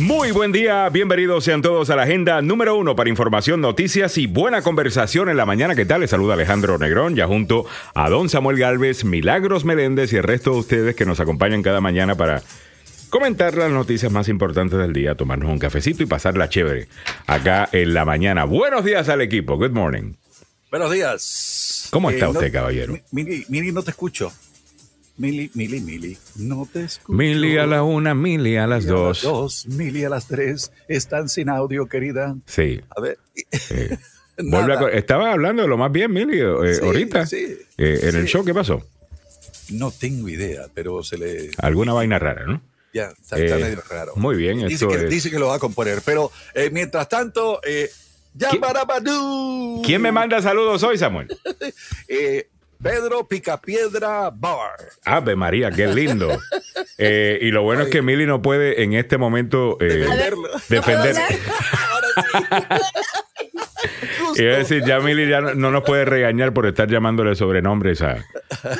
Muy buen día, bienvenidos sean todos a la agenda número uno para información, noticias y buena conversación en la mañana. ¿Qué tal? Les saluda Alejandro Negrón, ya junto a don Samuel Galvez, Milagros Meléndez y el resto de ustedes que nos acompañan cada mañana para comentar las noticias más importantes del día, tomarnos un cafecito y pasarla chévere acá en la mañana. Buenos días al equipo, good morning. Buenos días. ¿Cómo Eh, está no- usted, caballero? Mi- Mili, Mili, no te escucho. Mili, Mili, Mili, no te escucho. Mili a la una, mili a las Mili a dos. dos, Mili a las tres. Están sin audio, querida. Sí. A ver. Nada. vuelve a co- estaba hablando de lo más bien, Mili, eh, Sí, ahorita. sí, Eh, en el sí. show, ¿qué pasó? No tengo idea, pero se le. Alguna vaina rara, ¿no? Ya, está, Eh, medio raro. muy bien, dice que, es- dice que lo va a componer. Pero eh, mientras tanto, eh, Yamarabadú. ¿Quién me manda saludos hoy, Samuel? Eh, Pedro Picapiedra Bar. Ave María, qué lindo. Eh, y lo bueno es que Mili no puede en este momento eh, Defenderlo. defender. Ahora sí. Justo. Iba a decir, ya Mili ya no, no nos puede regañar por estar llamándole sobrenombres a,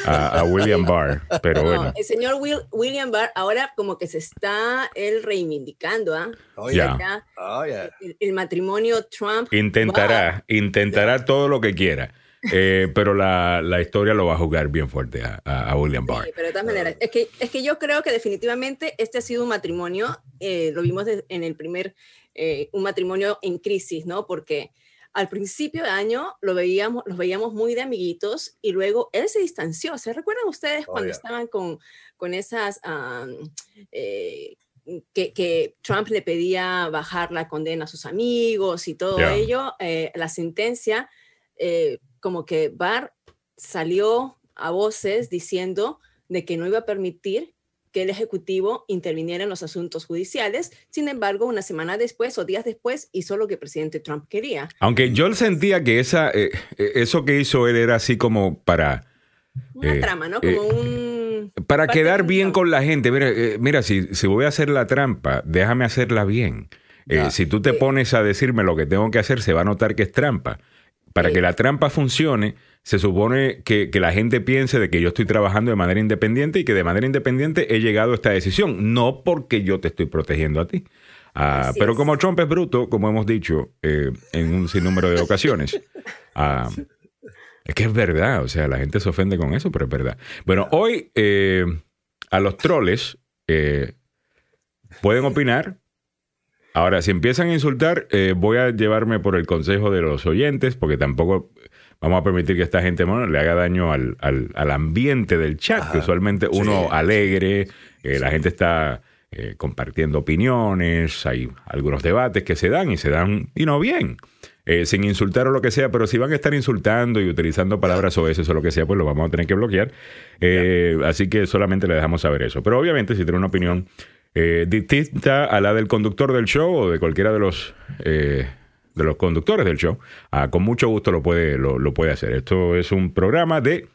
a, a William Barr. Pero No, bueno, el señor Will- William Barr ahora como que se está él reivindicando, ¿ah? Oye, Ya. Acá, oye. el, el matrimonio Trump. intentará, intentará todo lo que quiera. Eh, pero la, la historia lo va a jugar bien fuerte a, a- William Barr. Sí, pero de todas maneras, es que, es que yo creo que definitivamente este ha sido un matrimonio, eh, lo vimos en el primer, eh, un matrimonio en crisis, ¿no? Porque al principio de año lo veíamos, los veíamos muy de amiguitos y luego él se distanció. ¿Se recuerdan ustedes Oh, cuando yeah. estaban con, con esas... eh, que, que Trump le pedía bajar la condena a sus amigos y todo Yeah. ello, eh, la sentencia, eh, como que Barr salió a voces diciendo de que no iba a permitir que el Ejecutivo interviniera en los asuntos judiciales. Sin embargo, una semana después o días después hizo lo que el presidente Trump quería. Aunque yo sentía que esa, eh, eh, eso que hizo él era así como para... Una Eh, trama, ¿no? eh, Como un... Para quedar bien con la gente, mira, eh, mira si, si voy a hacer la trampa, déjame hacerla bien. Eh, si tú te pones a decirme lo que tengo que hacer, se va a notar que es trampa. Para Sí. que la trampa funcione, se supone que, que la gente piense de que yo estoy trabajando de manera independiente y que de manera independiente he llegado a esta decisión, no porque yo te estoy protegiendo a ti. Ah, pero es. como Trump es bruto, como hemos dicho eh, en un sinnúmero de ocasiones, ah, es que es verdad, o sea, la gente se ofende con eso, pero es verdad. Bueno, hoy eh, a los troles eh, pueden opinar. Ahora, si empiezan a insultar, eh, voy a llevarme por el consejo de los oyentes, porque tampoco vamos a permitir que esta gente bueno, le haga daño al, al- al ambiente del chat, Ajá. que usualmente uno Sí. alegre, eh, la gente está eh, compartiendo opiniones, hay algunos debates que se dan y se dan, y no bien, eh, sin insultar o lo que sea, pero si van a estar insultando y utilizando palabras o veces o lo que sea, pues lo vamos a tener que bloquear. Eh, Así que solamente le dejamos saber eso. Pero obviamente si tiene una opinión eh, distinta a la del conductor del show o de cualquiera de los... eh, de los conductores del show, ah, con mucho gusto lo puede, lo, lo puede hacer. Esto es un programa de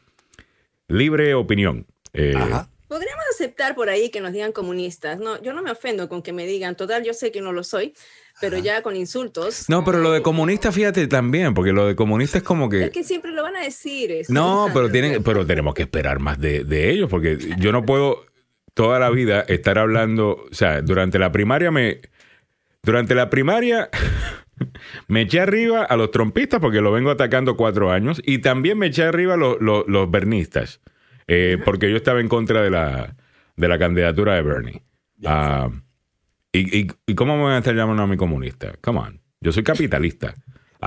libre opinión. Eh, Ajá. Podríamos aceptar por ahí que nos digan comunistas. No, yo no me ofendo con que me digan, total, yo sé que no lo soy, pero ya con insultos. No, pero lo de comunista, fíjate también, porque lo de comunista es como que... Es que siempre lo van a decir. eso. No, pero tienen, pero tenemos que esperar más de, de ellos, porque yo no puedo toda la vida estar hablando, o sea, durante la primaria me, durante la primaria me eché arriba a los trompistas porque lo vengo atacando cuatro años y también me eché arriba a los, los, los bernistas, eh, porque yo estaba en contra de la, de la candidatura de Bernie. Ah, ¿y, y, y cómo me van a estar llamando a mi comunista? Come on, yo soy capitalista.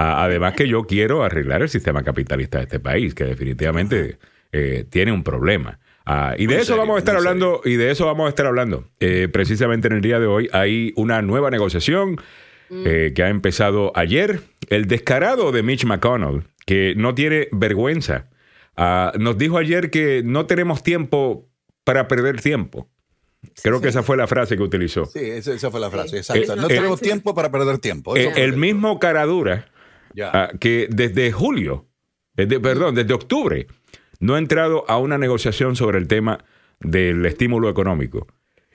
Además que yo quiero arreglar el sistema capitalista de este país, que definitivamente eh, tiene un problema. Ah, y de eso vamos a estar hablando, y de eso vamos a estar hablando. Eh, precisamente en el día de hoy hay una nueva negociación eh, que ha empezado ayer. El descarado de Mitch McConnell, que no tiene vergüenza, ah, nos dijo ayer que no tenemos tiempo para perder tiempo. Creo que esa fue la frase que utilizó. Sí, esa, esa fue la frase, exacto. Eh, no eh, tenemos tiempo para perder tiempo. El mismo caradura ah, que desde julio, desde, perdón, desde octubre, no ha entrado a una negociación sobre el tema del estímulo económico.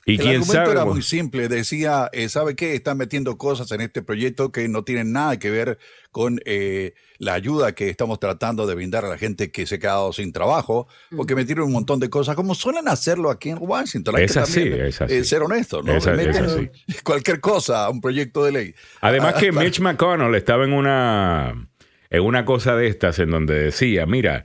Y el quién argumento sabe. era muy simple. Decía, eh, ¿sabe qué? Están metiendo cosas en este proyecto que no tienen nada que ver con eh, la ayuda que estamos tratando de brindar a la gente que se ha quedado sin trabajo, porque metieron un montón de cosas, como suelen hacerlo aquí en Washington. Hay Es que así, también, es así. eh, ser honestos, ¿no? Es- así. Cualquier cosa a un proyecto de ley. Además Ah, que Mitch McConnell estaba en una, en una cosa de estas en donde decía, mira,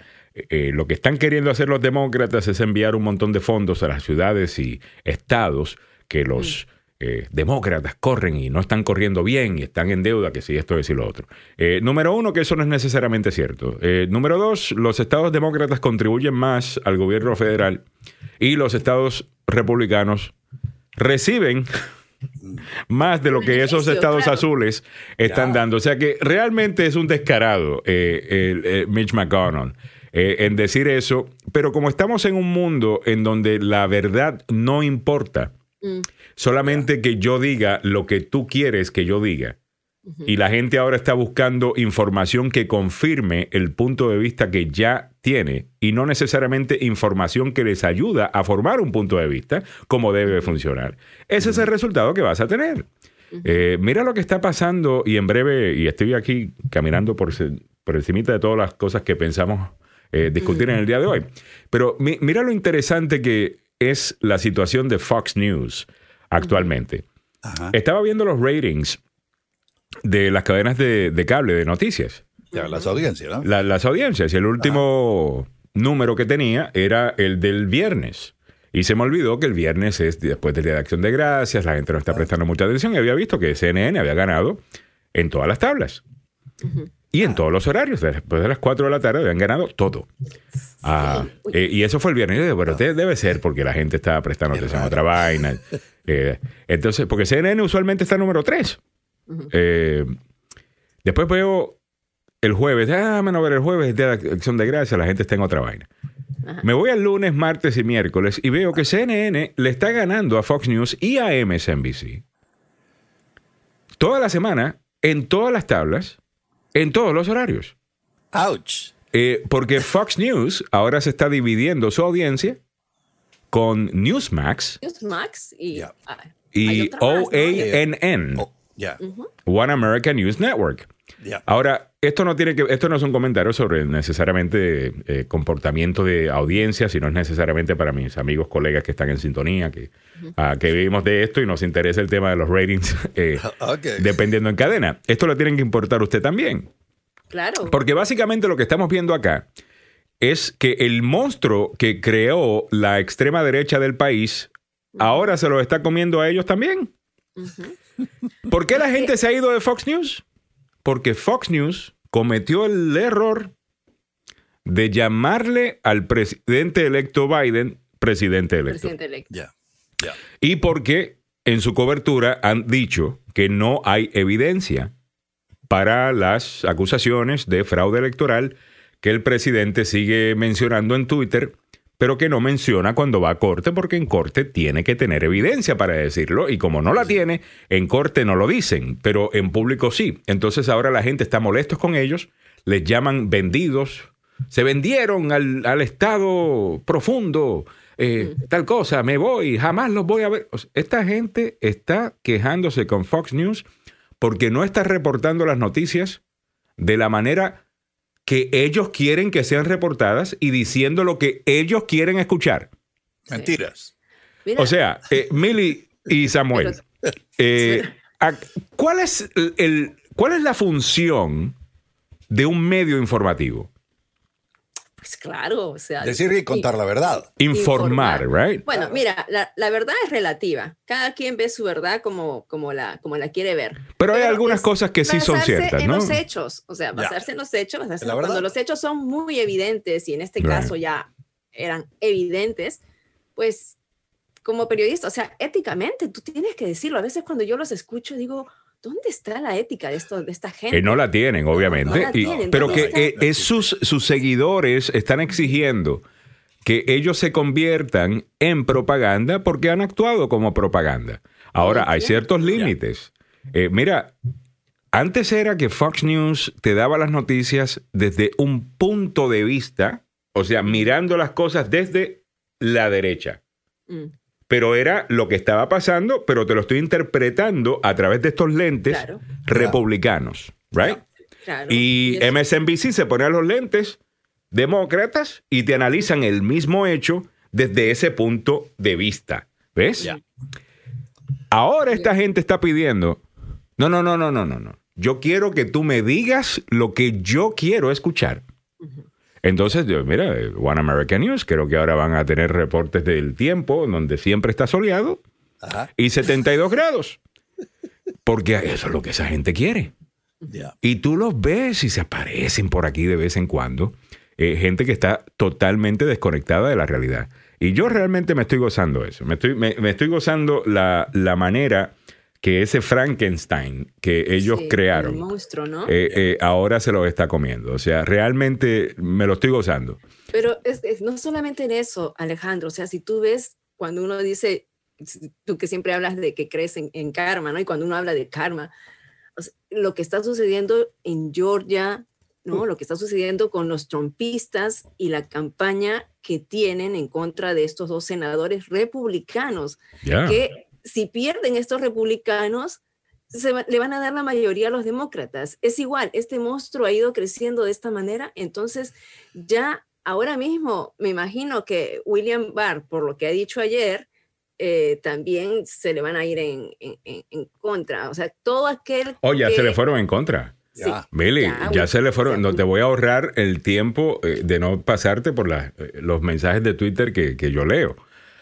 eh, lo que están queriendo hacer los demócratas es enviar un montón de fondos a las ciudades y estados que los eh, demócratas corren y no están corriendo bien y están en deuda, que sí, esto es y lo otro. Eh, número uno, que eso no es necesariamente cierto. Eh, número dos, los estados demócratas contribuyen más al gobierno federal y los estados republicanos reciben más de lo que esos estados claro. azules están Ya. dando. O sea que realmente es un descarado el- Mitch McConnell eh, en decir eso. Pero como estamos en un mundo en donde la verdad no importa, Mm. solamente que yo diga lo que tú quieres que yo diga. Y la gente ahora está buscando información que confirme el punto de vista que ya tiene y no necesariamente información que les ayuda a formar un punto de vista como debe funcionar. Ese es el resultado que vas a tener. Eh, mira lo que está pasando y en breve, y estoy aquí caminando por, por encimita de todas las cosas que pensamos eh, discutir en el día de hoy. Pero mi- mira lo interesante que es la situación de Fox News actualmente. Ajá. Estaba viendo los ratings de las cadenas de, de cable de noticias, Ya, las audiencias, ¿no? la- las audiencias. Y el último número que tenía era el del viernes. Y se me olvidó que el viernes es después del Día de Acción de Gracias, la gente no está prestando mucha atención y había visto que CNN había ganado en todas las tablas. Y en todos los horarios, después de las 4 de la tarde habían ganado todo. Ah, eh, y eso fue el viernes. Yo dije, pero de- debe ser porque la gente estaba prestando atención a otra vaina. Eh, entonces, porque CNN usualmente está número 3. después veo el jueves, ah, menos ver el jueves, Día de Acción de Gracias, la gente está en otra vaina. Me voy al lunes, martes y miércoles y veo que CNN le está ganando a Fox News y a MSNBC toda la semana, en todas las tablas, en todos los horarios. Ouch. Eh, porque Fox News ahora se está dividiendo su audiencia con Newsmax Newsmax y, ah, hay y. OANN, Oh, One American News Network. Ahora, esto no tiene que, esto no es un comentario sobre necesariamente eh, comportamiento de audiencia, sino es necesariamente para mis amigos, colegas que están en sintonía, que, ah, que vivimos de esto y nos interesa el tema de los ratings eh, dependiendo en cadena. Esto lo tienen que importar usted también. Claro. Porque básicamente lo que estamos viendo acá es que el monstruo que creó la extrema derecha del país ahora se lo está comiendo a ellos también. ¿Por qué la gente se ha ido de Fox News? Porque Fox News cometió el error de llamarle al presidente electo Biden presidente electo. Presidente. Y porque en su cobertura han dicho que no hay evidencia para las acusaciones de fraude electoral que el presidente sigue mencionando en Twitter, pero que no menciona cuando va a corte, porque en corte tiene que tener evidencia para decirlo, y como no la tiene, en corte no lo dicen, pero en público sí. Entonces ahora la gente está molestos con ellos, les llaman vendidos, se vendieron al, al estado profundo, eh, tal cosa, me voy, jamás los voy a ver. O sea, esta gente está quejándose con Fox News porque no está reportando las noticias de la manera que ellos quieren que sean reportadas y diciendo lo que ellos quieren escuchar. Mentiras. Mira, O sea, eh, Millie y Samuel, eh, ¿cuál, es el, ¿cuál es la función de un medio informativo? Pues claro, o sea. Decir y contar la verdad. Informar, right? Bueno, mira, la, la verdad es relativa. Cada quien ve su verdad como, como, la, como la quiere ver. Pero hay algunas es cosas que sí son basarse ciertas, en ¿no? los hechos, o sea, basarse en los hechos, basarse La cuando verdad. los hechos son muy evidentes y en este Right. caso ya eran evidentes, pues como periodista, o sea, éticamente tú tienes que decirlo. A veces cuando yo los escucho digo, ¿dónde está la ética de esto, de esta gente? Que no la tienen, obviamente. No la y- tienen, pero ¿dónde que eh, es sus, sus seguidores están exigiendo que ellos se conviertan en propaganda porque han actuado como propaganda. Ahora, hay ciertos límites. Eh, mira, antes era que Fox News te daba las noticias desde un punto de vista, o sea, mirando las cosas desde la derecha. Mm, pero era lo que estaba pasando, pero te lo estoy interpretando a través de estos lentes Claro. republicanos, right? Claro. Y MSNBC se pone a los lentes demócratas y te analizan el mismo hecho desde ese punto de vista. ¿Ves? Ahora esta gente está pidiendo, no, no, no, no, no, no, no. Yo quiero que tú me digas lo que yo quiero escuchar. Entonces, yo, mira, One American News, creo que ahora van a tener reportes del tiempo donde siempre está soleado Ajá. y 72 grados. Porque eso es lo que esa gente quiere. Y tú los ves y se aparecen por aquí de vez en cuando. eh, gente que está totalmente desconectada de la realidad. Y yo realmente me estoy gozando eso. Me estoy, me, me estoy gozando la, la manera que ese Frankenstein que ellos sí, el crearon monstruo, ¿no? eh, eh, ahora se lo está comiendo. O sea, realmente me lo estoy gozando. Pero es, es no solamente en eso, Alejandro. O sea, si tú ves cuando uno dice, tú que siempre hablas de que crees en, en karma, ¿no? Y cuando uno habla de karma, o sea, lo que está sucediendo en Georgia, ¿no? Lo que está sucediendo con los trompistas y la campaña que tienen en contra de estos dos senadores republicanos, que si pierden estos republicanos, se va- le van a dar la mayoría a los demócratas. Es igual, este monstruo ha ido creciendo de esta manera, entonces ya ahora mismo me imagino que William Barr, por lo que ha dicho ayer, eh, también se le van a ir en, en- contra. O sea, todo aquel... Oh, ya que- se le fueron en contra. Sí. Ya. Billy, Ya, ya, güey. se le fueron. No te voy a ahorrar el tiempo eh, de no pasarte por la- eh, los mensajes de Twitter que, que yo leo.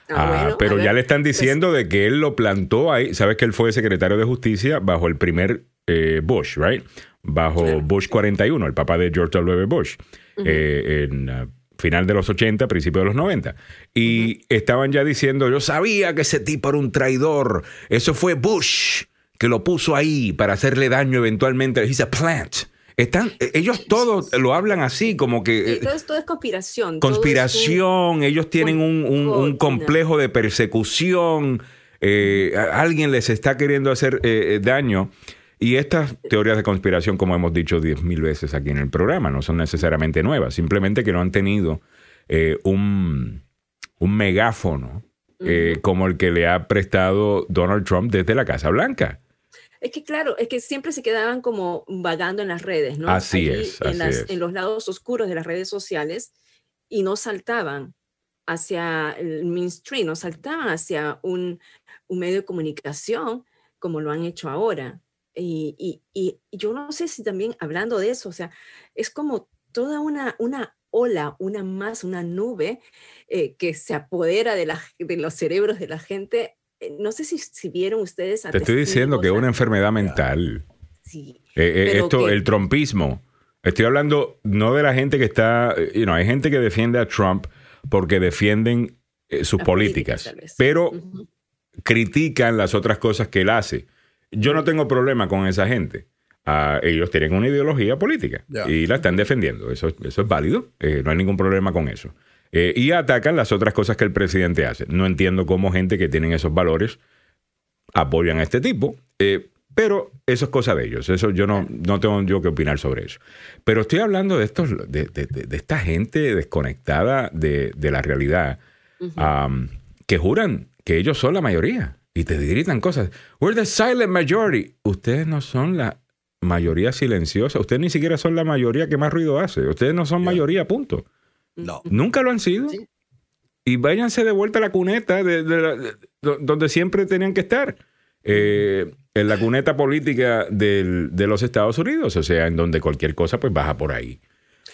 Ah, Ah, bueno, pero ya ver, le están pues- diciendo de que él lo plantó ahí. Sabes que él fue secretario de justicia bajo el primer eh, Bush, right? Bajo Claro. Bush 41, el papá de George W. Bush, eh, en ah, final de los 80, principio de los 90. Y estaban ya diciendo, yo sabía que ese tipo era un traidor. Eso fue Bush que lo puso ahí para hacerle daño eventualmente. He's a plant. Están, eh, ellos todos lo hablan así, como que... Eh, todo, es, todo es conspiración. un- conspiración, ellos tienen un, un- complejo de persecución, eh, alguien les está queriendo hacer eh, daño. Y estas teorías de conspiración, como hemos dicho diez mil veces aquí en el programa, no son necesariamente nuevas, simplemente que no han tenido eh, un, un megáfono eh, como el que le ha prestado Donald Trump desde la Casa Blanca. Es que claro, es que siempre se quedaban como vagando en las redes, ¿no? Así Allí es, en, así las- es. en los lados oscuros de las redes sociales y no saltaban hacia el mainstream, no saltaban hacia un, un medio de comunicación como lo han hecho ahora. Y, y- y- y yo no sé si también hablando de eso, o sea, es como toda una, una ola, una masa, una nube eh, que se apodera de, la, de los cerebros de la gente. Eh, No sé si, si vieron ustedes. a Te estoy diciendo que es una enfermedad mental. Sí. Eh, eh, esto, que- el trumpismo. Estoy hablando no de la gente que está, you know, hay gente que defiende a Trump porque defienden eh, sus políticas, pero critican las otras cosas que él hace. Yo no tengo problema con esa gente. Ah, ellos tienen una ideología política y la están defendiendo. Eso, eso es válido. eh, no hay ningún problema con eso. Eh, y atacan las otras cosas que el presidente hace. No entiendo cómo gente que tienen esos valores apoyan a este tipo. eh, pero eso es cosa de ellos. Eso yo no, no tengo yo que opinar sobre eso. Pero estoy hablando de estos, de, de- de- esta gente desconectada de, de la realidad, que juran que ellos son la mayoría y te gritan cosas. We're the silent majority. Ustedes no son la mayoría silenciosa. Ustedes ni siquiera son la mayoría que más ruido hace. Ustedes no son mayoría, punto. No. Nunca lo han sido. Sí. Y váyanse de vuelta a la cuneta de, de la- de- do- donde siempre tenían que estar. Eh, en la cuneta política del- de los Estados Unidos, o sea, en donde cualquier cosa pues baja por ahí.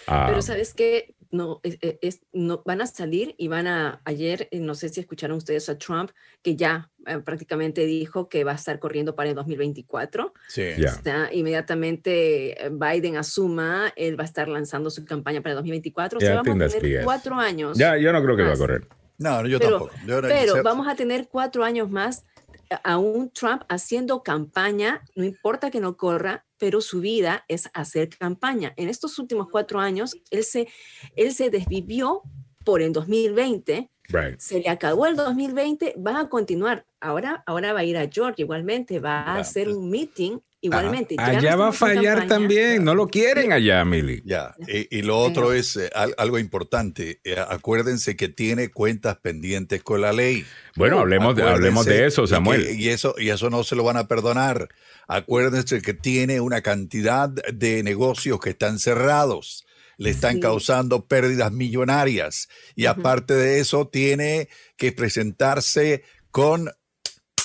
Ah, Pero sabes que no, es, es- es- no van a salir y van a ayer, eh, no sé si escucharon ustedes a Trump, que ya eh, prácticamente dijo que va a estar corriendo para el 2024. Sí. Ya. O sea, inmediatamente eh, Biden asuma, él va a estar lanzando su campaña para el 2024. O sea, Yeah, I vamos a tener cuatro años. ya, yo no creo que va a correr. No, yo Pero- tampoco. Yo no- Pero vamos a tener cuatro años más a un Trump haciendo campaña, no importa que no corra, pero su vida es hacer campaña. En estos últimos cuatro años, él se, él se desvivió por el 2020, Right. se le acabó el 2020, va a continuar. Ahora, ahora va a ir a Georgia igualmente, va a hacer pues. un meeting igualmente. allá va a fallar campaña. también. No lo quieren allá, Mili. Ya, y, y lo otro es eh, al- algo importante. Eh, acuérdense que tiene cuentas pendientes con la ley. Bueno, hablemos, de- hablemos de Acuérdense, eso, y Samuel. que- Y, eso, y eso no se lo van a perdonar. Acuérdense que tiene una cantidad de negocios que están cerrados. Le están Sí. causando pérdidas millonarias. Y aparte de eso, tiene que presentarse con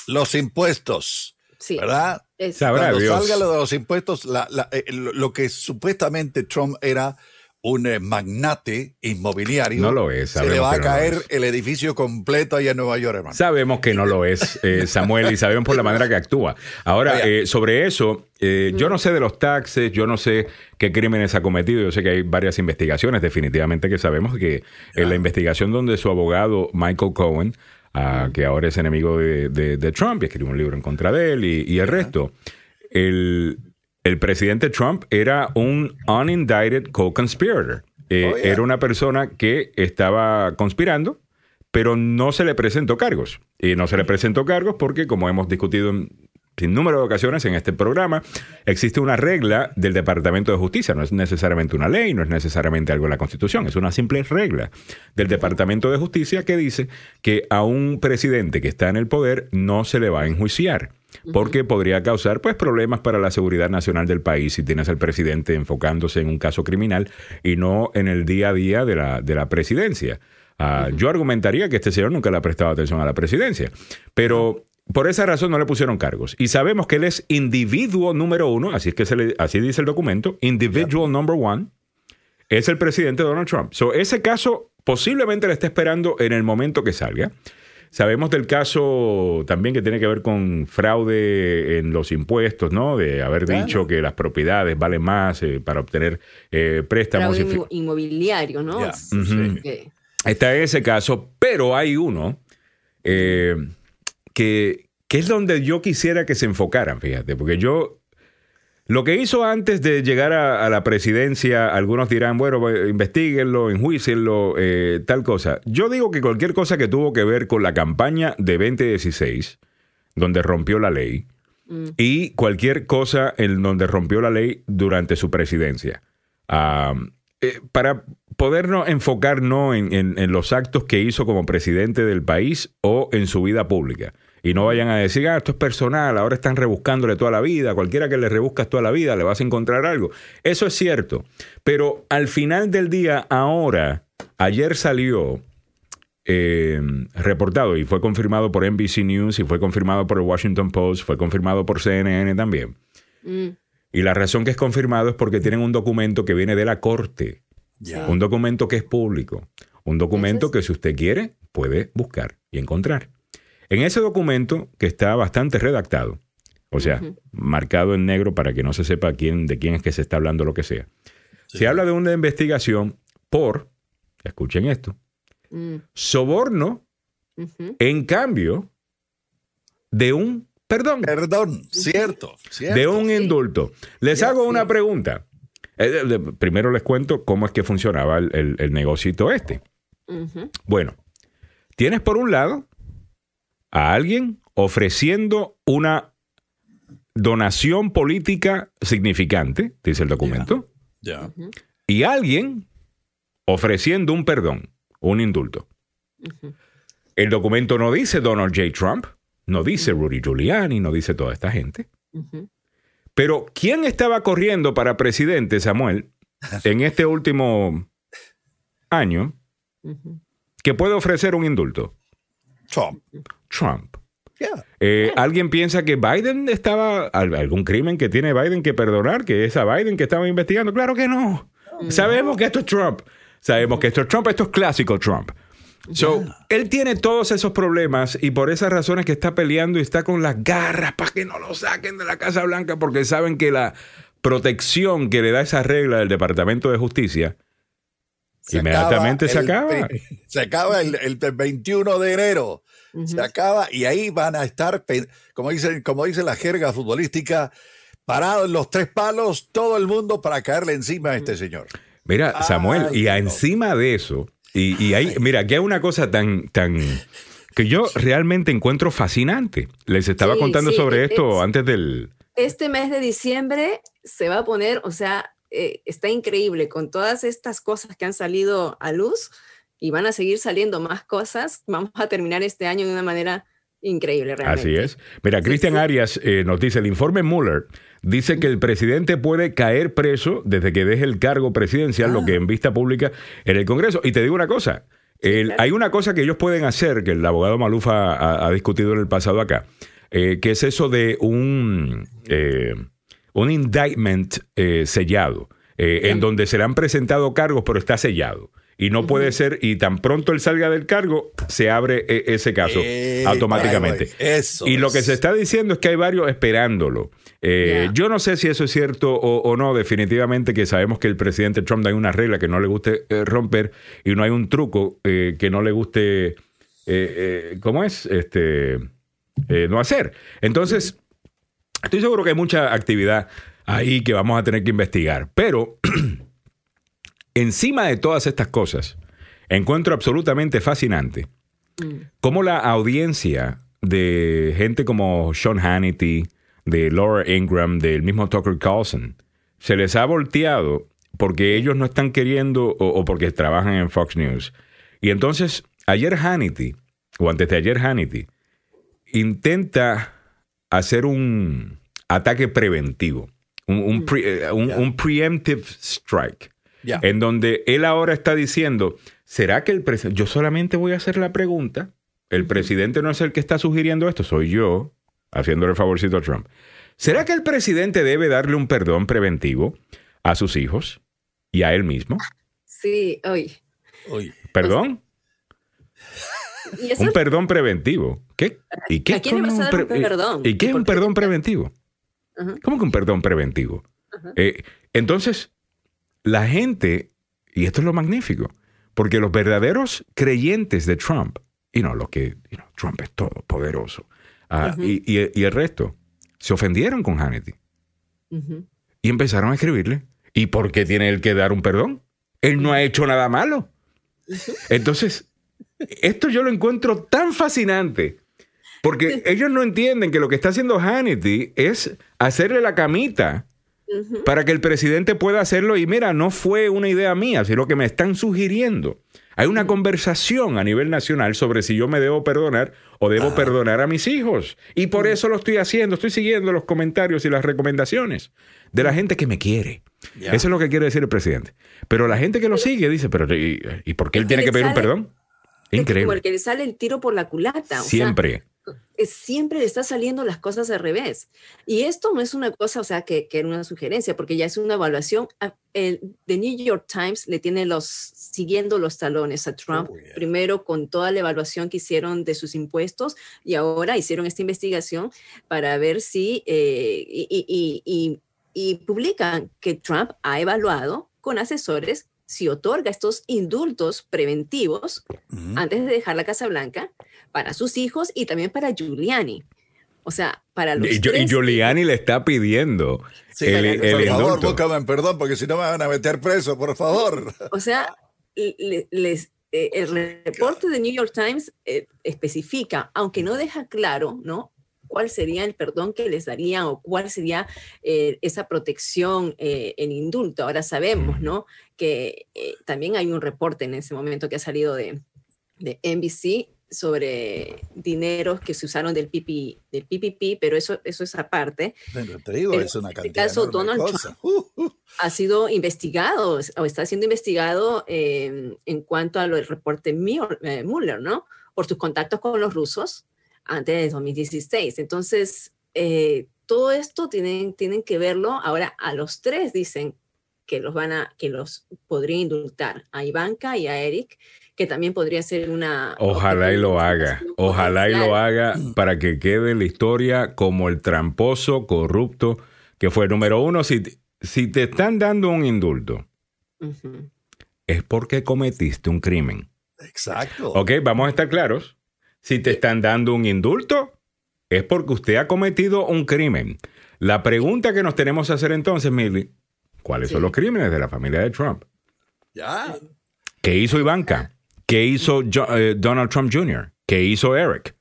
los impuestos. Sí, ¿Verdad? Sabrá Cuando Dios. salga lo de los impuestos, la- la- eh, lo, que supuestamente Trump era un eh, magnate inmobiliario, No lo es, se le va a no caer el edificio completo allá en Nueva York, hermano. Sabemos que no lo es, eh, Samuel, y sabemos por la manera que actúa. Ahora, sobre eso, yo no sé de los taxes, yo no sé qué crímenes ha cometido, yo sé que hay varias investigaciones, definitivamente que sabemos que en la investigación donde su abogado Michael Cohen, que ahora es enemigo de, de- de Trump y escribió un libro en contra de él y, y el resto, el, el presidente Trump era un unindicted co-conspirator. Eh, Oh, yeah. Era una persona que estaba conspirando, pero no se le presentó cargos. Y no se le presentó cargos porque, como hemos discutido en sin número de ocasiones en este programa, existe una regla del Departamento de Justicia. No es necesariamente una ley, no es necesariamente algo en la Constitución, es una simple regla del Departamento de Justicia que dice que a un presidente que está en el poder no se le va a enjuiciar. Porque podría causar pues problemas para la seguridad nacional del país si tienes al presidente enfocándose en un caso criminal y no en el día a día de la, de la presidencia. Ah, Yo argumentaría que este señor nunca le ha prestado atención a la presidencia, pero por esa razón no le pusieron cargos. Y sabemos que él es individuo número uno, así es que se le- así dice el documento, individual number one, es el presidente Donald Trump. So, ese caso posiblemente le está esperando en el momento que salga. Sabemos del caso también que tiene que ver con fraude en los impuestos, ¿no? De haber Claro. dicho que las propiedades valen más eh, para obtener eh, préstamos. fraude inmobiliario, ¿no? Sí. Está ese caso, pero hay uno eh, que, que es donde yo quisiera que se enfocaran, fíjate, porque yo, lo que hizo antes de llegar a, a la presidencia, algunos dirán, bueno, pues, investiguenlo, enjuícienlo, eh, tal cosa. Yo digo que cualquier cosa que tuvo que ver con la campaña de 2016, donde rompió la ley, mm, y cualquier cosa en donde rompió la ley durante su presidencia. Eh, para podernos enfocar no en, en- en los actos que hizo como presidente del país o en su vida pública. Y no vayan a decir, ah, esto es personal, ahora están rebuscándole toda la vida, cualquiera que le rebuscas toda la vida le vas a encontrar algo. Eso es cierto. Pero al final del día, ahora, ayer salió eh, reportado y fue confirmado por NBC News y fue confirmado por el Washington Post, fue confirmado por CNN también. mm, Y la razón que es confirmado es porque tienen un documento que viene de la corte, un documento que es público, un documento que si usted quiere puede buscar y encontrar. En ese documento que está bastante redactado, o sea, marcado en negro para que no se sepa quién, de quién es que se está hablando lo que sea. Sí. Se habla de una investigación por, escuchen esto, mm, soborno en cambio de un perdón, Perdón, cierto, cierto. de un sí. indulto. Les hago sí. una pregunta. Eh, primero les cuento cómo es que funcionaba el, el, el negocito este. Bueno, tienes por un lado a alguien ofreciendo una donación política significante, dice el documento, y alguien ofreciendo un perdón, un indulto. El documento no dice Donald J. Trump, no dice Rudy Giuliani, no dice toda esta gente. Pero ¿quién estaba corriendo para presidente, Samuel, en este último año que puede ofrecer un indulto? Trump. Trump. Eh, ¿Alguien piensa que Biden estaba, al- algún crimen que tiene Biden que perdonar, que es a Biden que estaba investigando? Claro que no. Sabemos que esto es Trump. Sabemos que esto es Trump, esto es clásico Trump. So, él tiene todos esos problemas y por esas razones que está peleando y está con las garras para que no lo saquen de la Casa Blanca porque saben que la protección que le da esa regla del Departamento de Justicia Se Inmediatamente se el acaba. Se acaba el, el 21 de enero. Se acaba y ahí van a estar, como dice, como dice la jerga futbolística, parados en los tres palos, todo el mundo para caerle encima a este señor. Mira, Samuel, Ay, y a no. encima de eso, y, y hay, mira, aquí hay una cosa tan, tan, que yo realmente encuentro fascinante. Les estaba Sí, contando sí, sobre es- esto antes del, este mes de diciembre se va a poner, o sea, eh, está increíble con todas estas cosas que han salido a luz y van a seguir saliendo más cosas. Vamos a terminar este año de una manera increíble, realmente. Así es. Mira, Cristian Arias eh, nos dice, el informe Mueller dice que el presidente puede caer preso desde que deje el cargo presidencial, lo que en vista pública en el Congreso. Y te digo una cosa, hay una cosa que ellos pueden hacer, que el abogado Malufa ha, discutido en el pasado acá, eh, que es eso de un, eh, un indictment sellado, en donde se le han presentado cargos, pero está sellado y no puede ser, y tan pronto él salga del cargo, se abre e, ese caso eh, automáticamente. y lo que se está diciendo es que hay varios esperándolo. Eh, yo no sé si eso es cierto o, no, definitivamente que sabemos que el presidente Trump hay una regla que no le guste eh, romper y no hay un truco que no le guste, ¿cómo es? Este, no hacer. Entonces, estoy seguro que hay mucha actividad ahí que vamos a tener que investigar, pero... Encima de todas estas cosas, encuentro absolutamente fascinante cómo la audiencia de gente como Sean Hannity, de Laura Ingram, del mismo Tucker Carlson, se les ha volteado porque ellos no están queriendo o, porque trabajan en Fox News. Y entonces, ayer Hannity, o antes de ayer Hannity, intenta hacer un ataque preventivo, un, mm. eh, un preemptive strike en donde él ahora está diciendo, ¿será que el presidente, yo solamente voy a hacer la pregunta, el presidente no es el que está sugiriendo esto, soy yo, haciéndole el favorcito a Trump. ¿Será que el presidente debe darle un perdón preventivo a sus hijos y a él mismo? Sí, hoy. ¿Perdón? un perdón preventivo. ¿Qué? ¿Y qué, es un, perdón? ¿Y qué es un perdón preventivo? ¿Cómo que un perdón preventivo? Eh, entonces, la gente, y esto es lo magnífico, porque los verdaderos creyentes de Trump, y no, lo que Trump es todo poderoso, ah, y, el resto, se ofendieron con Hannity. Y empezaron a escribirle, ¿y por qué tiene él que dar un perdón? Él no ha hecho nada malo. Entonces, esto yo lo encuentro tan fascinante. Porque ellos no entienden que lo que está haciendo Hannity es hacerle la camita para que el presidente pueda hacerlo. Y mira, no fue una idea mía, sino que me están sugiriendo. Hay una conversación a nivel nacional sobre si yo me debo perdonar o debo perdonar a mis hijos. Y por eso lo estoy haciendo. Estoy siguiendo los comentarios y las recomendaciones de la gente que me quiere. Eso es lo que quiere decir el presidente. Pero la gente que lo sigue dice, pero ¿y, por qué él tiene que pedir un perdón? Increíble. como el que le sale el tiro por la culata. Siempre siempre le está saliendo las cosas al revés. Y esto no es una cosa, o sea, que, que era una sugerencia, porque ya es una evaluación. Ah, el, The New York Times le tiene los, siguiendo los talones a Trump, primero con toda la evaluación que hicieron de sus impuestos y ahora hicieron esta investigación para ver si, eh, y, y, y publican que Trump ha evaluado con asesores si otorga estos indultos preventivos antes de dejar la Casa Blanca para sus hijos y también para Giuliani. O sea, para los y, y Giuliani le está pidiendo el, el, Por favor, perdón, porque si no me van a meter preso, por favor. O sea, les, eh, el reporte de New York Times eh, especifica, aunque no deja claro, ¿no? cuál sería el perdón que les darían o cuál sería eh, esa protección eh, en indulto. Ahora sabemos, ¿no? Que eh, también hay un reporte en ese momento que ha salido de, de NBC sobre dineros que se usaron del, PP, del PPP, pero eso, eso es aparte. te digo, es una cantidad en este caso, Donald Trump uh, uh. ha sido investigado o está siendo investigado en cuanto a lo del reporte Mueller, ¿no? Por sus contactos con los rusos antes de 2016. Entonces, eh, todo esto tienen, tienen que verlo. Ahora, a los tres dicen que los van a, que los podría indultar, a Ivanka y a Eric, que también podría ser una... Ojalá y lo haga, ojalá y lo haga para que quede la historia como el tramposo, corrupto, que fue número uno. Si, si te están dando un indulto, es porque cometiste un crimen. Exacto. Ok, vamos a estar claros. Si te están dando un indulto, es porque usted ha cometido un crimen. La pregunta que nos tenemos que hacer entonces, Milly, ¿cuáles son los crímenes de la familia de Trump? Ya. ¿Qué hizo Ivanka? ¿Qué hizo eh, Donald Trump Jr.? ¿Qué hizo Eric?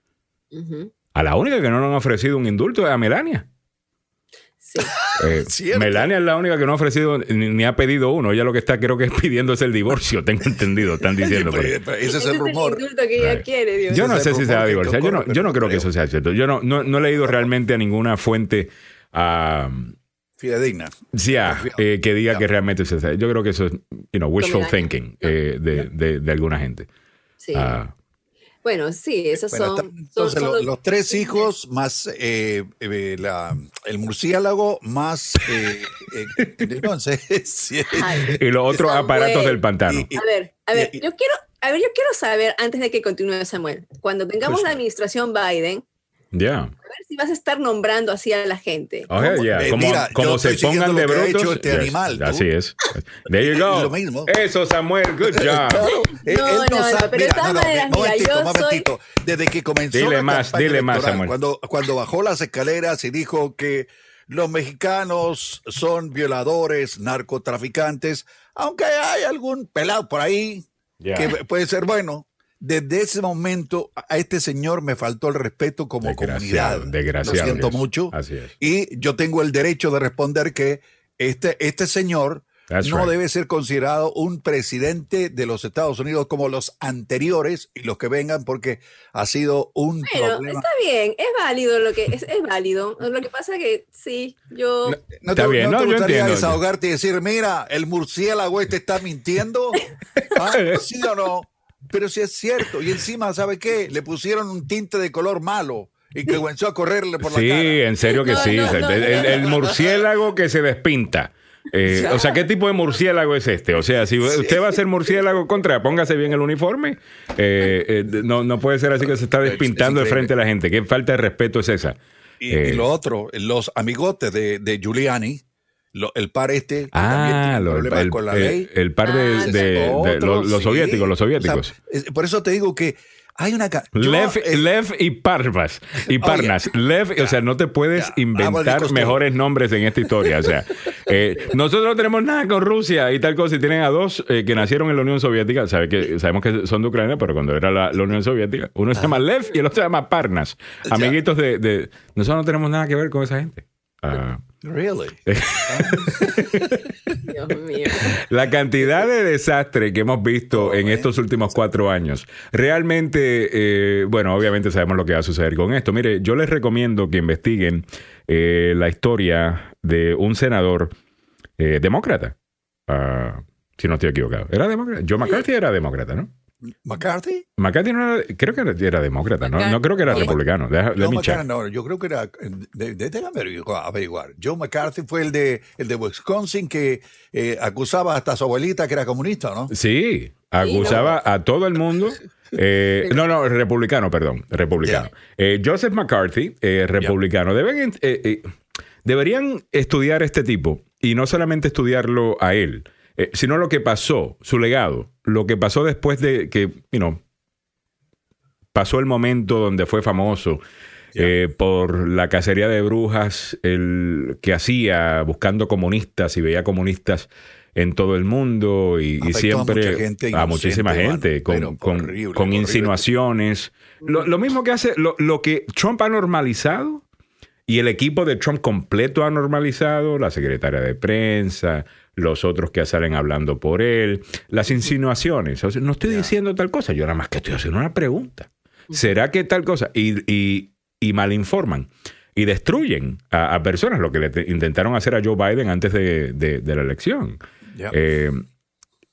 A la única que no nos han ofrecido un indulto es a Melania. Eh, Cierto. Melania es la única que no ha ofrecido ni, ni ha pedido uno. Ella lo que está, creo que es pidiendo es el divorcio. Tengo entendido, están diciendo. Pero- pero ese es Ese el rumor. indulto que ella Right. quiere, Dios. Yo no Ese sé si se va a divorciar. Yo no, yo no creo que eso sea cierto. Yo no, no, no he leído realmente a ninguna fuente ah, Fidedigna. sí, ah, eh, que diga Ya. que realmente se Yo creo que eso es, you know, wishful thinking eh, de, de- de alguna gente. Sí. Ah, Bueno, sí, esos Bueno, son. entonces, son lo- los- los tres hijos más eh, eh, la- el murciélago más eh, eh, si- Ay, y los otros Samuel. aparatos del pantano. Y- A ver, a ver, y- yo quiero, a ver, yo quiero saber, antes de que continúe Samuel, cuando tengamos Pues- la administración Biden, Ya. a ver si vas a estar nombrando así a la gente. Oh, yeah. Eh, Como, mira, como se pongan de brutos. hecho este yes, animal. Así es. There you go. Lo mismo. Eso, Samuel. Good job. Él, No, él no, no, sabe. no, pero de todas maneras, mira, yo momentito. Desde que comenzó Dile la más, campaña dile más, Samuel. Cuando, cuando bajó las escaleras y dijo que los mexicanos son violadores, narcotraficantes, aunque hay algún pelado por ahí Ya. que puede ser bueno. Desde ese momento a este señor me faltó el respeto como Desgraciado, comunidad. desgraciado Lo siento es. mucho. Así es. Y yo tengo el derecho de responder que este, este señor That's no right. debe ser considerado un presidente de los Estados Unidos como los anteriores y los que vengan porque ha sido un Bueno, problema. está bien, es válido lo que es, es válido. Lo que pasa que sí, yo ¿No Está te, bien, no no, te yo gustaría entiendo. desahogarte y decir, mira, el murciélago este está mintiendo? ¿Ah? ¿Sí o no? Pero sí es cierto. Y encima, ¿sabe qué? Le pusieron un tinte de color malo y que comenzó a correrle por Sí, la cara. en serio que No, sí. no, no, el, murciélago que se despinta. Eh, o sea, ¿qué tipo de murciélago es este? O sea, si usted va a ser murciélago contra, póngase bien el uniforme. Eh, eh, no, no puede ser así que se está Es- es despintando de frente a la gente. ¿Qué falta de respeto es esa? Y, Eh, y lo otro, los amigotes de, de Giuliani, lo- el par este, que también ah, tiene lo- el, problemas el- con la el- ley. el par de, Ah, de- ese de- Otro, los, los sí. soviéticos, los O sea, soviéticos. por eso te digo que hay una... yo, Lev, eh, Lev y Parvas y Parnas. Lev, o sea, no te puedes Ya, inventar mejores nombres en esta historia. O sea, eh, nosotros no tenemos nada con Rusia y tal cosa. Y tienen a dos eh, que nacieron en la Unión Soviética. Sabe que, sabemos que son de Ucrania, pero cuando era la, la Unión Soviética, uno se llama Lev y el otro se llama Parnas. Amiguitos de, de- Nosotros no tenemos nada que ver con esa gente. Ah, Really? Dios mío. La cantidad de desastre que hemos visto en estos últimos cuatro años, realmente, eh, bueno, obviamente sabemos lo que va a suceder con esto. Mire, yo les recomiendo que investiguen eh, la historia de un senador eh, demócrata. Ah, si no estoy equivocado. ¿Era demócrata? Joe McCarthy era demócrata, ¿no? ¿McCarthy? McCarthy no era, creo que era, era demócrata, ¿no? No creo que era republicano. Deja- let No, McCarthy, yo creo que era. de- de- Déjame averiguar, averiguar. Joe McCarthy fue el de, el de Wisconsin que eh, acusaba hasta a su abuelita que era comunista, ¿no? Sí, acusaba a todo el mundo. eh, no, no, republicano, perdón, republicano. Eh, Joseph McCarthy, eh, republicano. Deben, eh, eh, deberían estudiar este tipo y no solamente estudiarlo a él, eh, sino lo que pasó, su legado, lo que pasó después de que, you know, pasó el momento donde fue famoso eh, por la cacería de brujas el, que hacía buscando comunistas y veía comunistas en todo el mundo y, a siempre gente a muchísima gente mano. con, con- insinuaciones. Lo, lo mismo que hace, lo, lo que Trump ha normalizado y el equipo de Trump completo ha normalizado, la secretaria de prensa, los otros que salen hablando por él, las insinuaciones. O sea, no estoy diciendo tal cosa, yo nada más que estoy haciendo una pregunta. ¿Será que tal cosa? Y, y, y malinforman y destruyen a, a personas, lo que le te- intentaron hacer a Joe Biden antes de, de- de la elección. Eh,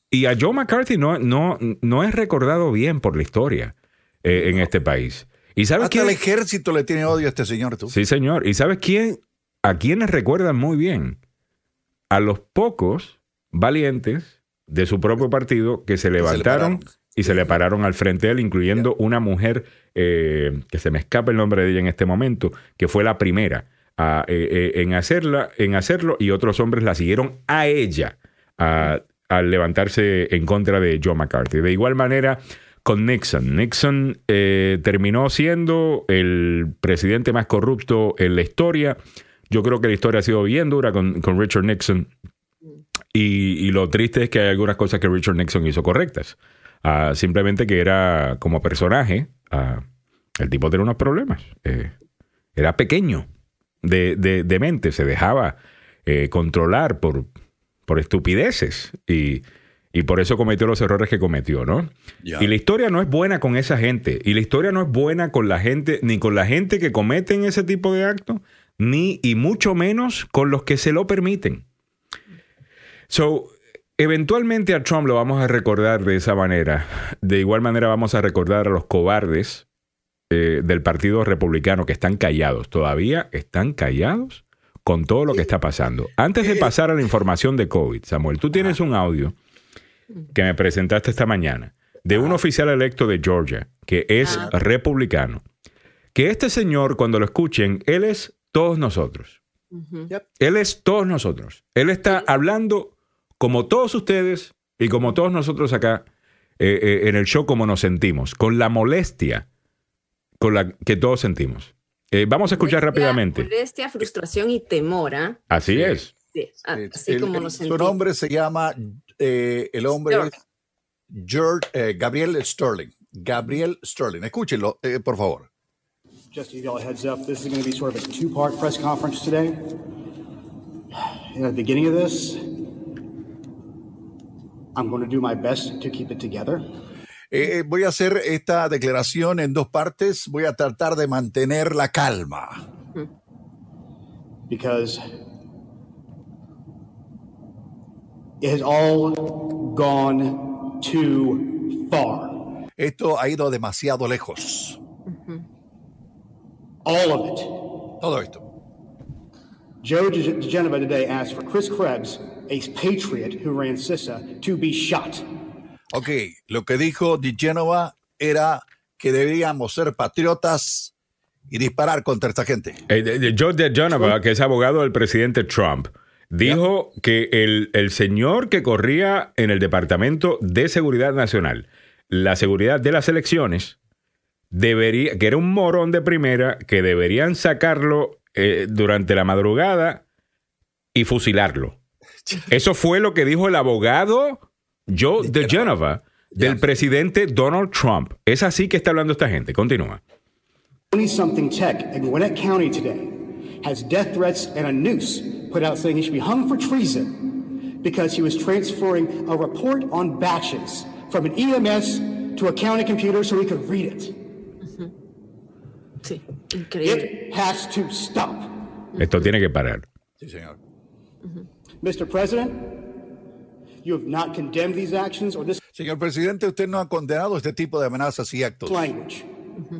y a Joe McCarthy no, no, no es recordado bien por la historia eh, en este país. ¿Y sabes Hasta quién? el ejército le tiene odio a este señor, tú. Sí, señor. ¿Y sabes quién? A quienes recuerdan muy bien. A los pocos valientes de su propio partido que se le levantaron y se le pararon al frente de él, incluyendo una mujer eh, que se me escapa el nombre de ella en este momento, que fue la primera a, eh, eh, en, hacerla, en hacerlo y otros hombres la siguieron a ella a- al levantarse en contra de Joe McCarthy. De igual manera con Nixon. Nixon terminó siendo el presidente más corrupto en la historia. Yo creo que la historia ha sido bien dura con, con Richard Nixon. Y, y lo triste es que hay algunas cosas que Richard Nixon hizo correctas. Ah, simplemente que era como personaje, ah, el tipo tenía unos problemas. Eh, era pequeño. de, de, de mente, se dejaba eh, controlar por, por estupideces y, y por eso cometió los errores que cometió, ¿no? Y la historia no es buena con esa gente. Y la historia no es buena con la gente, ni con la gente que cometen ese tipo de actos, ni y mucho menos con los que se lo permiten. So, eventualmente a Trump lo vamos a recordar de esa manera. De igual manera vamos a recordar a los cobardes eh, del Partido Republicano que están callados. Todavía están callados con todo lo que está pasando. Antes de pasar a la información de COVID, Samuel, tú tienes un audio que me presentaste esta mañana de un oficial electo de Georgia que es Ah. republicano. Que este señor, cuando lo escuchen, él es todos nosotros. Él es todos nosotros. Él está hablando como todos ustedes y como todos nosotros acá eh, eh, en el show, como nos sentimos, con la molestia con la que todos sentimos. Eh, vamos a escuchar Molestia- rápidamente. Molestia, frustración y temor, ¿ah? Así Sí. es. Sí, así el- como el- nos su nombre se llama, eh, el hombre Sterling. es George, eh, Gabriel Sterling. Gabriel Sterling. Escúchenlo, eh, por favor. Just to give y'all a heads up, this is going to be sort of a two part press conference today. And at the beginning of this, I'm going to do my best to keep it together. Eh, eh, voy a hacer esta declaración en dos partes. Voy a tratar de mantener la calma. because it has all gone too far. Esto ha ido demasiado lejos. All of it. Todo esto. Joe De- DeGenova today asked for Chris Krebs, a patriot who ran CISA, to be shot. Ok, lo que dijo Di Genova era que deberíamos ser patriotas y disparar contra esta gente. Eh, de- Donovan, que es abogado del presidente Trump, dijo que el, el señor que corría en el Departamento de Seguridad Nacional, la seguridad de las elecciones, debería, que era un morón de primera, que deberían sacarlo eh, durante la madrugada y fusilarlo. Eso fue lo que dijo el abogado Joe de Genova del presidente Donald Trump. Es así que está hablando esta gente. Continúa. 20 something tech in Gwinnett County today has death threats and a noose put out saying he should be hung for treason because he was transferring a report on batches from an EMS to a county computer so he could read it. Sí, increíble. It has to stop. Esto tiene que parar. Sí, señor. Mr. President, you have not condemned these actions or this Señor presidente, usted no ha condenado este tipo de amenazas y actos. language.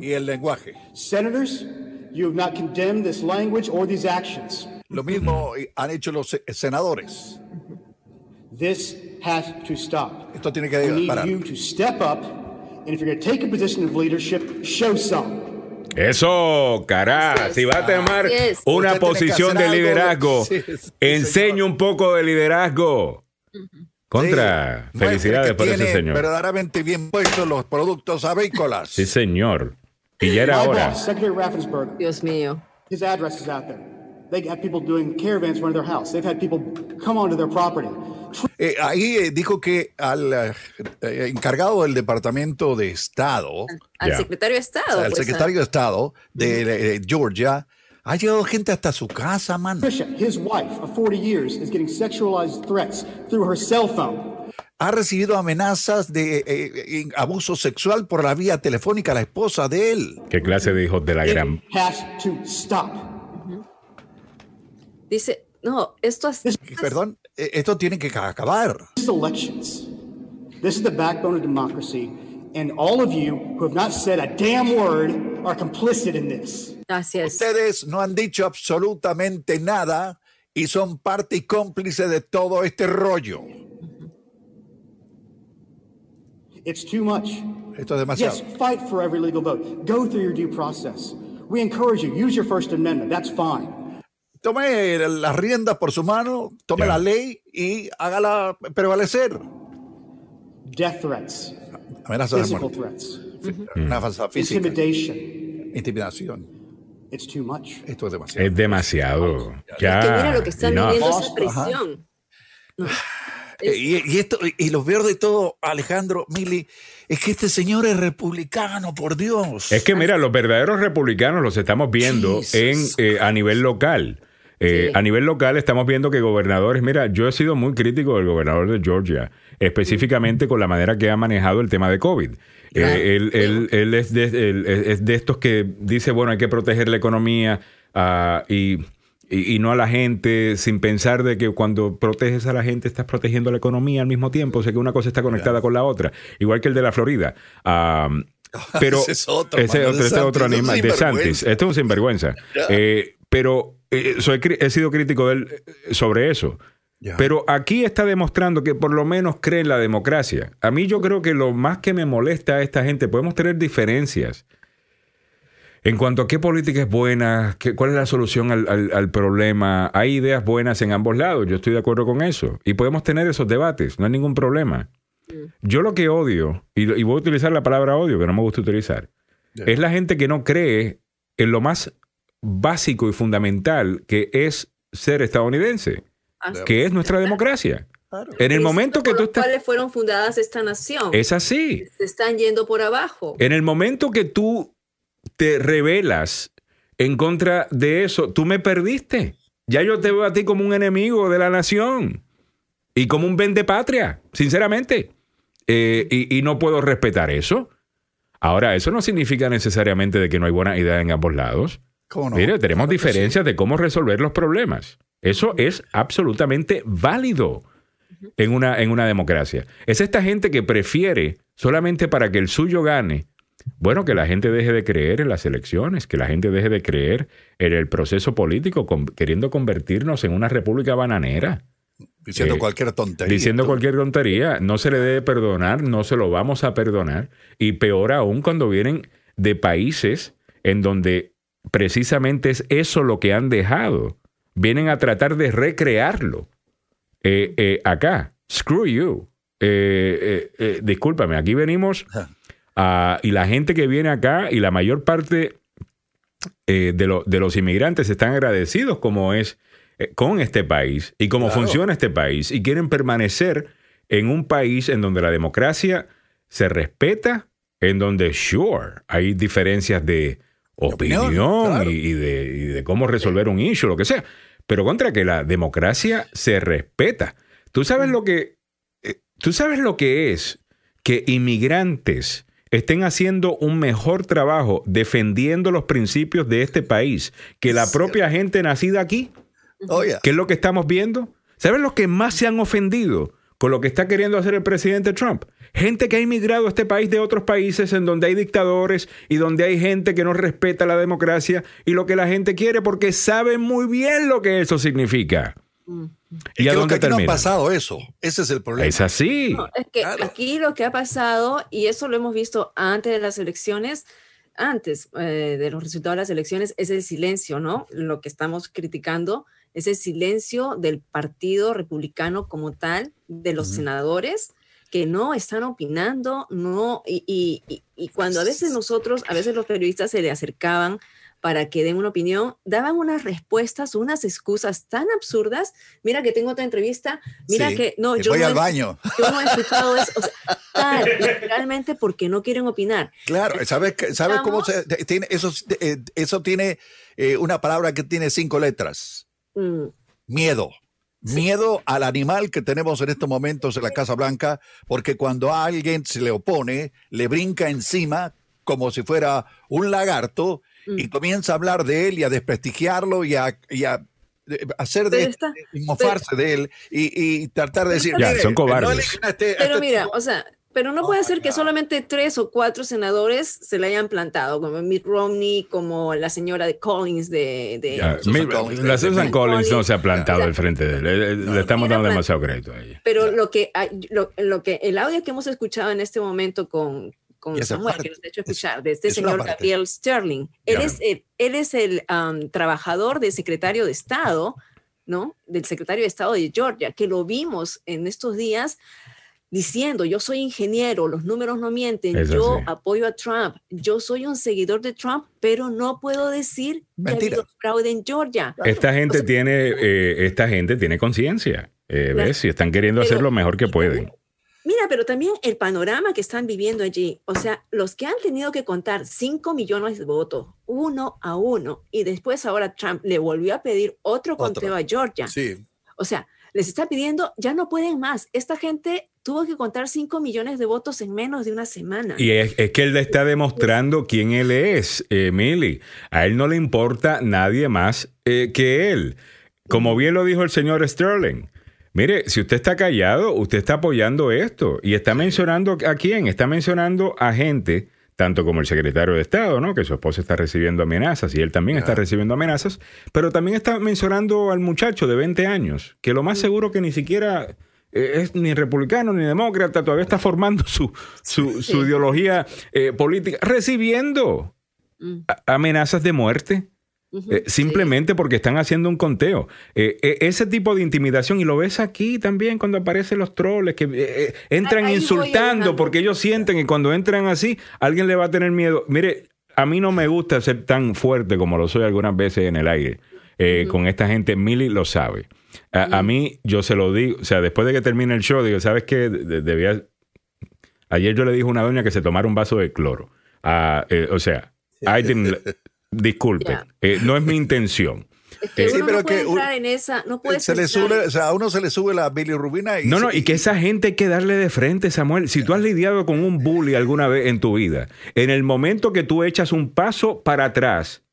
Y el lenguaje. Senators, you have not condemned this language or these actions. Lo mismo han hecho los se- senadores. This has to stop. Esto tiene que We need parar. you to step up, and if you're going to take a position of leadership, show some. Eso, cará. Si va a tomar una posición de liderazgo, enseñe un poco de liderazgo. Contra. Sí, Felicidades por ese señor. verdaderamente bien puestos los productos avícolas. Sí, señor. Y ya era hora. Dios mío. his address is out there. They have people doing caravans around their house. They've had people come onto their property. Eh, ahí eh, dijo que al eh, encargado del Departamento de Estado, Al Ya. secretario de Estado. al pues, secretario de Estado de eh, Georgia, ha llegado gente hasta su casa, mano. Trisha, his wife of 40 years, is getting sexualized threats through her cell phone. Ha recibido amenazas de eh, eh, abuso sexual por la vía telefónica la esposa de él. ¿Qué clase de hijos de la It gran? has to stop. Dice, no, esto es... Perdón, esto tiene que acabar. These elections, this is the backbone of democracy, and all of you who have not said a damn word are complicit in this. Así es. Ustedes no han dicho absolutamente nada y son parte y cómplice de todo este rollo. It's too much. Esto es demasiado. Yes, fight for every legal vote. Go through your due process. We encourage you, use your First Amendment. That's fine. Tome las riendas por su mano, tome la ley y hágala prevalecer. Death threats, Amenazas de physical muerte, threats, amenazas físicas, intimidation. intimidación. It's too much. Esto es demasiado. Es demasiado. Ya. que mira lo que está enough. viviendo esa prisión. Eh, y, y, esto, y lo peor de todo, Alejandro, Mili, es que este señor es republicano, por Dios. Es que mira, los verdaderos republicanos los estamos viendo en, eh, a nivel local. Eh, A nivel local estamos viendo que gobernadores, mira, yo he sido muy crítico del gobernador de Georgia, específicamente con la manera que ha manejado el tema de COVID. Eh, él, él, él, es de, él, es de, estos que dice, bueno, hay que proteger la economía uh, y, y, y, no a la gente, sin pensar de que cuando proteges a la gente estás protegiendo la economía al mismo tiempo, o sea que una cosa está conectada con la otra, igual que el de la Florida. Uh, pero ese es otro, ese mano, otro, de este otro animal, de. Santis. Este es un sinvergüenza. Eh, pero eh, soy, cri- he sido crítico de él eh, sobre eso. Pero aquí está demostrando que por lo menos cree en la democracia. A mí yo creo que lo más que me molesta a esta gente, podemos tener diferencias en cuanto a qué política es buena, qué, cuál es la solución al, al- al problema. Hay ideas buenas en ambos lados, yo estoy de acuerdo con eso. Y podemos tener esos debates, no hay ningún problema. Yo lo que odio, y, y voy a utilizar la palabra odio, que no me gusta utilizar, es la gente que no cree en lo más básico y fundamental que es ser estadounidense, Así- que es nuestra democracia. Claro. En el momento que tú estás... cuales fueron fundadas esta nación. Es así. Se están yendo por abajo. En el momento que tú te rebelas en contra de eso, tú me perdiste. Ya yo te veo a ti como un enemigo de la nación y como un vende patria, sinceramente. Eh, y, y no puedo respetar eso. Ahora, eso no significa necesariamente de que no hay buena idea en ambos lados. ¿Cómo no? Mire, tenemos Claro diferencias de cómo resolver los problemas. Eso es absolutamente válido en una, en una democracia. Es esta gente que prefiere solamente para que el suyo gane. Bueno, que la gente deje de creer en las elecciones, que la gente deje de creer en el proceso político, con- queriendo convertirnos en una república bananera. Diciendo eh, cualquier tontería. diciendo cualquier tontería. No se le debe perdonar, no se lo vamos a perdonar. Y peor aún cuando vienen de países en donde precisamente es eso lo que han dejado. Vienen a tratar de recrearlo eh, eh, acá. Screw you. Eh, eh, discúlpame, aquí venimos y la gente que viene acá y la mayor parte de, lo- de los inmigrantes están agradecidos como es con este país y cómo Claro. funciona este país y quieren permanecer en un país en donde la democracia se respeta, en donde, sure, hay diferencias de opinión, opinión, claro. y, y de, y de cómo resolver un issue, lo que sea, pero contra que la democracia se respeta. Tú sabes lo que, eh, tú sabes lo que es que inmigrantes estén haciendo un mejor trabajo defendiendo los principios de este país que la propia gente nacida aquí. Oye, ¿Qué es lo que estamos viendo? ¿Saben los que más se han ofendido con lo que está queriendo hacer el presidente Trump? Gente que ha inmigrado a este país de otros países en donde hay dictadores y donde hay gente que no respeta la democracia y lo que la gente quiere porque sabe muy bien lo que eso significa. es ¿Y a dónde que aquí no ha pasado eso. Ese es el problema. Es así. No, es que Claro. aquí lo que ha pasado, y eso lo hemos visto antes de las elecciones, antes eh, de los resultados de las elecciones, es el silencio, ¿no? Lo que estamos criticando es el silencio del Partido Republicano como tal, de los senadores que no están opinando, no, y, y- y- y cuando a veces nosotros, a veces los periodistas se le acercaban para que den una opinión, daban unas respuestas, unas excusas tan absurdas. Mira que tengo otra entrevista, mira Sí, que no, yo voy no al he- baño. yo no he escuchado eso. O sea, tal, literalmente porque no quieren opinar. Claro, ¿sabes, sabes cómo se tiene eso? eh, Eso tiene eh, una palabra que tiene cinco letras. Mm, Miedo. Miedo al animal que tenemos en estos momentos en la Casa Blanca, porque cuando a alguien se le opone, le brinca encima como si fuera un lagarto y Mm. comienza a hablar de él y a desprestigiarlo y a, y a, eh, hacer de y mofarse de él y, y tratar de decir, Ya, "Mire, son cobardes". elijan a este- a Pero este mira, tipo". o sea, pero no Oh puede ser que God. solamente tres o cuatro senadores se le hayan plantado, como Mitt Romney, como la señora de Collins de... de- Ya, Susan Collins, la Susan de- Collins no Collins. se ha plantado al frente de él. Eh, eh, Le estamos Mira, dando plan- demasiado crédito a ella. Pero lo que, lo, lo que el audio que hemos escuchado en este momento con, con Samuel, parte, que nos ha hecho es- escuchar, de este es señor. Gabriel Sterling, él Ya. es el, él es el um, trabajador del secretario de Estado, ¿no? Del secretario de Estado de Georgia, que lo vimos en estos días diciendo, yo soy ingeniero, los números no mienten, yo apoyo a Trump, yo soy un seguidor de Trump, pero no puedo decir que ha Mentira. habido fraude en Georgia. Esta gente O sea- tiene, eh, esta gente tiene conciencia. Eh, ¿Ves? Si están queriendo hacer lo mejor que pueden. Mira, pero también el panorama que están viviendo allí, o sea, los que han tenido que contar 5 millones de votos, uno a uno, y después ahora Trump le volvió a pedir otro conteo a Georgia. Sí. O sea, les está pidiendo, ya no pueden más. Esta gente tuvo que contar 5 millones de votos en menos de una semana. Y es, que él le está demostrando quién él es, Emily. A él no le importa nadie más eh, que él. Como bien lo dijo el señor Sterling. Mire, si usted está callado, usted está apoyando esto. Y está mencionando a quién? Está mencionando a gente, tanto como el secretario de Estado, ¿no? Que su esposa está recibiendo amenazas y él también está recibiendo amenazas. Pero también está mencionando al muchacho de 20 años, que lo más seguro que ni siquiera es ni republicano ni demócrata, todavía está formando su, su, ideología eh, política, recibiendo mm. amenazas de muerte. Eh, simplemente porque están haciendo un conteo. Eh, eh, ese tipo de intimidación, y lo ves aquí también cuando aparecen los troles que entran insultando porque ellos sienten que cuando entran así, alguien le va a tener miedo. Mire, a mí no me gusta ser tan fuerte como lo soy algunas veces en el aire. Con esta gente, Milly lo sabe. A, mí, yo se lo digo, o sea, después de que termine el show, digo, ¿sabes qué? debía... Ayer yo le dije a una doña que se tomara un vaso de cloro. Ah, o sea, I didn't, Disculpe, eh, no es mi intención. Eh, sí, pero que en esa, no puede se le sube, o sea, a uno se le sube la bilirrubina y No, no, y que esa gente hay que darle de frente, Samuel. Si tú has lidiado con un bully alguna vez en tu vida, en el momento que tú echas un paso para atrás,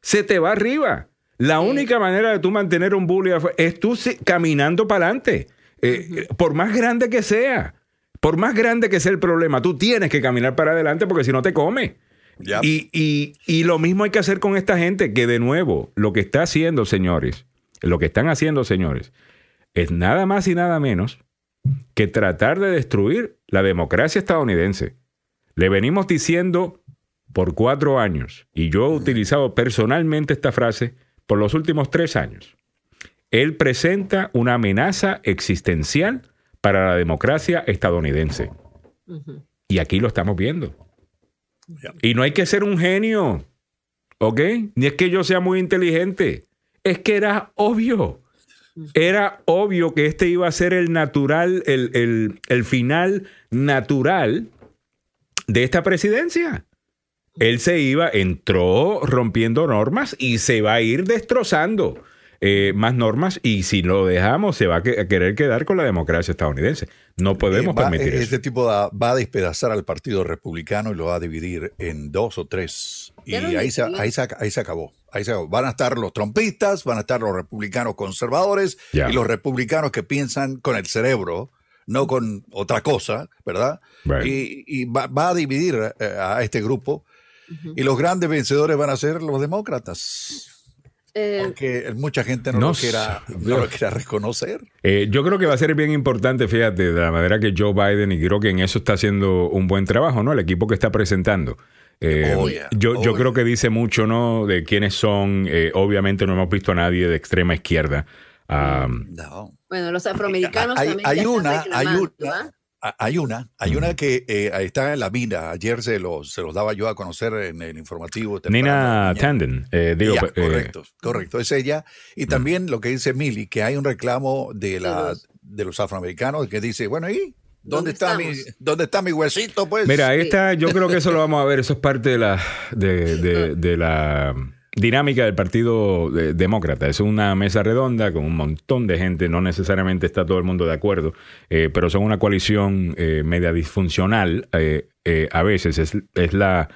se te va arriba. La única manera de tú mantener un bully es tú caminando para adelante. Eh, por más grande que sea, por más grande que sea el problema, tú tienes que caminar para adelante porque si no te come. Y, lo mismo hay que hacer con esta gente que de nuevo, lo que está haciendo, señores, lo que están haciendo, señores, es nada más y nada menos que tratar de destruir la democracia estadounidense. Le venimos diciendo por cuatro años, y yo he utilizado personalmente esta frase por los últimos tres años. Él presenta una amenaza existencial para la democracia estadounidense. Y aquí lo estamos viendo. Y no hay que ser un genio, ¿ok? Ni es que yo sea muy inteligente. Es que era obvio. Era obvio que este iba a ser el natural, el, el final natural de esta presidencia. Él se iba, entró rompiendo normas y se va a ir destrozando. Eh, más normas y si lo dejamos se va a, querer quedar con la democracia estadounidense. No podemos eh, permitir eso. Este tipo va, a despedazar al Partido Republicano y lo va a dividir en dos o tres. Y ahí se, ahí, se, ahí se, acabó. Ahí se Van a estar los trompistas, van a estar los republicanos conservadores y los republicanos que piensan con el cerebro, no con otra cosa, ¿verdad? Y, va, a dividir eh, a, este grupo. Y los grandes vencedores van a ser los demócratas. Eh, Aunque mucha gente no, lo, quiera, reconocer. Eh, yo creo que va a ser bien importante, fíjate, de la manera que Joe Biden, y creo que en eso está haciendo un buen trabajo, ¿no? El equipo que está presentando. Eh, oh, yo, yo creo que dice mucho, ¿no? De quiénes son. obviamente no hemos visto a nadie de extrema izquierda. no. Bueno, los afroamericanos hay, también hay una, hay una, hay una, hay una que eh, está en la mina. Ayer se los, se los daba yo a conocer en el informativo. Nina Tanden. Eh, digo, eh, correcto, correcto, es ella. Y también lo que dice Mili, que hay un reclamo de, la, de los afroamericanos que dice, bueno, ¿y ¿Dónde, está mi, ¿Dónde está mi huesito? Pues? Mira, ahí está, yo creo que eso lo vamos a ver, eso es parte de la, de, de la dinámica del Partido Demócrata. Es una mesa redonda con un montón de gente, no necesariamente está todo el mundo de acuerdo, eh, pero son una coalición eh, media disfuncional. Eh, a veces es, es la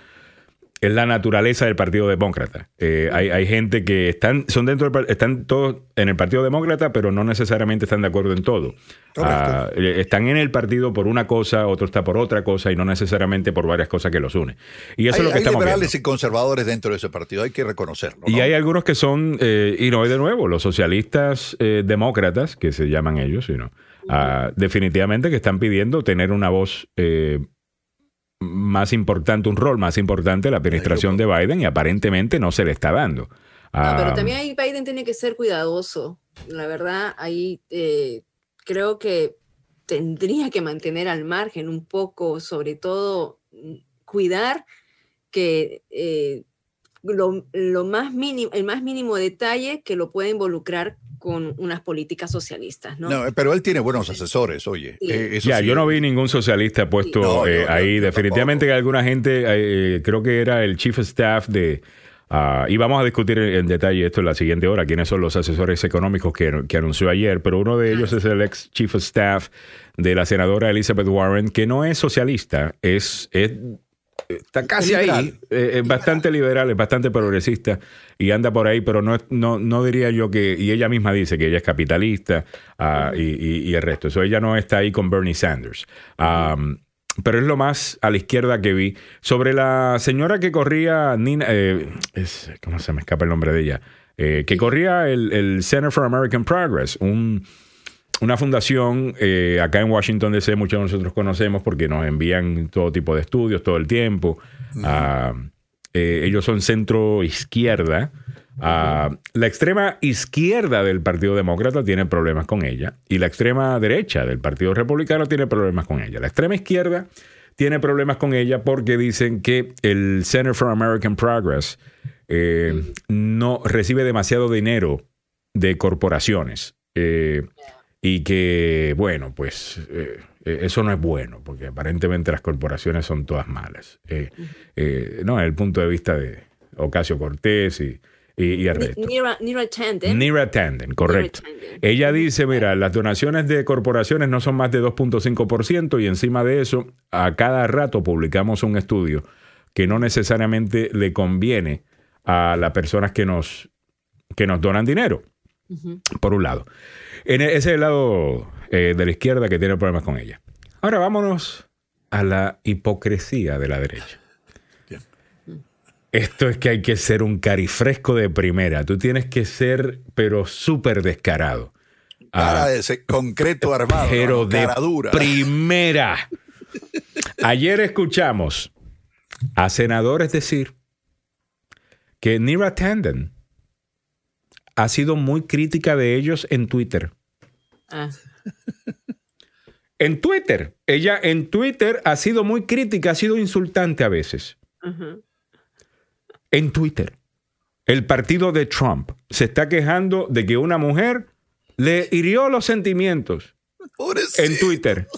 es la naturaleza del Partido Demócrata. Eh, hay, gente que están, son dentro están todos en el Partido Demócrata, pero no necesariamente están de acuerdo en todo. Ah, eh, están en el partido por una cosa, otro está por otra cosa y no necesariamente por varias cosas que los unen. Y eso hay, es lo que hay estamos liberales y conservadores dentro de ese partido, hay que reconocerlo. Y hay algunos que son, eh, y no, de nuevo, los socialistas demócratas, que se llaman ellos, sino, ah, definitivamente que están pidiendo tener una voz más importante, un rol más importante la administración de Biden y aparentemente no se le está dando. No, pero ah, también ahí Biden tiene que ser cuidadoso. La verdad, ahí eh, creo que tendría que mantener al margen un poco, sobre todo mm, cuidar que eh, lo, más mínimo, el más mínimo detalle que lo pueda involucrar con unas políticas socialistas, ¿no? No, pero él tiene buenos asesores, oye. Sí. Eh, eso Ya, sí. yo no vi ningún socialista puesto No, eh, no, ahí. Definitivamente que alguna gente, eh, creo que era el chief of staff de... ah, y vamos a discutir en, en detalle esto en la siguiente hora, quiénes son los asesores económicos que, que anunció ayer, pero uno de ellos es el ex chief of staff de la senadora Elizabeth Warren, que no es socialista, es... es Está casi liberal. ahí, eh, es bastante liberal, es bastante progresista y anda por ahí, pero no, no, no diría yo que, y ella misma dice que ella es capitalista ah, y, y- y el resto, eso ella no está ahí con Bernie Sanders. Pero es lo más a la izquierda que vi. Sobre la señora que corría, Nina, eh, es- ¿cómo se me escapa el nombre de ella? Eh, que corría el, el Center for American Progress, un, una fundación eh, acá en Washington DC, muchos de nosotros conocemos porque nos envían todo tipo de estudios todo el tiempo. Eh, ellos son centro izquierda. La extrema izquierda del Partido Demócrata tiene problemas con ella y la extrema derecha del Partido Republicano tiene problemas con ella. La extrema izquierda tiene problemas con ella porque dicen que el Center for American Progress eh, no recibe demasiado dinero de corporaciones. Eh, y que, bueno, pues eh, eh, eso no es bueno, porque aparentemente las corporaciones son todas malas. Eh, eh, no, el punto de vista de Ocasio Cortés y, y, y el resto. Nira, Nira Tanden. Nira Tanden, correcto. Nira Tanden. Ella dice, mira, las donaciones de corporaciones no son más de 2.5% y encima de eso, a cada rato publicamos un estudio que no necesariamente le conviene a las personas que nos, que nos donan dinero, por un lado. En e- ese es el lado eh, de la izquierda que tiene problemas con ella. Ahora vámonos a la hipocresía de la derecha. Esto es que hay que ser un carifresco de primera. Tú tienes que ser, pero súper descarado. Cara Ah, de ese concreto armado. pero de dura. primera. Ayer escuchamos a senadores decir que Nira Tanden ha sido muy crítica de ellos en Twitter. Ah, En Twitter. Ella en Twitter ha sido muy crítica, ha sido insultante a veces. En Twitter. El partido de Trump se está quejando de que una mujer le hirió los sentimientos Pobrecito. en Twitter.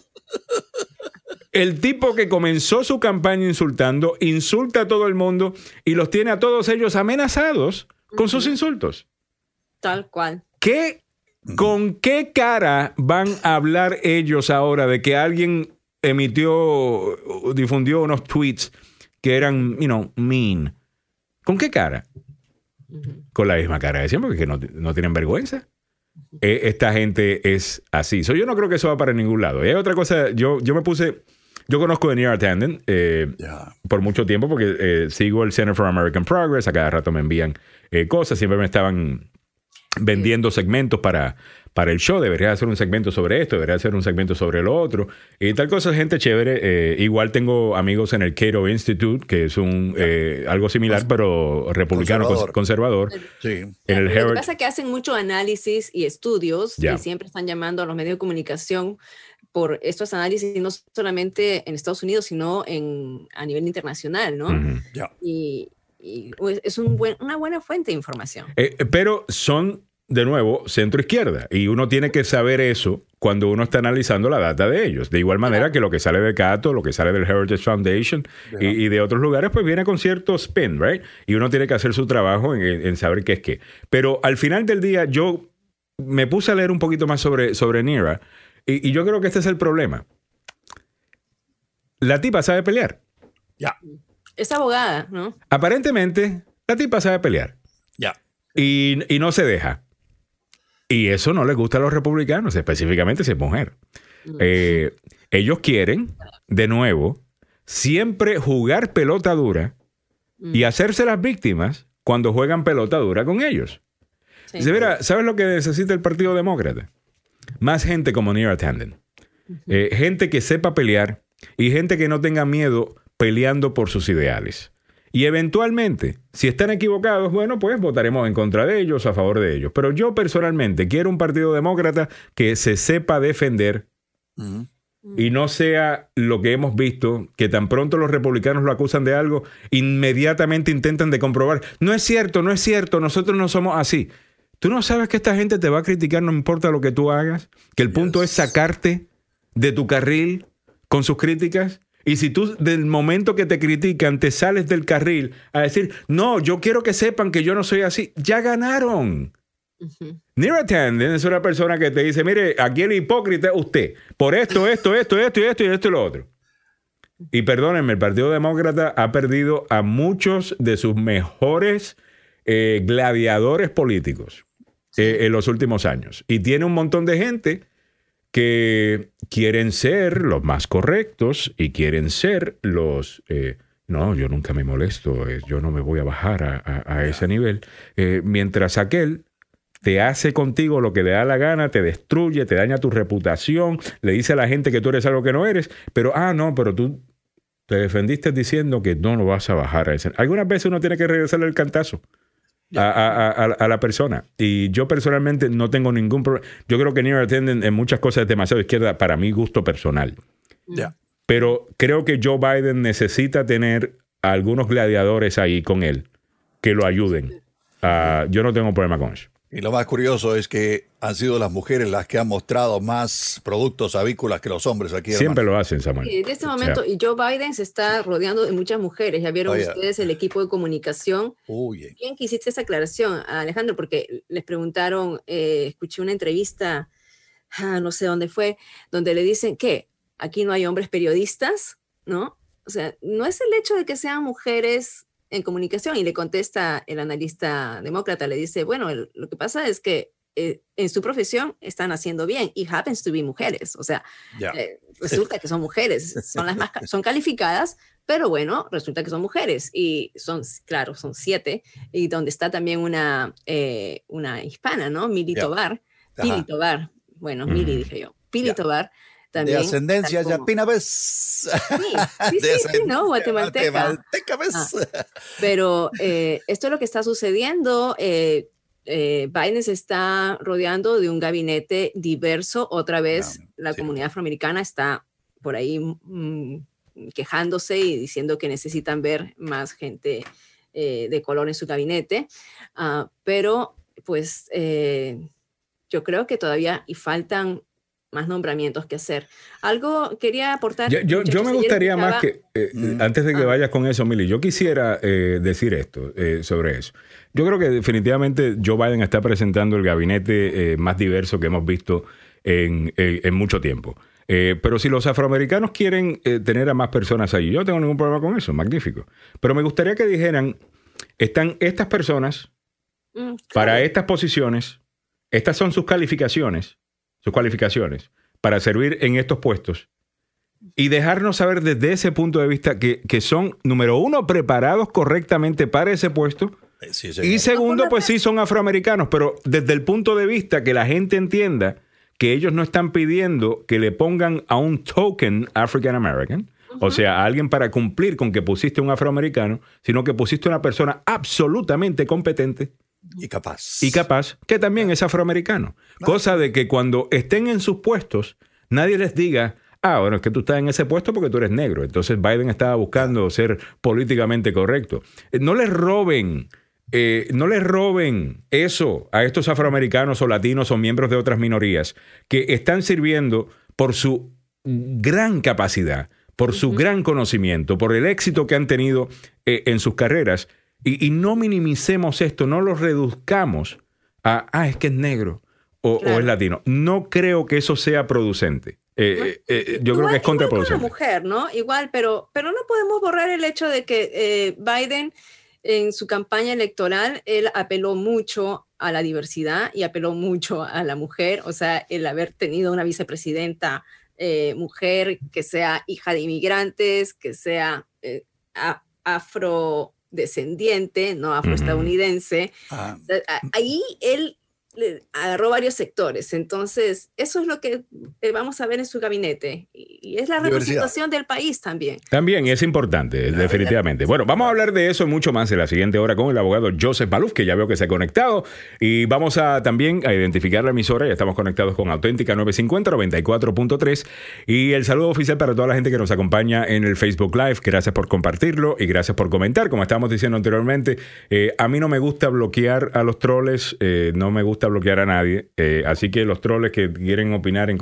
El tipo que comenzó su campaña insultando, insulta a todo el mundo y los tiene a todos ellos amenazados con sus insultos. Tal cual. ¿Qué, ¿Con qué cara van a hablar ellos ahora de que alguien emitió, o difundió unos tweets que eran, you know, mean? ¿Con qué cara? Con la misma cara de siempre, porque no, no tienen vergüenza. Eh, esta gente es así. So, yo no creo que eso va para ningún lado. Y hay otra cosa, yo, yo me puse, yo conozco a Near Tanden eh, por mucho tiempo porque eh, sigo el Center for American Progress, a cada rato me envían eh, cosas, siempre me estaban vendiendo segmentos para, para el show, debería hacer un segmento sobre esto, debería hacer un segmento sobre lo otro, y tal cosa, gente chévere. Eh, igual tengo amigos en el Cato Institute, que es un eh, algo similar, pero republicano cons- Conservador. conservador. Sí. En el Lo que pasa es que hacen mucho análisis y estudios y siempre están llamando a los medios de comunicación por estos análisis, no solamente en Estados Unidos, sino en, a nivel internacional, ¿no? Y, y, es un buen, una buena fuente de información. Eh, pero son, de nuevo, centro izquierda. Y uno tiene que saber eso cuando uno está analizando la data de ellos. De igual manera que lo que sale de Cato, lo que sale del Heritage Foundation y, y de otros lugares, pues viene con cierto spin, ¿right? Y uno tiene que hacer su trabajo en, en saber qué es qué. Pero al final del día, yo me puse a leer un poquito más sobre, sobre Nira. Y, y yo creo que este es el problema. La tipa sabe pelear. Ya. Es abogada, ¿no? Aparentemente, la tipa sabe pelear. Ya. y, y no se deja. Y eso no les gusta a los republicanos, específicamente si es mujer. Eh, ellos quieren, de nuevo, siempre jugar pelota dura y hacerse las víctimas cuando juegan pelota dura con ellos. Sí. Dice, mira, ¿sabes lo que necesita el Partido Demócrata? Más gente como Neera Tanden. Eh, gente que sepa pelear y gente que no tenga miedo peleando por sus ideales. Y eventualmente, si están equivocados, bueno, pues votaremos en contra de ellos, a favor de ellos. Pero yo personalmente quiero un Partido Demócrata que se sepa defender y no sea lo que hemos visto, que tan pronto los republicanos lo acusan de algo, inmediatamente intentan de comprobar, no es cierto, no es cierto, nosotros no somos así. Tú no sabes que esta gente te va a criticar no importa lo que tú hagas, que el punto es sacarte de tu carril con sus críticas. Y si tú del momento que te critican te sales del carril a decir, no, yo quiero que sepan que yo no soy así, ya ganaron. Uh es una persona que te dice, mire, aquí el hipócrita es usted, por esto, esto, esto, esto y esto y esto y lo otro. Y perdónenme, el Partido Demócrata ha perdido a muchos de sus mejores eh, gladiadores políticos eh, en los últimos años. Y tiene un montón de gente que quieren ser los más correctos y quieren ser los... Eh, no, yo nunca me molesto, yo no me voy a bajar a, ese nivel. mientras aquel te hace contigo lo que le da la gana, te destruye, te daña tu reputación, le dice a la gente que tú eres algo que no eres, pero, ah, no, pero tú te defendiste diciendo que no lo vas a bajar a ese. Algunas veces uno tiene que regresarle el cantazo. A, la persona. Y yo personalmente no tengo ningún problema. Yo creo que Near Attendant en muchas cosas es demasiado izquierda para mi gusto personal. Pero creo que Joe Biden necesita tener algunos gladiadores ahí con él que lo ayuden. Ah, yo no tengo problema con eso. Y lo más curioso es que han sido las mujeres las que han mostrado más productos avícolas que los hombres aquí. Siempre lo hacen, Samuel. en este momento, y Joe Biden se está rodeando de muchas mujeres. Ya vieron ustedes el equipo de comunicación. Uy, ¿Quién quisiste esa aclaración, Alejandro? Porque les preguntaron, eh, escuché una entrevista, ah, no sé dónde fue, donde le dicen que aquí no hay hombres periodistas, ¿no? O sea, no es el hecho de que sean mujeres en comunicación y le contesta el analista demócrata, le dice, bueno, lo que pasa es que eh, en su profesión están haciendo bien y happens to be mujeres, o sea, eh, resulta que son mujeres, son las más, son calificadas, pero bueno, resulta que son mujeres y son, claro, son siete y donde está también una, eh, una hispana, ¿no? Mili Tobar, Pili Tobar, bueno, Mili dije yo, Pili Tobar de ascendencia yapina, ¿ves? Sí, sí, sí, no, guatemalteca. Ah, pero eh, esto es lo que está sucediendo. Eh, eh, Biden se está rodeando de un gabinete diverso. Otra vez, la comunidad afroamericana está por ahí mm, quejándose y diciendo que necesitan ver más gente de color en su gabinete. Ah, pero, pues, yo creo que todavía y faltan más nombramientos que hacer. Algo quería aportar. Yo, yo, me gustaría más que, eh, mm. antes de que ah. vayas con eso, Mili, yo quisiera eh, decir esto eh, sobre eso. Yo creo que definitivamente Joe Biden está presentando el gabinete más diverso que hemos visto en, en mucho tiempo. pero si los afroamericanos quieren tener a más personas allí, yo no tengo ningún problema con eso, magnífico. Pero me gustaría que dijeran, están estas personas mm, para estas posiciones, estas son sus calificaciones sus cualificaciones para servir en estos puestos y dejarnos saber desde ese punto de vista que, son, número uno, preparados correctamente para ese puesto. Eh, y segundo, pues sí, son afroamericanos, pero desde el punto de vista que la gente entienda que ellos no están pidiendo que le pongan a un token African American, o sea, a alguien para cumplir con que pusiste un afroamericano, sino que pusiste una persona absolutamente competente y capaz. Y capaz, que también es afroamericano. Cosa de que cuando estén en sus puestos, nadie les diga, ah, bueno, es que tú estás en ese puesto porque tú eres negro. Entonces Biden estaba buscando ser políticamente correcto. Eh, no les roben. Eh, no les roben eso a estos afroamericanos o latinos o miembros de otras minorías que están sirviendo por su gran capacidad, por su gran conocimiento, por el éxito que han tenido eh, en sus carreras y, no minimicemos esto, no lo reduzcamos a, ah, es que es negro o, es latino. No creo que eso sea producente. Eh, eh, eh, yo creo que es contraproducente. Igual mujer, ¿no? Igual, pero, pero no podemos borrar el hecho de que Biden en su campaña electoral, él apeló mucho a la diversidad y apeló mucho a la mujer, o sea, el haber tenido una vicepresidenta mujer que sea hija de inmigrantes, que sea afro descendiente, no afroestadounidense. Ah. Ahí él agarró varios sectores. Entonces, eso es lo que eh, vamos a ver en su gabinete. Y, es la representación del país también. También es importante, definitivamente. Bueno, vamos a hablar de eso mucho más en la siguiente hora con el abogado Joseph Maluf, que ya veo que se ha conectado. Y vamos a también a identificar la emisora. Ya estamos conectados con Auténtica 950 94.3. Y el saludo oficial para toda la gente que nos acompaña en el Facebook Live. Gracias por compartirlo y gracias por comentar. Como estábamos diciendo anteriormente, eh, a mí no me gusta bloquear a los troles, eh, no me gusta bloquear a nadie. Eh, así que los troles que quieren opinar en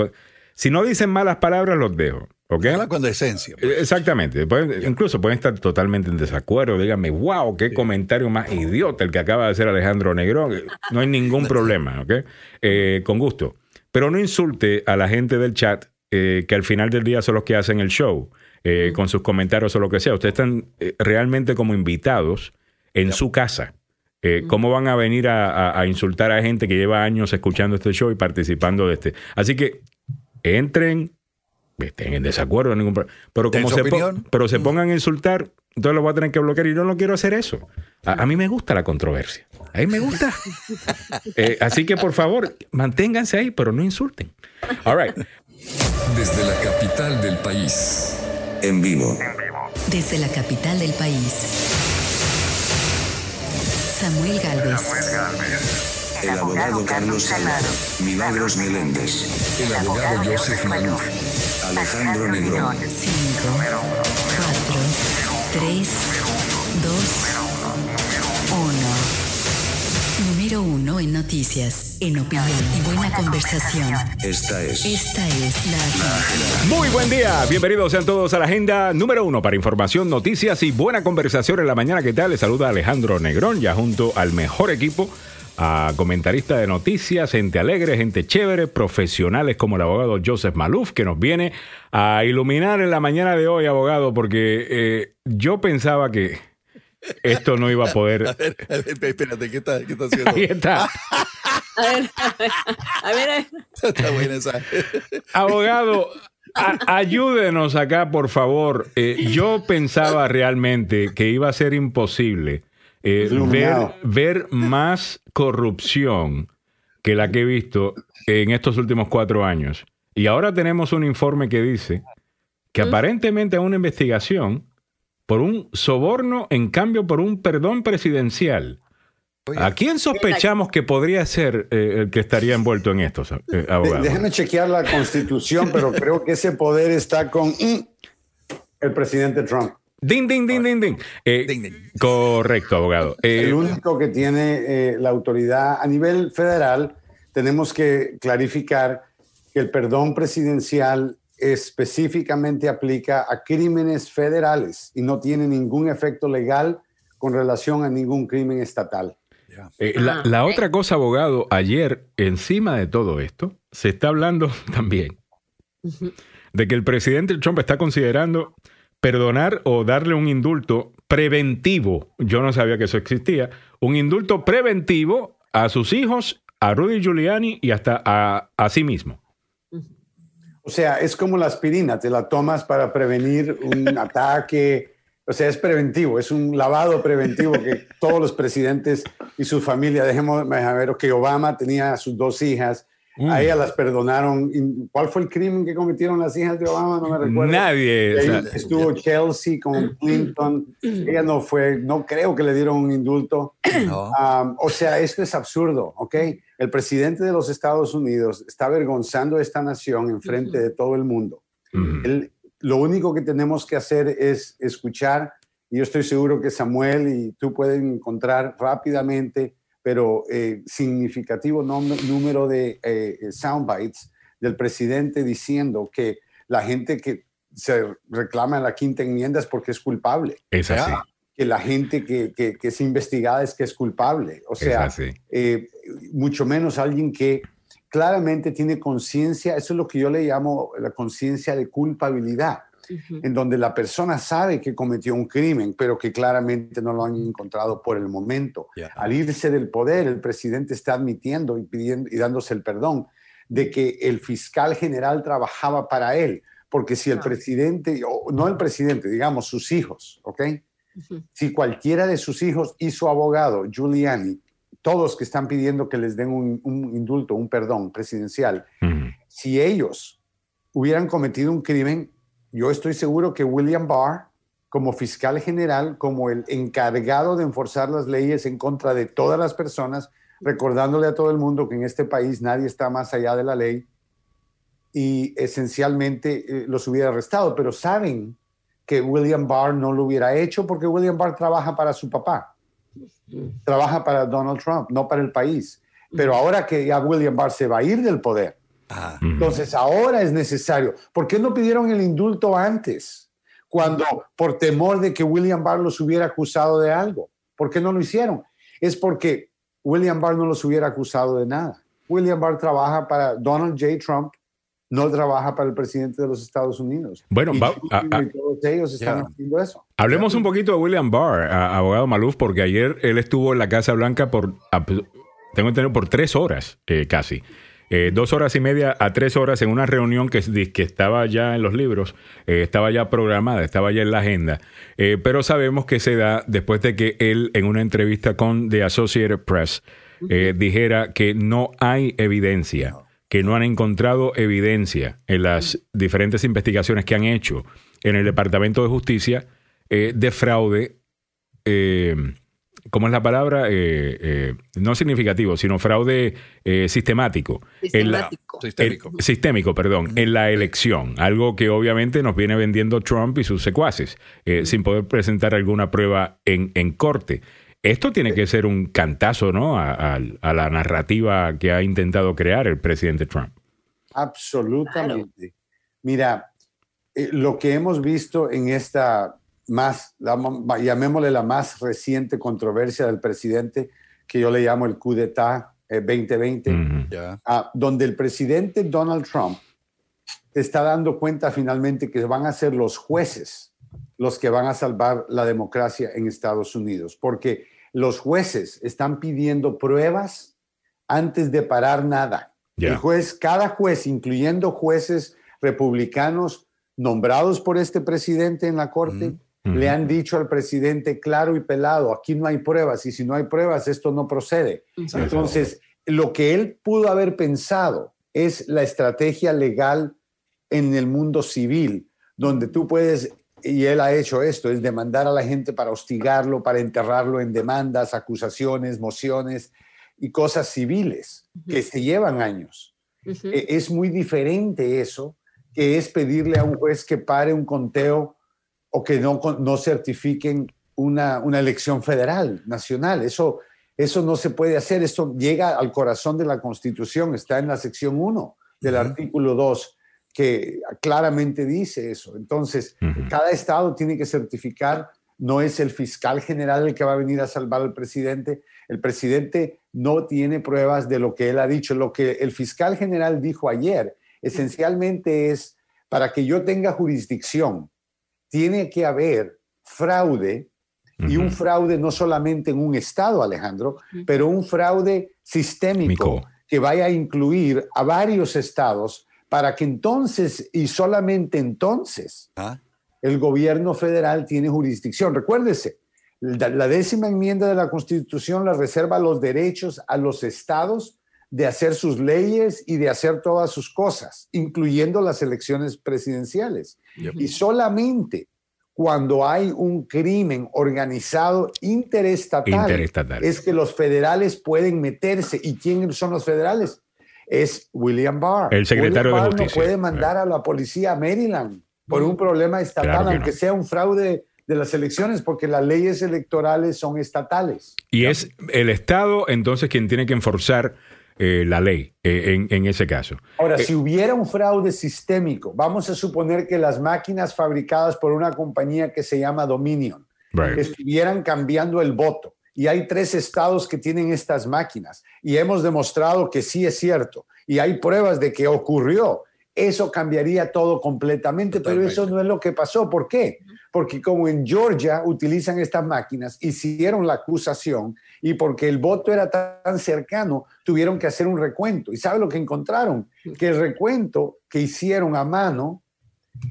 si no dicen malas palabras, los dejo. ¿ok? con decencia. Pues. Exactamente. incluso pueden estar totalmente en desacuerdo. Díganme, wow, qué comentario más idiota el que acaba de hacer Alejandro Negrón. No hay ningún problema, ¿ok? con gusto. Pero no insulte a la gente del chat que al final del día son los que hacen el show. con sus comentarios o lo que sea. Ustedes están realmente como invitados en su casa. Eh, ¿Cómo van a venir a, insultar a gente que lleva años escuchando este show y participando de este? Así que entren, estén en desacuerdo, ningún pero como se, pero se pongan a insultar, entonces lo voy a tener que bloquear y yo no quiero hacer eso. A, mí me gusta la controversia. A mí me gusta. Eh, así que por favor, manténganse ahí, pero no insulten. All right. Desde la capital del país, en vivo. Desde la capital del país Samuel Galvez. El abogado Carlos Salado. Milagros Meléndez. El abogado Joseph Maluf. Alejandro Negrón. 5, 4, 3, 2, Número uno en noticias, en opinión y buena conversación. Esta es. Esta es la agenda. Muy buen día. Bienvenidos sean todos a la agenda número uno para información, noticias y buena conversación en la mañana. ¿Qué tal? Les saluda Alejandro Negrón, ya junto al mejor equipo a comentarista de noticias, gente alegre, gente chévere, profesionales como el abogado Joseph Maluf, que nos viene a iluminar en la mañana de hoy, abogado, porque eh, yo pensaba que esto no iba a poder. A ver, espérate, ¿qué está, qué está haciendo? Ahí está. A ver, a ver. Está buena esa. Abogado, ayúdenos acá, por favor. Eh, yo pensaba realmente que iba a ser imposible eh, ver, ver más corrupción que la que he visto en estos últimos cuatro años. Y ahora tenemos un informe que dice que aparentemente una investigación por un soborno en cambio por un perdón presidencial. ¿A quién sospechamos que podría ser eh, el que estaría envuelto en esto, eh, abogado? Déjeme chequear la constitución, pero creo que ese poder está con mm, el presidente Trump. Ding, ding, ding, ding, ding. Eh, correcto, abogado. el único que tiene la autoridad a nivel federal, tenemos que clarificar que el perdón presidencial específicamente aplica a crímenes federales y no tiene ningún efecto legal con relación a ningún crimen estatal. Eh, la, ah, otra cosa, abogado, ayer, encima de todo esto, se está hablando también de que el presidente Trump está considerando perdonar o darle un indulto preventivo, yo no sabía que eso existía, un indulto preventivo a sus hijos, a Rudy Giuliani y hasta a, a sí mismo. O sea, es como la aspirina, te la tomas para prevenir un ataque, o sea, es preventivo, es un lavado preventivo que todos los presidentes y su familia, dejemos ver que Obama tenía a sus dos hijas, a mm. ella las perdonaron. ¿Cuál fue el crimen que cometieron las hijas de Obama? No me recuerdo. Nadie. estuvo Chelsea con Clinton. Ella no fue, no creo que le dieron un indulto. o sea, esto es absurdo, ¿ok? El presidente de los Estados Unidos está avergonzando a esta nación en frente de todo el mundo. lo único que tenemos que hacer es escuchar, y yo estoy seguro que Samuel y tú pueden encontrar rápidamente pero eh, significativo número de eh, soundbites del presidente diciendo que la gente que se reclama en la quinta enmienda es porque es culpable. Es así. Que la gente que, que, es investigada es que es culpable. O sea, eh, mucho menos alguien que claramente tiene conciencia, eso es lo que yo le llamo la conciencia de culpabilidad en donde la persona sabe que cometió un crimen, pero que claramente no lo han encontrado por el momento. Al irse del poder, el presidente está admitiendo y pidiendo y dándose el perdón de que el fiscal general trabajaba para él, porque si el presidente, o no el presidente, digamos sus hijos, ¿ok? Si cualquiera de sus hijos y su abogado, Giuliani, todos que están pidiendo que les den un, indulto, un perdón presidencial, si ellos hubieran cometido un crimen, yo estoy seguro que William Barr, como fiscal general, como el encargado de enforzar las leyes en contra de todas las personas, recordándole a todo el mundo que en este país nadie está más allá de la ley, y esencialmente eh, los hubiera arrestado, pero saben que William Barr no lo hubiera hecho porque William Barr trabaja para su papá, trabaja para Donald Trump, no para el país. Pero ahora que ya William Barr se va a ir del poder, entonces ahora es necesario. ¿Por qué no pidieron el indulto antes? Cuando por temor de que William Barr los hubiera acusado de algo. ¿Por qué no lo hicieron? Es porque William Barr no los hubiera acusado de nada. William Barr trabaja para Donald J. Trump no trabaja para el presidente de los Estados Unidos. Bueno, todos ellos están haciendo eso. Hablemos un poquito de William Barr, abogado Maluf, porque ayer él estuvo en la Casa Blanca por, tengo entendido, por tres horas eh, casi. Eh, dos horas y media a tres horas en una reunión que, que estaba ya en los libros, eh, estaba ya programada, estaba ya en la agenda, pero sabemos que se da después de que él en una entrevista con The Associated Press dijera que no hay evidencia que no han encontrado evidencia en las diferentes investigaciones que han hecho en el Departamento de Justicia eh, de fraude, eh, ¿cómo es la palabra? Eh, no significativo, sino fraude sistemático. Sistemático. sistémico. sistémico, perdón, en la elección. Algo que obviamente nos viene vendiendo Trump y sus secuaces, sin poder presentar alguna prueba en, en corte. Esto tiene que ser un cantazo, ¿no? A, la narrativa que ha intentado crear el presidente Trump. Absolutamente. Mira, eh, lo que hemos visto en esta más, llamémosle la más reciente controversia del presidente, que yo le llamo el coup d'etat 2020, eh, ah, donde el presidente Donald Trump está dando cuenta finalmente que van a ser los jueces los que van a salvar la democracia en Estados Unidos, porque los jueces están pidiendo pruebas antes de parar nada. El juez, cada juez, incluyendo jueces republicanos nombrados por este presidente en la corte, le han dicho al presidente claro y pelado, aquí no hay pruebas y si no hay pruebas esto no procede. Entonces, lo que él pudo haber pensado es la estrategia legal en el mundo civil, donde tú puedes y él ha hecho esto, es demandar a la gente para hostigarlo, para enterrarlo en demandas, acusaciones, mociones y cosas civiles que se llevan años. E, es muy diferente eso que es pedirle a un juez que pare un conteo o que no, no certifiquen una, una elección federal, nacional. Eso, eso no se puede hacer. Esto llega al corazón de la Constitución, está en la sección 1 del artículo 2 que claramente dice eso. Entonces, cada estado tiene que certificar, no es el fiscal general el que va a venir a salvar al presidente. El presidente no tiene pruebas de lo que él ha dicho. Lo que el fiscal general dijo ayer esencialmente es, para que yo tenga jurisdicción, tiene que haber fraude y un fraude no solamente en un estado, Alejandro, pero un fraude sistémico que vaya a incluir a varios estados para que entonces y solamente entonces ah. el gobierno federal tiene jurisdicción. Recuérdese, la, décima enmienda de la Constitución la reserva los derechos a los estados de hacer sus leyes y de hacer todas sus cosas, incluyendo las elecciones presidenciales. Y solamente cuando hay un crimen organizado interestatal, es que los federales pueden meterse. ¿Y quiénes son los federales? es William Barr. El secretario de Justicia. no puede mandar a la policía a Maryland por un problema estatal, aunque sea un fraude de las elecciones, porque las leyes electorales son estatales. Y es el Estado entonces quien tiene que enforzar eh, la ley eh, en, ese caso. Ahora, eh, si hubiera un fraude sistémico, vamos a suponer que las máquinas fabricadas por una compañía que se llama Dominion estuvieran cambiando el voto y hay tres estados que tienen estas máquinas y hemos demostrado que sí es cierto y hay pruebas de que ocurrió. Eso cambiaría todo completamente, pero eso no es lo que pasó. ¿Por qué? Porque como en Georgia utilizan estas máquinas, hicieron la acusación y porque el voto era tan cercano, tuvieron que hacer un recuento. ¿Y sabe lo que encontraron? Que el recuento que hicieron a mano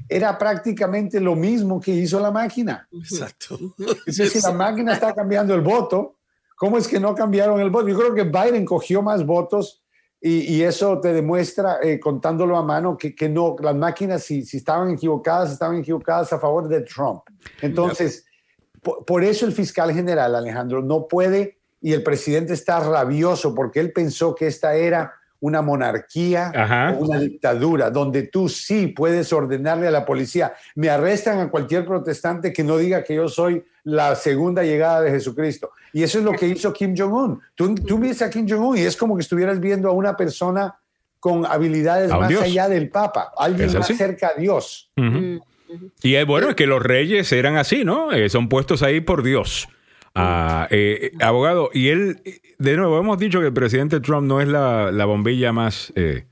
era prácticamente lo mismo que hizo la máquina. Exacto. si la máquina está cambiando el voto, ¿Cómo es que no cambiaron el voto? Yo creo que Biden cogió más votos y, eso te demuestra, eh, contándolo a mano, que, que, no, las máquinas, si, si estaban equivocadas, estaban equivocadas a favor de Trump. Entonces, por, eso el fiscal general, Alejandro, no puede, y el presidente está rabioso porque él pensó que esta era una monarquía o una dictadura, donde tú sí puedes ordenarle a la policía, me arrestan a cualquier protestante que no diga que yo soy la segunda llegada de Jesucristo. Y eso es lo que hizo Kim Jong-un. Tú, tú ves a Kim Jong-un y es como que estuvieras viendo a una persona con habilidades más allá del Papa, alguien más cerca a Dios. Y es bueno, es que los reyes eran así, ¿no? Eh, son puestos ahí por Dios. Ah, eh, abogado, y él, de nuevo, hemos dicho que el presidente Trump no es la, la bombilla más, eh,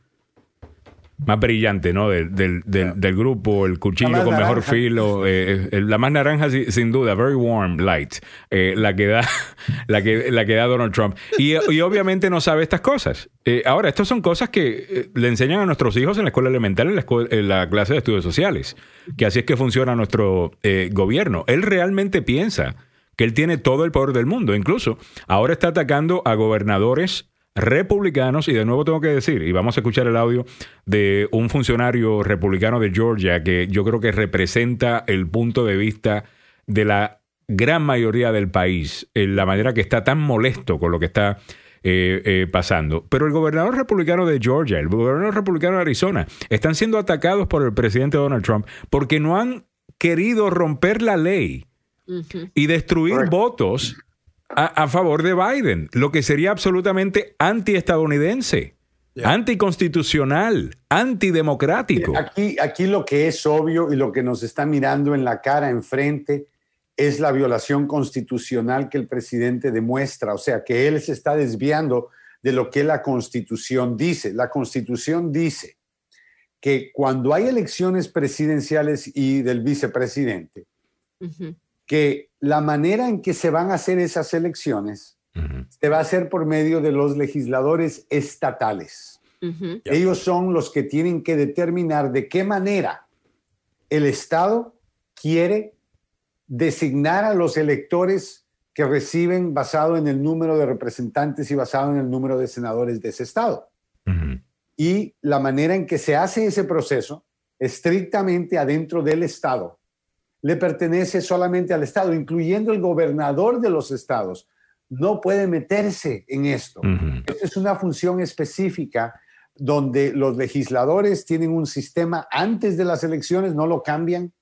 más brillante ¿no? del, del, del, grupo, el cuchillo con mejor filo, eh, la más naranja sin duda, very warm light, la, que da, la, que, la que da Donald Trump. Y, y obviamente no sabe estas cosas. ahora, estas son cosas que le enseñan a nuestros hijos en la escuela elemental, en la, en la clase de estudios sociales, que así es que funciona nuestro gobierno. Él realmente piensa que él tiene todo el poder del mundo. Incluso ahora está atacando a gobernadores republicanos y de nuevo tengo que decir, y vamos a escuchar el audio de un funcionario republicano de Georgia que yo creo que representa el punto de vista de la gran mayoría del país, en la manera que está tan molesto con lo que está eh, eh, pasando. Pero el gobernador republicano de Georgia, el gobernador republicano de Arizona, están siendo atacados por el presidente Donald Trump porque no han querido romper la ley y destruir votos a, favor de Biden, lo que sería absolutamente antiestadounidense, anticonstitucional, antidemocrático. Aquí, aquí lo que es obvio y lo que nos está mirando en la cara enfrente es la violación constitucional que el presidente demuestra, o sea, que él se está desviando de lo que la constitución dice. La constitución dice que cuando hay elecciones presidenciales y del vicepresidente, que la manera en que se van a hacer esas elecciones se va a hacer por medio de los legisladores estatales. Ellos son los que tienen que determinar de qué manera el Estado quiere designar a los electores que reciben basado en el número de representantes y basado en el número de senadores de ese Estado. Y la manera en que se hace ese proceso estrictamente adentro del Estado le pertenece solamente al Estado, incluyendo el gobernador de los estados. No puede meterse en esto. es una función específica donde los legisladores tienen un sistema antes de las elecciones, no lo cambian,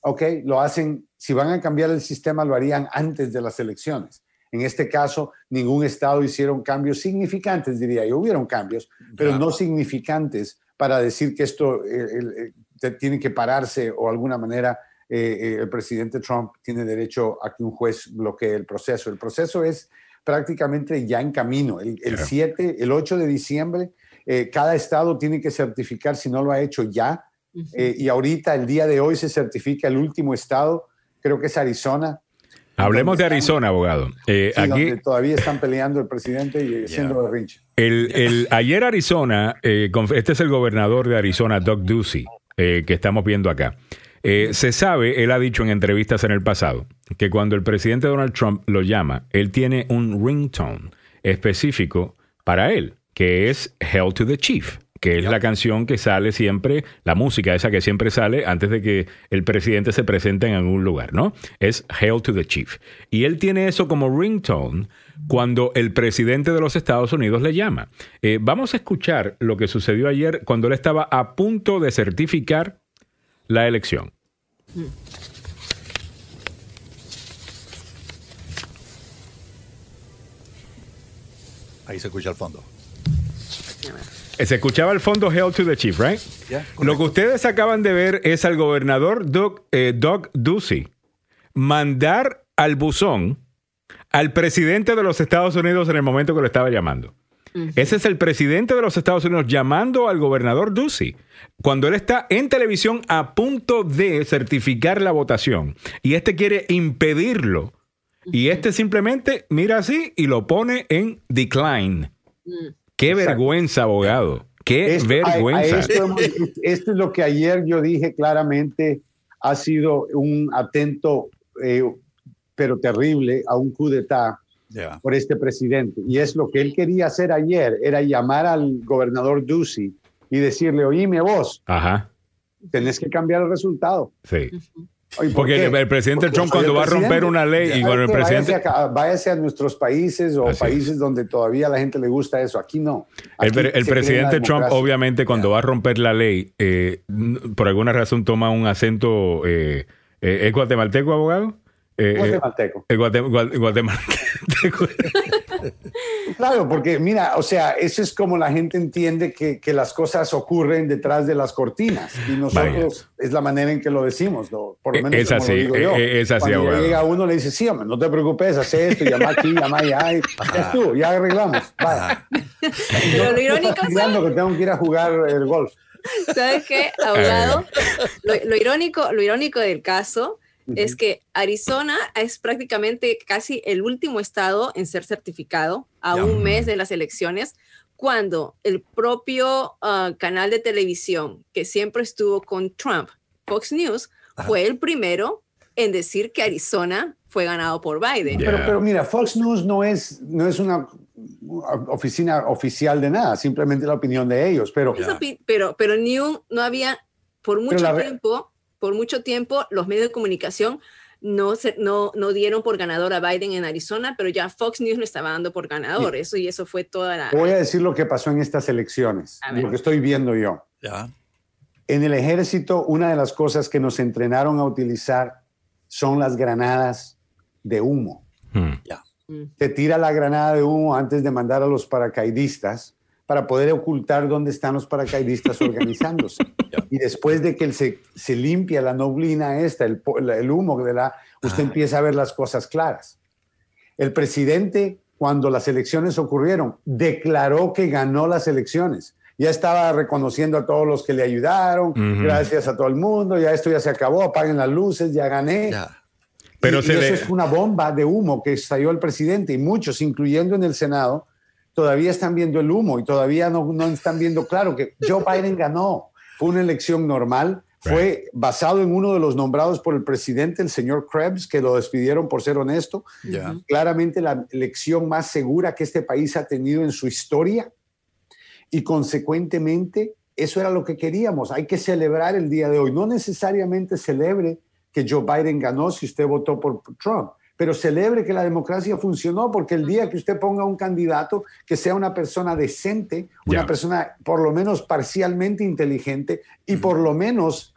¿ok? Lo hacen, si van a cambiar el sistema, lo harían antes de las elecciones. En este caso, ningún estado hicieron cambios significantes, diría yo. Hubieron cambios, pero no significantes para decir que esto eh, eh, tiene que pararse o alguna manera eh, eh, el presidente Trump tiene derecho a que un juez bloquee el proceso. El proceso es prácticamente ya en camino. El, 7, el 8 de diciembre, eh, cada estado tiene que certificar si no lo ha hecho ya. y ahorita, el día de hoy, se certifica el último estado, creo que es Arizona. Hablemos de Arizona, abogado. aquí todavía están peleando el presidente y siendo berrinche. El, el, ayer Arizona, este es el gobernador de Arizona, Doug Ducey, que estamos viendo acá. Eh, se sabe, él ha dicho en entrevistas en el pasado, que cuando el presidente Donald Trump lo llama, él tiene un ringtone específico para él, que es Hell to the Chief, que es la canción que sale siempre, la música esa que siempre sale antes de que el presidente se presente en algún lugar, ¿no? Es Hail to the Chief. Y él tiene eso como ringtone cuando el presidente de los Estados Unidos le llama. Eh, vamos a escuchar lo que sucedió ayer cuando él estaba a punto de certificar la elección. Ahí se escucha al fondo. Se escuchaba al fondo Hell to the Chief, right? Lo que ustedes acaban de ver es al gobernador Doug, eh, Doug Ducey mandar al buzón al presidente de los Estados Unidos en el momento que lo estaba llamando. Ese es el presidente de los Estados Unidos llamando al gobernador Ducey cuando él está en televisión a punto de certificar la votación y este quiere impedirlo y este simplemente mira así y lo pone en decline. Mm. Qué vergüenza, abogado. Qué vergüenza. esto, es lo que ayer yo dije claramente ha sido un atento, eh, pero terrible, a un coup d'etat por este presidente. Y es lo que él quería hacer ayer, era llamar al gobernador Ducey y decirle, oíme vos, Ajá. tenés que cambiar el resultado. Sí. Porque el, presidente Trump cuando va a romper una ley y con el presidente... Váyase a, nuestros países o países donde todavía a la gente le gusta eso. Aquí no. el, presidente Trump obviamente cuando va a romper la ley, eh, por alguna razón toma un acento... Eh, eh ¿Es guatemalteco, abogado? Eh, guatemalteco. guatemalteco. claro, porque mira, o sea, eso es como la gente entiende que, que las cosas ocurren detrás de las cortinas y nosotros es la manera en que lo decimos, ¿no? por lo menos es así, digo yo. es así. Cuando llega uno le dice, sí, hombre, no te preocupes, haz esto, llama aquí, llama allá, y, ya tú, ya arreglamos, vaya. Pero lo irónico es que tengo que ir a jugar el golf. ¿Sabes qué, abogado? Lo, lo, irónico, lo irónico del caso es que Arizona es prácticamente casi el último estado en ser certificado a un mes de las elecciones, cuando el propio ah, canal de televisión que siempre estuvo con Trump, Fox News, fue el primero en decir que Arizona fue ganado por Biden. Pero, mira, Fox News no es, no es una oficina oficial de nada, simplemente la opinión de ellos. Pero, pero, pero New no había, por mucho tiempo, por mucho tiempo los medios de comunicación no, se, no, no dieron por ganador a Biden en Arizona, pero ya Fox News lo estaba dando por ganador. Eso y eso fue toda la... Voy a decir lo que pasó en estas elecciones, lo que estoy viendo yo. En el ejército, una de las cosas que nos entrenaron a utilizar son las granadas de humo. Hmm. Ya. Te tira la granada de humo antes de mandar a los paracaidistas para poder ocultar dónde están los paracaidistas organizándose. y después de que se, se limpia la noblina esta, el, el humo de la, usted empieza a ver las cosas claras. El presidente, cuando las elecciones ocurrieron, declaró que ganó las elecciones. Ya estaba reconociendo a todos los que le ayudaron, gracias a todo el mundo, ya esto ya se acabó, apaguen las luces, ya gané. Pero eso es una bomba de humo que estalló el presidente y muchos, incluyendo en el Senado, todavía están viendo el humo y todavía no, no están viendo claro que Joe Biden ganó. Fue una elección normal, fue basado en uno de los nombrados por el presidente, el señor Krebs, que lo despidieron por ser honesto. Claramente la elección más segura que este país ha tenido en su historia y consecuentemente eso era lo que queríamos. Hay que celebrar el día de hoy. No necesariamente celebre que Joe Biden ganó si usted votó por Trump, pero celebre que la democracia funcionó, porque el día que usted ponga un candidato que sea una persona decente, una persona por lo menos parcialmente inteligente y por lo menos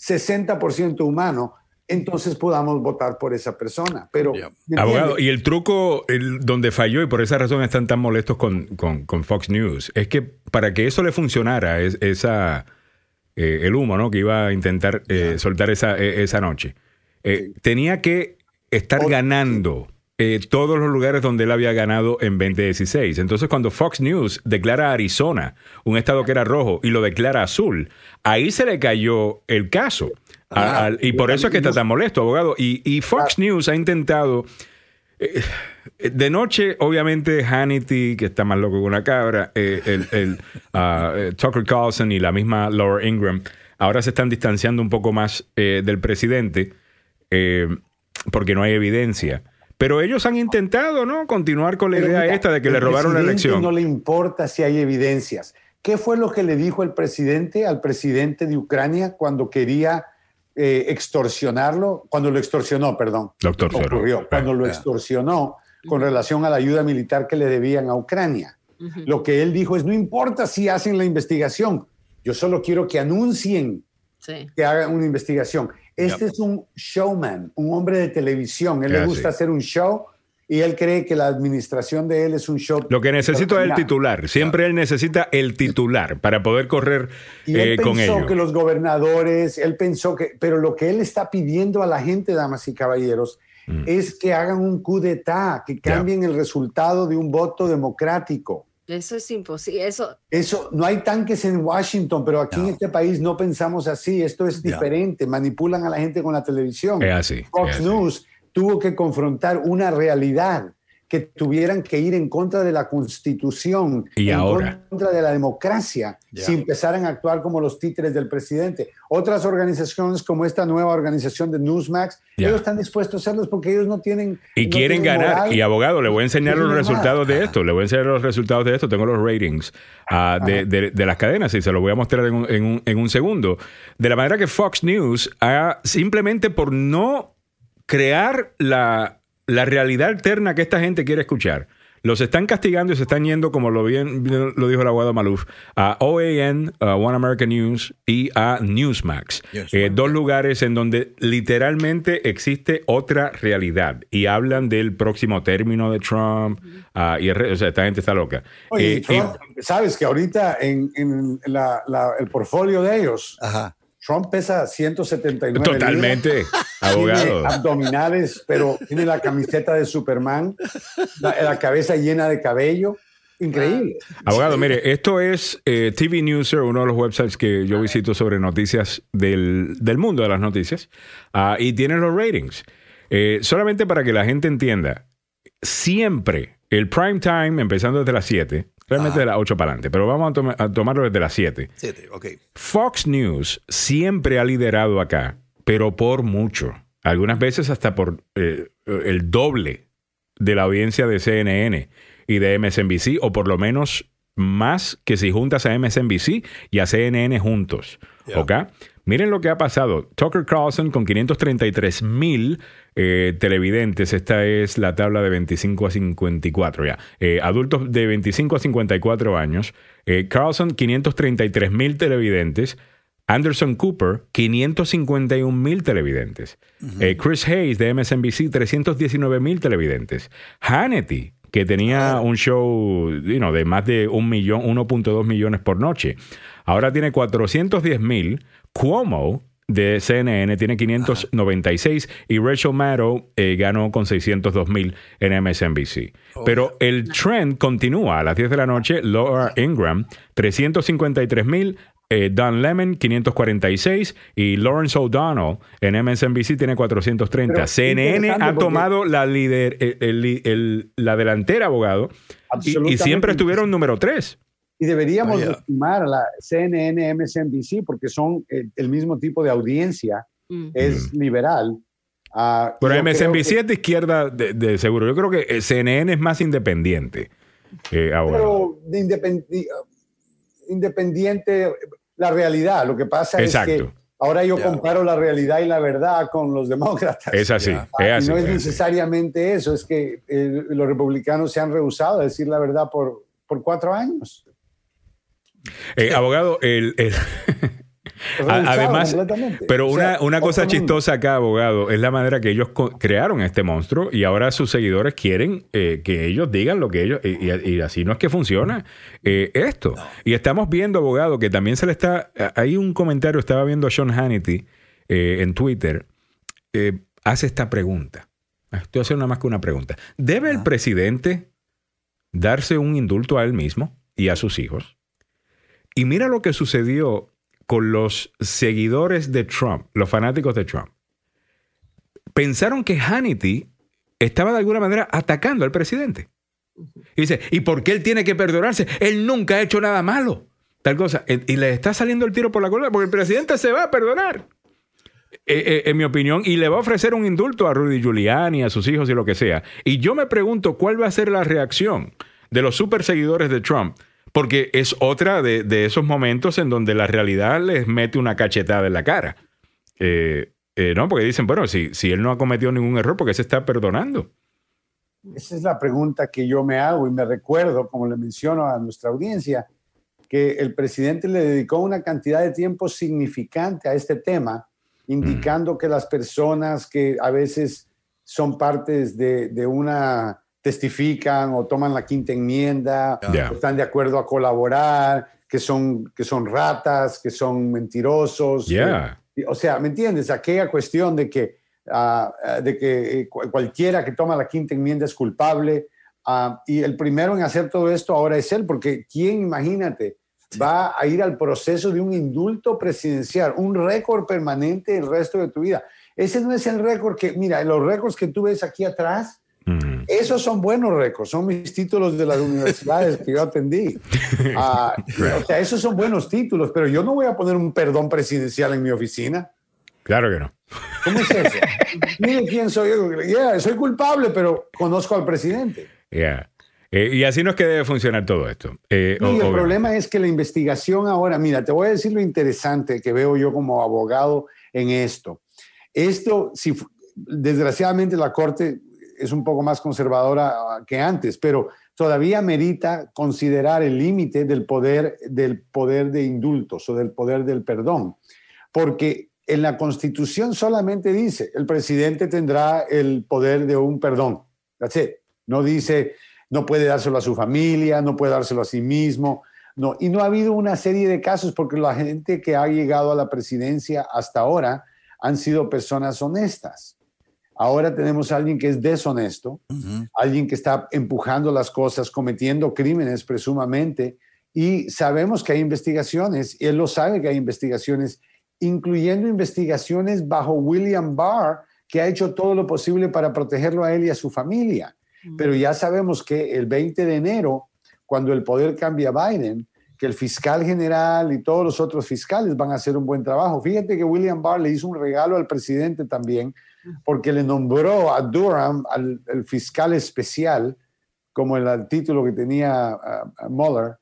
60% humano, entonces podamos votar por esa persona. Pero, Abogado, y el truco el, donde falló, y por esa razón están tan molestos con, con, Fox News, es que para que eso le funcionara, es, esa, eh, el humo ¿no? que iba a intentar eh, soltar esa, e, esa noche, eh, tenía que estar ganando eh, todos los lugares donde él había ganado en 2016. Entonces, cuando Fox News declara a Arizona, un estado que era rojo, y lo declara azul, ahí se le cayó el caso. Ah, y por eso es que está tan molesto, abogado. Y, Fox News ha intentado... Eh, de noche, obviamente, Hannity, que está más loco que una cabra, eh, el, ah, Tucker Carlson y la misma Laura Ingram, ahora se están distanciando un poco más del presidente porque no hay evidencia. Pero ellos han intentado, ¿no? Continuar con la idea esta de que le robaron la elección. No le importa si hay evidencias. ¿Qué fue lo que le dijo el presidente al presidente de Ucrania cuando quería eh, extorsionarlo? Cuando lo extorsionó, perdón. Lo Ocurrió. Cuando lo extorsionó con relación a la ayuda militar que le debían a Ucrania. Lo que él dijo es, no importa si hacen la investigación, yo solo quiero que anuncien que hagan una investigación. Este es un showman, un hombre de televisión. Él le gusta hacer un show y él cree que la administración de él es un show. Lo que necesita es el titular. Siempre él necesita el titular para poder correr y él eh, con pensó que los gobernadores, él pensó que, pero lo que él está pidiendo a la gente, damas y caballeros, mm. es que hagan un coup d'etat, que cambien el resultado de un voto democrático. Eso es imposible. Eso... Eso, no hay tanques en Washington, pero aquí en este país no pensamos así. Esto es diferente. Manipulan a la gente con la televisión. Es así. Fox News tuvo que confrontar una realidad que tuvieran que ir en contra de la constitución, y en ahora. contra de la democracia, si empezaran a actuar como los títeres del presidente. Otras organizaciones como esta nueva organización de Newsmax, ellos están dispuestos a hacerlos porque ellos no tienen... Y no quieren tienen ganar. moral. Y abogado, le voy a enseñar los resultados de esto. Le voy a enseñar los resultados de esto. Tengo los ratings ah, de, de- de las cadenas y se los voy a mostrar en un, en un- en un segundo. De la manera que Fox News ha simplemente por no crear la, la realidad alterna que esta gente quiere escuchar. Los están castigando y se están yendo, como lo bien lo dijo el abogado Maluf, a OAN, a One American News y a Newsmax. Yes. Eh, dos lugares en donde literalmente existe otra realidad y hablan del próximo término de Trump. ah, y o sea, esta gente está loca. Oye, Eh, Trump, sabes que ahorita en, en la- la- el portfolio de ellos, Ajá. Trump pesa 179 totalmente, libras, abogado. Tiene abdominales, pero tiene la camiseta de Superman, la, la cabeza llena de cabello. Increíble. Abogado, mire, esto es eh, TV Newser, uno de los websites que yo visito sobre noticias del, del mundo de las noticias, ah, y tiene los ratings. Eh, solamente para que la gente entienda, siempre el prime time, empezando desde las 7, realmente de las 8 para adelante, pero vamos a, toma- a tomarlo desde las 7. Siete, ok. Fox News siempre ha liderado acá, pero por mucho. Algunas veces hasta por eh, el doble de la audiencia de CNN y de MSNBC, o por lo menos más que si juntas a MSNBC y a CNN juntos. ¿Ok? Miren lo que ha pasado. Tucker Carlson con 533 mil eh, televidentes. Esta es la tabla de 25 a 54 ya. Eh, adultos de 25 a 54 años. Eh, Carlson, 533 mil televidentes. Anderson Cooper, 551 mil televidentes. Eh, Chris Hayes de MSNBC, 319 mil televidentes. Hannity, que tenía un show you know, de más de un millón, 1.2 millones por noche. Ahora tiene 410 mil. Cuomo de CNN tiene 596 y Rachel Maddow eh, ganó con 602 mil en MSNBC. Pero el trend continúa. A las 10 de la noche, Laura Ingram, 353 mil. eh, Don Lemon, 546. Y Lawrence O'Donnell en MSNBC tiene 430. Pero CNN ha tomado la, líder, el- el- el- la delantera, abogado. Y, y siempre estuvieron número 3. Y deberíamos Vaya. estimar a la CNN, MSNBC, porque son eh, el mismo tipo de audiencia, Mm. es liberal. Ah, Pero MSNBC que- es de izquierda de, de seguro. Yo creo que eh, CNN es más independiente. eh, abogado. pero de independ- di- independiente, la realidad. Lo que pasa es Exacto. que ahora yo Ya. comparo la realidad y la verdad con los demócratas. Es así. Es y así. no es es así. necesariamente eso, es que eh, los republicanos se han rehusado a decir la verdad por, por cuatro años. Eh, abogado, el, además, pero O una, sea, una cosa chistosa acá, abogado, es la manera que ellos crearon este monstruo y ahora sus seguidores quieren eh, que ellos digan lo que ellos, y, así no es que funciona eh, esto. Y estamos viendo, abogado, que también se le está, hay un comentario, estaba viendo a Sean Hannity eh, en Twitter, hace esta pregunta. Estoy haciendo nada más que una pregunta. ¿Debe el presidente darse un indulto a él mismo y a sus hijos? Y mira lo que sucedió con los seguidores de Trump, los fanáticos de Trump. Pensaron que Hannity estaba de alguna manera atacando al presidente. Y dice, ¿y por qué él tiene que perdonarse? Él nunca ha hecho nada malo. Tal cosa. Eh, Y le está saliendo el tiro por la culata porque el presidente se va a perdonar. Eh, eh, en mi opinión, y le va a ofrecer un indulto a Rudy Giuliani, a sus hijos y lo que sea. Y yo me pregunto cuál va a ser la reacción de los super seguidores de Trump, porque es otra de, de esos momentos en donde la realidad les mete una cachetada en la cara. Eh, eh, no, porque dicen, bueno, si, si él no ha cometido ningún error, ¿por qué se está perdonando? Esa es la pregunta que yo me hago y me recuerdo, como le menciono a nuestra audiencia, que el presidente le dedicó una cantidad de tiempo significante a este tema, indicando que las personas que a veces son partes de, de una, testifican o toman la quinta enmienda, están de acuerdo a colaborar, que son, que son ratas, que son mentirosos. Que- o sea, ¿me entiendes? Aquella cuestión de que, ah, ah, de que eh, cu- cualquiera que toma la quinta enmienda es culpable. ah, y el primero en hacer todo esto ahora es él, porque ¿quién, imagínate, va a ir al proceso de un indulto presidencial, un récord permanente el resto de tu vida? Ese no es el récord que, mira, los récords que tú ves aquí atrás, Mm. Esos son buenos récords, son mis títulos de las universidades que yo atendí. Ah, o sea, esos son buenos títulos, pero yo no voy a poner un perdón presidencial en mi oficina. Claro que no. ¿Cómo es eso? Mire quién soy yo. soy culpable, pero conozco al presidente. Yeah. Eh, y así no es que debe funcionar todo esto. Eh, y el problema es que la investigación ahora, mira, te voy a decir lo interesante que veo yo como abogado en esto. Esto, si, desgraciadamente la Corte es un poco más conservadora que antes, pero todavía merita considerar el límite del poder, del poder de indultos o del poder del perdón, porque en la Constitución solamente dice el presidente tendrá el poder de un perdón. No dice no puede dárselo a su familia, no puede dárselo a sí mismo. No, y no ha habido una serie de casos porque la gente que ha llegado a la presidencia hasta ahora han sido personas honestas. Ahora tenemos a alguien que es deshonesto, alguien que está empujando las cosas, cometiendo crímenes presumamente, y sabemos que hay investigaciones, y él lo sabe que hay investigaciones, incluyendo investigaciones bajo William Barr, que ha hecho todo lo posible para protegerlo a él y a su familia. Pero ya sabemos que el 20 de enero, cuando el poder cambia a Biden, que el fiscal general y todos los otros fiscales van a hacer un buen trabajo. Fíjate que William Barr le hizo un regalo al presidente también, porque le nombró a Durham, al el fiscal especial, como el, título que tenía Mueller,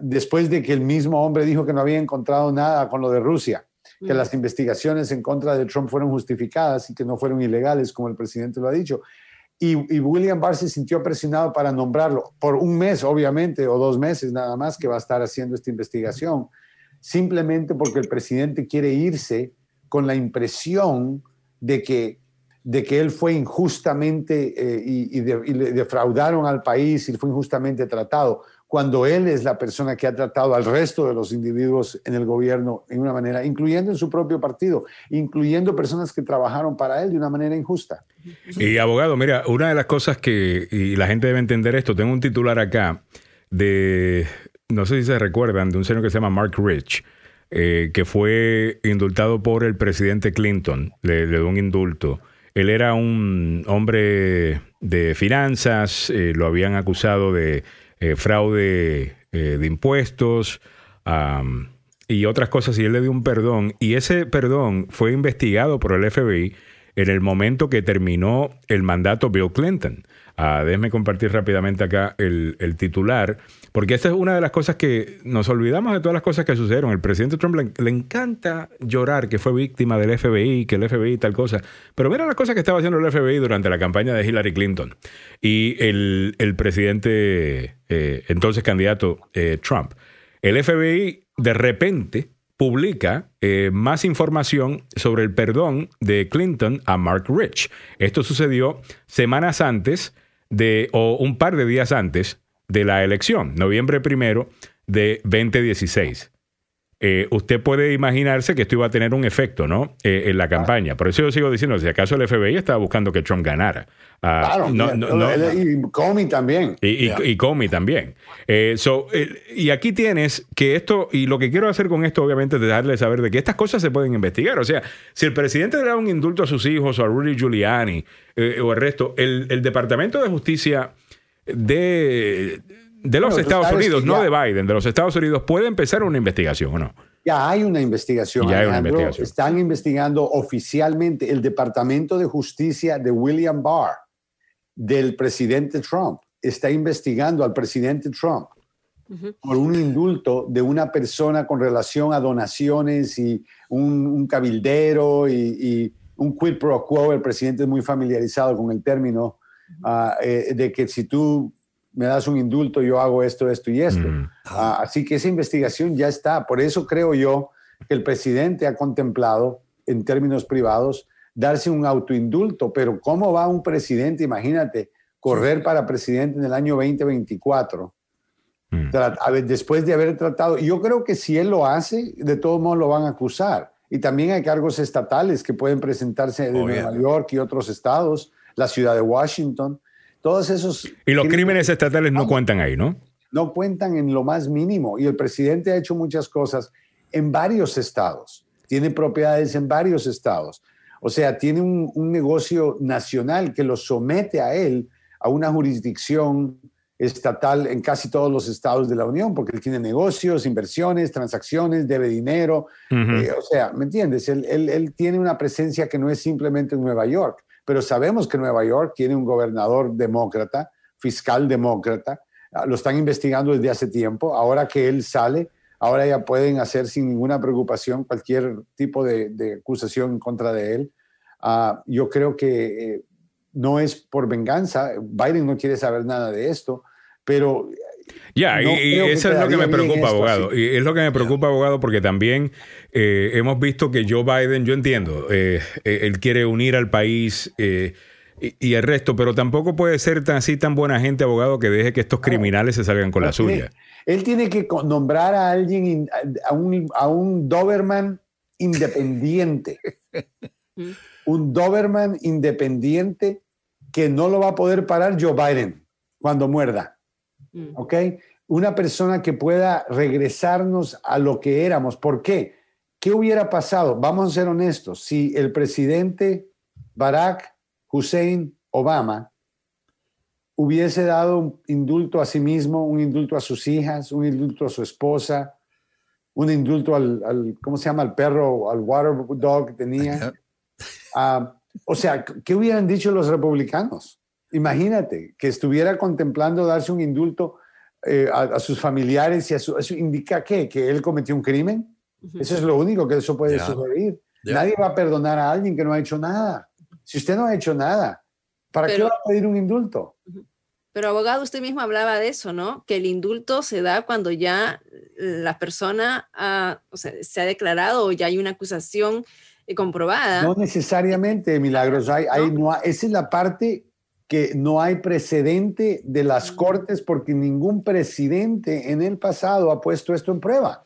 después de que el mismo hombre dijo que no había encontrado nada con lo de Rusia, que las investigaciones en contra de Trump fueron justificadas y que no fueron ilegales, como el presidente lo ha dicho. Y, William Barr se sintió presionado para nombrarlo por un mes, obviamente, o dos meses nada más que va a estar haciendo esta investigación, simplemente porque el presidente quiere irse con la impresión de que, de que él fue injustamente eh, y, le defraudaron al país y fue injustamente tratado cuando él es la persona que ha tratado al resto de los individuos en el gobierno en una manera, incluyendo en su propio partido, incluyendo personas que trabajaron para él de una manera injusta. Y abogado, mira, una de las cosas que, y la gente debe entender esto, tengo un titular acá de, no sé si se recuerdan, de un señor que se llama Mark Rich. Eh, que fue indultado por el presidente Clinton, le, dio un indulto. Él era un hombre de finanzas, eh, lo habían acusado de eh, fraude eh, de impuestos y otras cosas, y él le dio un perdón, y ese perdón fue investigado por el FBI en el momento que terminó el mandato Bill Clinton. Uh, déjeme compartir rápidamente acá el, titular, porque esta es una de las cosas que nos olvidamos de todas las cosas que sucedieron. El presidente Trump le, encanta llorar que fue víctima del FBI, que el FBI tal cosa, pero mira las cosas que estaba haciendo el FBI durante la campaña de Hillary Clinton y el, presidente, eh, entonces candidato eh, Trump. El FBI de repente publica eh, más información sobre el perdón de Clinton a Mark Rich. Esto sucedió semanas antes de, o un par de días antes de la elección, noviembre primero de 2016. Eh, usted puede imaginarse que esto iba a tener un efecto, ¿no? Eh, en la campaña. Por eso yo sigo diciendo, si acaso el FBI estaba buscando que Trump ganara. Ah, claro, y Comey también. Y, y, Comey también. Eh, y aquí tienes que esto, y lo que quiero hacer con esto, obviamente, es dejarle saber de que estas cosas se pueden investigar. O sea, si el presidente le da un indulto a sus hijos o a Rudy Giuliani o el resto, el, el Departamento de Justicia de de los Estados Unidos, no de Biden, de los Estados Unidos, puede empezar una investigación o no? Ya hay una investigación. Ya hay una investigación. Están investigando oficialmente el Departamento de Justicia de William Barr, del presidente Trump. Está investigando al presidente Trump por un indulto de una persona con relación a donaciones y un, cabildero y, un quid pro quo. El presidente es muy familiarizado con el término ah, eh, de que si tú me das un indulto, yo hago esto, esto y esto. Mm. Ah, así que esa investigación ya está. Por eso creo yo que el presidente ha contemplado, en términos privados, darse un autoindulto. Pero ¿cómo va un presidente, imagínate, correr para presidente en el año 2024? Mm. después de haber tratado, yo creo que si él lo hace, de todos modos lo van a acusar. Y también hay cargos estatales que pueden presentarse de Nueva York y otros estados, la ciudad de Washington. Todos esos... Y los crímenes, estatales no, cuentan ahí, ¿no? No cuentan en lo más mínimo. Y el presidente ha hecho muchas cosas en varios estados. Tiene propiedades en varios estados. O sea, tiene un, un negocio nacional que lo somete a él a una jurisdicción estatal en casi todos los estados de la Unión, porque él tiene negocios, inversiones, transacciones, debe dinero. Eh, o sea, ¿me entiendes? Él, él, él, tiene una presencia que no es simplemente en Nueva York, pero sabemos que Nueva York tiene un gobernador demócrata, fiscal demócrata, ah, lo están investigando desde hace tiempo, ahora que él sale, ahora ya pueden hacer sin ninguna preocupación cualquier tipo de, de acusación en contra de él. Uh, yo creo que eh, no es por venganza, Biden no quiere saber nada de esto, pero... Ya, y, eso es lo que me preocupa, abogado. Y es lo que me preocupa, abogado, porque también eh, hemos visto que Joe Biden, yo entiendo, eh, eh, él quiere unir al país y, y, el resto, pero tampoco puede ser tan así tan buena gente, abogado, que deje que estos criminales se salgan con la suya. Él tiene que nombrar a alguien, a un, a un Doberman independiente. un Doberman independiente que no lo va a poder parar Joe Biden cuando muerda. Mm. ¿Ok? Una persona que pueda regresarnos a lo que éramos. ¿Por qué? ¿Qué hubiera pasado? Vamos a ser honestos. Si el presidente Barack Hussein Obama hubiese dado un indulto a sí mismo, un indulto a sus hijas, un indulto a su esposa, un indulto al, ¿cómo se llama? Al perro, al water dog que tenía. Uh, o sea, ¿qué hubieran dicho los republicanos? Imagínate que estuviera contemplando darse un indulto eh, a, sus familiares y a su, eso indica qué? que él cometió un crimen. Eso es lo único que eso puede suceder. Nadie va a perdonar a alguien que no ha hecho nada. Si usted no ha hecho nada, ¿para qué va a pedir un indulto? Pero abogado, usted mismo hablaba de eso, ¿no? Que el indulto se da cuando ya la persona se ha declarado o ya hay una acusación comprobada. No necesariamente, Milagros. Hay, hay, no, esa es la parte que no hay precedente de las cortes porque ningún presidente en el pasado ha puesto esto en prueba.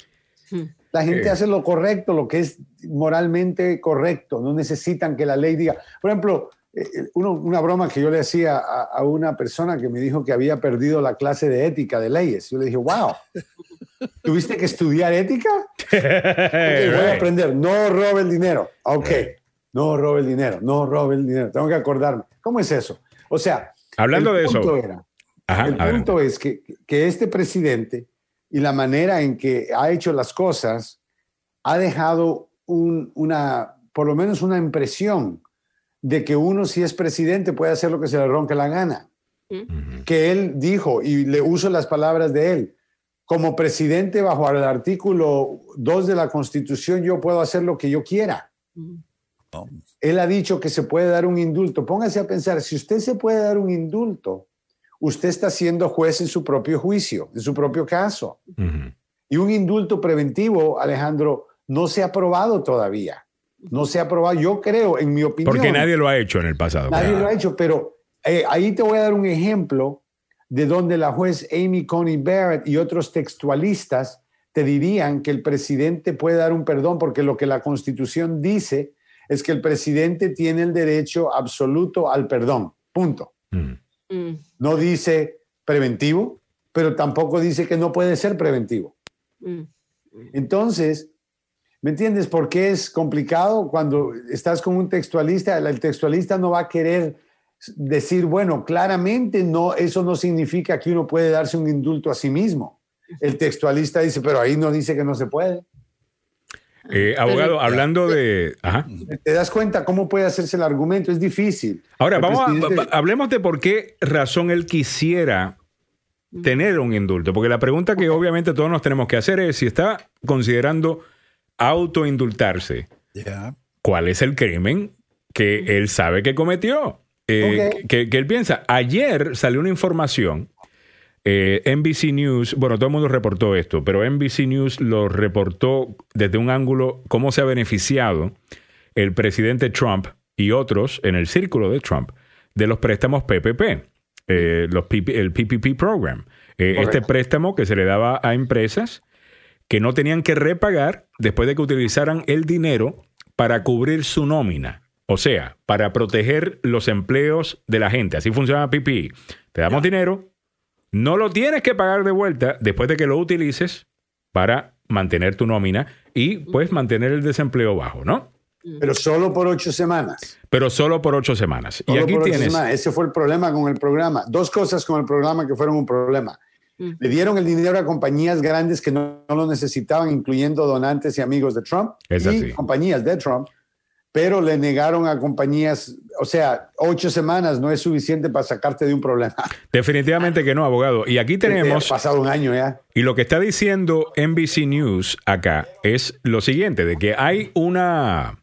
La gente hace lo correcto, lo que es moralmente correcto. No necesitan que la ley diga. Por ejemplo, eh, eh, una broma que yo le hacía a, una persona que me dijo que había perdido la clase de ética de leyes. Yo le dije, wow, ¿tuviste que estudiar ética? voy a aprender, no robe el dinero. Ok, no robe el dinero, no robe el dinero. Tengo que acordarme. ¿Cómo es eso? O sea, hablando de eso, el punto es que, que este presidente y la manera en que ha hecho las cosas ha dejado un, una, por lo menos una impresión de que uno si es presidente puede hacer lo que se le ronque la gana. Que él dijo, y le uso las palabras de él, como presidente bajo el artículo 2 de la Constitución yo puedo hacer lo que yo quiera. Él ha dicho que se puede dar un indulto. Póngase a pensar, si usted se puede dar un indulto, usted está siendo juez en su propio juicio, en su propio caso. Y un indulto preventivo, Alejandro, no se ha aprobado todavía. No se ha aprobado, yo creo, en mi opinión. Porque nadie lo ha hecho en el pasado. Nadie lo ha hecho, pero eh, ahí te voy a dar un ejemplo de donde la juez Amy Coney Barrett y otros textualistas te dirían que el presidente puede dar un perdón porque lo que la constitución dice es que el presidente tiene el derecho absoluto al perdón. Punto. Mm. Mm. No dice preventivo, pero tampoco dice que no puede ser preventivo. Mm. Entonces, ¿Me entiendes? por qué es complicado cuando estás con un textualista. El textualista no va a querer decir, bueno, claramente no, eso no significa que uno puede darse un indulto a sí mismo. El textualista dice, pero ahí no dice que no se puede. Eh, abogado, hablando de... ¿Te das cuenta cómo puede hacerse el argumento? Es difícil. Ahora, vamos hablemos de por qué razón él quisiera tener un indulto. Porque la pregunta que obviamente todos nos tenemos que hacer es si está considerando autoindultarse. ¿Cuál es el crimen que él sabe que cometió? Eh, que, él piensa. Ayer salió una información. Eh, NBC News, bueno, todo el mundo reportó esto, pero NBC News lo reportó desde un ángulo cómo se ha beneficiado el presidente Trump y otros en el círculo de Trump de los préstamos PPP, eh, los el PPP program. este préstamo que se le daba a empresas que no tenían que repagar después de que utilizaran el dinero para cubrir su nómina. O sea, para proteger los empleos de la gente. Así funciona PPI. Te damos dinero, no lo tienes que pagar de vuelta después de que lo utilices para mantener tu nómina y pues mantener el desempleo bajo, ¿no? Pero solo por ocho semanas. Pero solo por ocho semanas. y aquí por ocho tienes. semanas. Ese fue el problema con el programa. Dos cosas con el programa que fueron un problema. Le dieron el dinero a compañías grandes que no, no lo necesitaban, incluyendo donantes y amigos de Trump Es y así. compañías de Trump, pero le negaron a compañías, o sea, ocho semanas no es suficiente para sacarte de un problema. Definitivamente que no, abogado. Y aquí tenemos. Ha pasado un año ya. Y lo que está diciendo NBC News acá es lo siguiente, de que hay una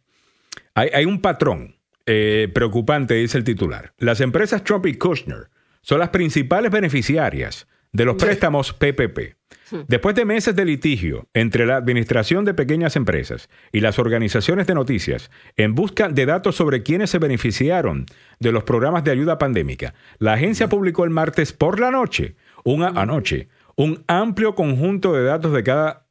hay, hay un patrón eh, preocupante, dice el titular. Las empresas Trump y Kushner son las principales beneficiarias de los préstamos PPP. Después de meses de litigio entre la Administración de Pequeñas Empresas y las organizaciones de noticias en busca de datos sobre quienes se beneficiaron de los programas de ayuda pandémica, la agencia publicó el martes por la noche, una anoche, un amplio conjunto de datos de cada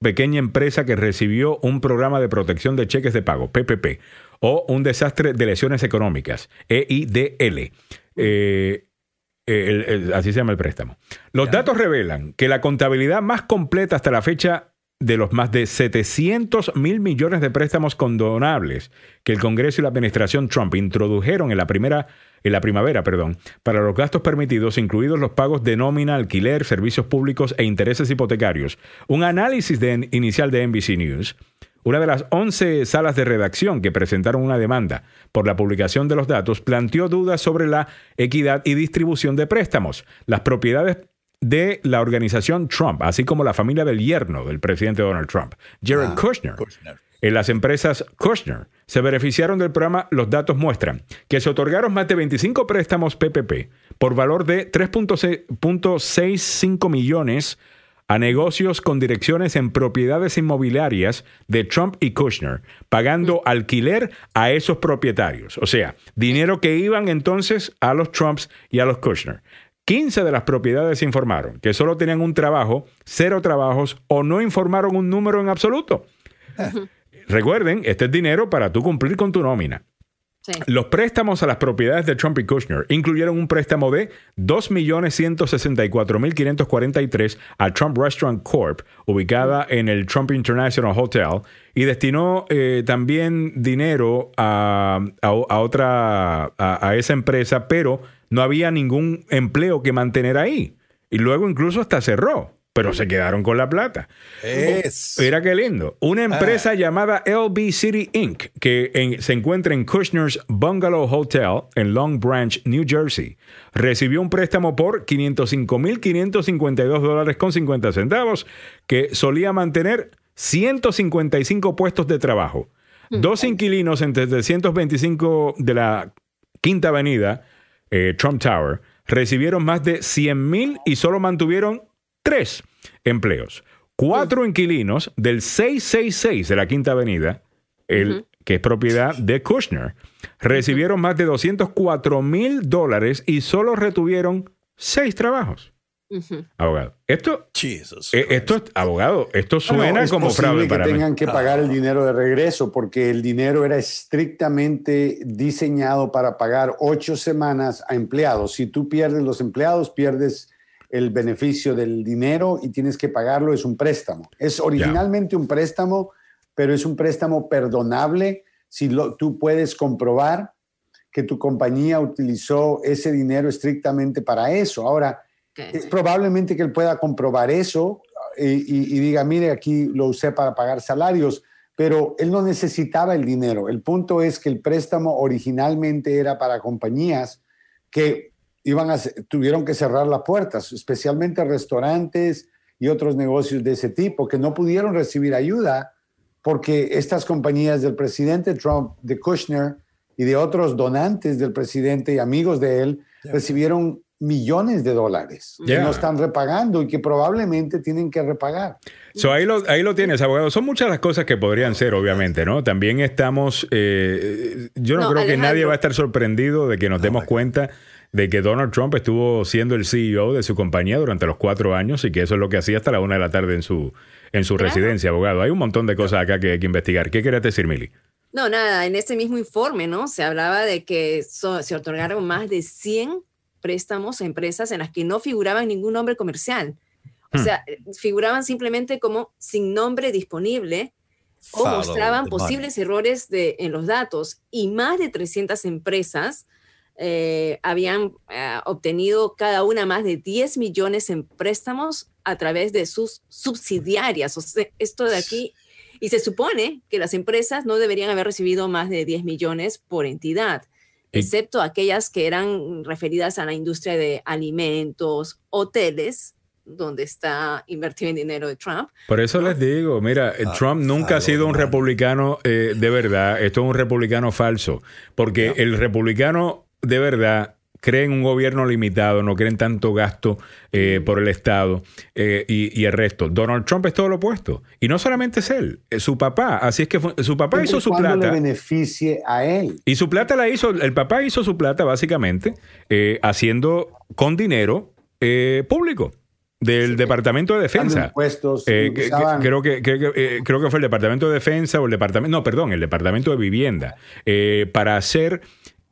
pequeña empresa que recibió un programa de protección de cheques de pago, PPP, o un desastre de lesiones económicas, EIDL. Eh, el- el- así se llama el préstamo. Los datos revelan que la contabilidad más completa hasta la fecha de los más de 700 mil millones de préstamos condonables que el Congreso y la administración Trump introdujeron en la primera en la primavera, perdón, para los gastos permitidos, incluidos los pagos de nómina, alquiler, servicios públicos e intereses hipotecarios. Un análisis de- inicial de NBC News una de las 11 salas de redacción que presentaron una demanda por la publicación de los datos planteó dudas sobre la equidad y distribución de préstamos, las propiedades de la organización Trump, así como la familia del yerno del presidente Donald Trump, Jared Ah, Kushner. Kushner. En las empresas Kushner se beneficiaron del programa. Los datos muestran que se otorgaron más de 25 préstamos PPP por valor de 3.65 millones a negocios con direcciones en propiedades inmobiliarias de Trump y Kushner, pagando alquiler a esos propietarios. O sea, dinero que iban entonces a los Trumps y a los Kushner. 15 de las propiedades informaron que solo tenían un trabajo, cero trabajos o no informaron un número en absoluto. Recuerden, este es dinero para tú cumplir con tu nómina. Los préstamos a las propiedades de Trump y Kushner incluyeron un préstamo de 2.164.543 a Trump Restaurant Corp, ubicada en el Trump International Hotel, y destinó eh, también dinero a, a- otra, a esa empresa, pero no había ningún empleo que mantener ahí. Y luego incluso hasta cerró, pero se quedaron con la plata. Es. Mira qué lindo. Una empresa llamada LB City Inc., que en- se encuentra en Kushner's Bungalow Hotel en Long Branch, New Jersey, recibió un préstamo por 505.552 dólares con 50 centavos, que solía mantener 155 puestos de trabajo. Dos inquilinos en 725 de la Quinta Avenida, eh, Trump Tower, recibieron más de 100 mil y solo mantuvieron tres empleos. Cuatro inquilinos del 666 de la Quinta Avenida, el, que es propiedad de Kushner, recibieron más de 204 mil dólares y solo retuvieron seis trabajos. Abogado, esto, Jesus. eh, esto es, abogado, esto suena es como fraude que para mí. tengan que pagar el dinero de regreso porque el dinero era estrictamente diseñado para pagar ocho semanas a empleados. Si tú pierdes los empleados, pierdes el beneficio del dinero y tienes que pagarlo. Es un préstamo. Es originalmente un préstamo, pero es un préstamo perdonable si lo- tú puedes comprobar que tu compañía utilizó ese dinero estrictamente para eso. Ahora, es probablemente que él pueda comprobar eso y, y- y diga, mire, aquí lo usé para pagar salarios, pero él no necesitaba el dinero. El punto es que el préstamo originalmente era para compañías que iban a, tuvieron que cerrar las puertas, especialmente restaurantes y otros negocios de ese tipo, que no pudieron recibir ayuda porque estas compañías del presidente Trump, de Kushner y de otros donantes del presidente y amigos de él recibieron millones de dólares que Yeah. no están repagando y que probablemente tienen que repagar. So, ahí, lo, ahí lo tienes, abogado. Son muchas las cosas que podrían ser, obviamente, ¿no? También estamos, eh, yo no, No, creo que Alejandro. nadie va a estar sorprendido de que nos demos cuenta de que Donald Trump estuvo siendo el CEO de su compañía durante los cuatro años y que eso es lo que hacía hasta la una de la tarde en su, en su Claro. residencia, abogado. Hay un montón de cosas acá que hay que investigar. ¿Qué querías decir, Mili? No, nada, en ese mismo informe, ¿no? Se hablaba de que so- se otorgaron más de 100 préstamos a empresas en las que no figuraban ningún nombre comercial. O Hmm. sea, eh, figuraban simplemente como sin nombre disponible o mostraban posibles errores de, en los datos y más de 300 empresas eh, habían eh, obtenido cada una más de 10 millones en préstamos a través de sus subsidiarias. O sea, esto de aquí, y se supone que las empresas no deberían haber recibido más de 10 millones por entidad, excepto aquellas que eran referidas a la industria de alimentos, hoteles, donde está invertido en dinero de Trump. Por eso les digo, mira, ah, Trump nunca ha sido un republicano eh, de verdad, esto es un republicano falso, porque el republicano de verdad creen un gobierno limitado, no creen tanto gasto eh, por el Estado eh, y, el resto. Donald Trump es todo lo opuesto. Y no solamente es él, es su papá. Así es que su papá hizo su plata. le beneficie a él. Y su plata la hizo, el papá hizo su plata básicamente eh, haciendo con dinero público del Departamento de Defensa. Impuestos, creo, que, creo que fue el Departamento de Defensa o el Departamento, no, perdón, el Departamento de Vivienda, para hacer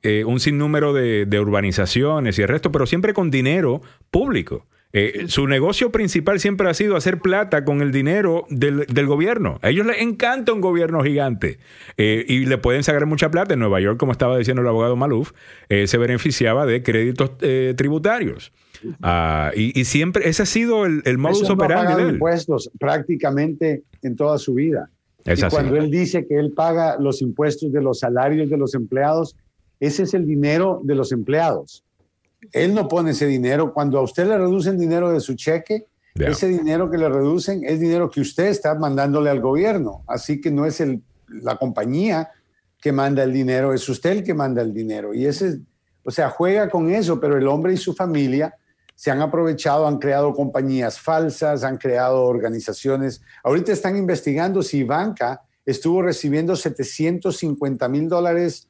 eh, un sinnúmero de, urbanizaciones y el resto, pero siempre con dinero público. Eh, su negocio principal siempre ha sido hacer plata con el dinero del, gobierno. A ellos les encanta un gobierno gigante eh, y le pueden sacar mucha plata. En Nueva York, como estaba diciendo el abogado Maluf, se beneficiaba de créditos tributarios. Ah, y, siempre, ese ha sido el, el modus operandi de impuestos prácticamente en toda su vida. y cuando él dice que él paga los impuestos de los salarios de los empleados, ese es el dinero de los empleados. Él no pone ese dinero. Cuando a usted le reducen dinero de su cheque, ese dinero que le reducen es dinero que usted está mandándole al gobierno. Así que no es el, la compañía que manda el dinero, es usted el que manda el dinero. Y ese, o sea, juega con eso, pero el hombre y su familia se han aprovechado, han creado compañías falsas, han creado organizaciones. Ahorita están investigando si Banca estuvo recibiendo 750 mil dólares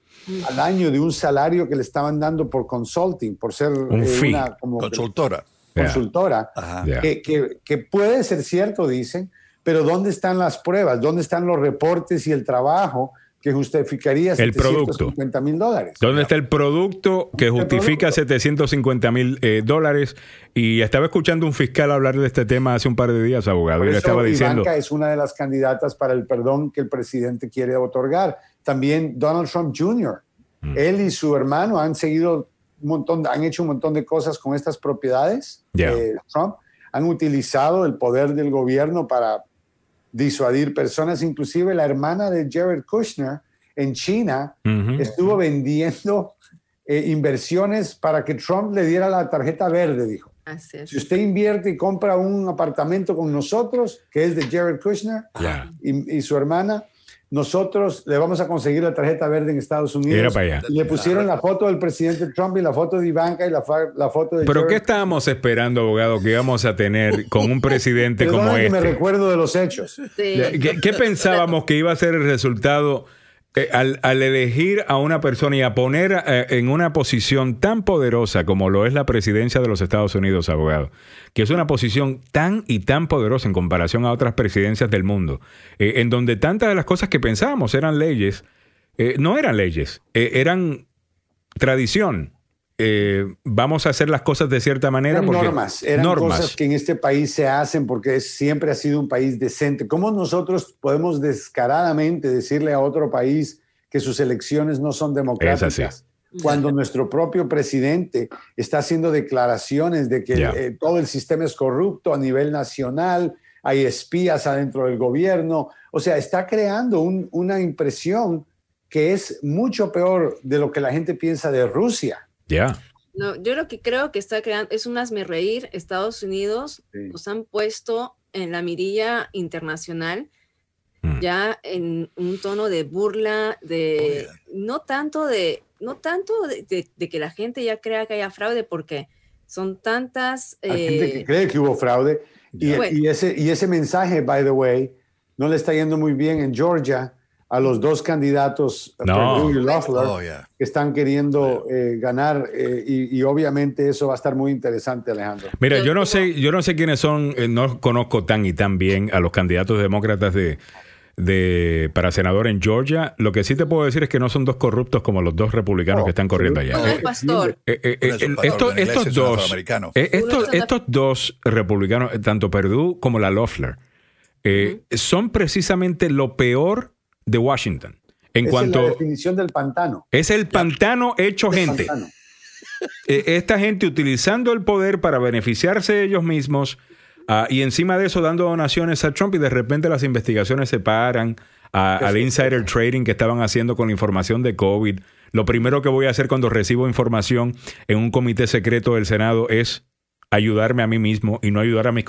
al año de un salario que le estaban dando por consulting, por ser eh, una consultora. consultora, que, que, puede ser cierto, dicen, pero ¿dónde están las pruebas? ¿Dónde están los reportes y el trabajo que justificaría 750 mil dólares? ¿Dónde está el producto que justifica 750 mil eh, dólares? Y estaba escuchando un fiscal hablar de este tema hace un par de días, abogado, y le estaba diciendo... es una de las candidatas para el perdón que el presidente quiere otorgar también Donald Trump Jr. Mm. Él y su hermano han seguido un montón, han hecho un montón de cosas con estas propiedades de Trump. Han utilizado el poder del gobierno para disuadir personas, inclusive la hermana de Jared Kushner en China estuvo vendiendo eh, inversiones para que Trump le diera la tarjeta verde, dijo. Si usted invierte y compra un apartamento con nosotros, que es de Jared Kushner y, su hermana, nosotros le vamos a conseguir la tarjeta verde en Estados Unidos. Le pusieron la foto del presidente Trump y la foto de Ivanka y la, foto de... ¿Pero qué estábamos esperando, abogado, que íbamos a tener con un presidente como este? me recuerdo de los hechos. ¿Qué, pensábamos que iba a ser el resultado eh, al, elegir a una persona y a poner eh, en una posición tan poderosa como lo es la presidencia de los Estados Unidos, abogado, que es una posición tan y tan poderosa en comparación a otras presidencias del mundo, eh, en donde tantas de las cosas que pensábamos eran leyes, no eran leyes, eran tradición, eh, vamos a hacer las cosas de cierta manera. Eran normas, eran cosas que en este país se hacen porque siempre ha sido un país decente. ¿Cómo nosotros podemos descaradamente decirle a otro país que sus elecciones no son democráticas? Cuando nuestro propio presidente está haciendo declaraciones de que eh, todo el sistema es corrupto a nivel nacional, hay espías adentro del gobierno, o sea, está creando una impresión que es mucho peor de lo que la gente piensa de Rusia. No, yo lo que creo que está creando es un asme reír. Estados Unidos nos han puesto en la mirilla internacional mm. ya en un tono de burla, de oh, no tanto de no tanto de, que la gente ya crea que haya fraude, porque son tantas. Hay gente que eh, cree que hubo fraude. Y, y, ese, y ese mensaje, by the way, no le está yendo muy bien en Georgia a los dos candidatos, no. y Loeffler, oh, que están queriendo eh, ganar eh, y, obviamente eso va a estar muy interesante, Alejandro. Mira, yo no sé, yo no sé quiénes son, eh, no conozco tan y tan bien a los candidatos demócratas de, de para senador en Georgia. Lo que sí te puedo decir es que no son dos corruptos como los dos republicanos que están corriendo allá. pastor. estos, estos dos, estos, estos dos republicanos, tanto Perdue como la Loeffler, eh, son precisamente lo peor de Washington. En Esa cuanto es la definición del pantano. es el pantano hecho El gente. pantano. Eh, esta gente utilizando el poder para beneficiarse de ellos mismos ah, y encima de eso dando donaciones a Trump y de repente las investigaciones se paran a- al insider trading que estaban haciendo con la información de COVID. Lo primero que voy a hacer cuando recibo información en un comité secreto del Senado es ayudarme a mí mismo y no ayudar a, mis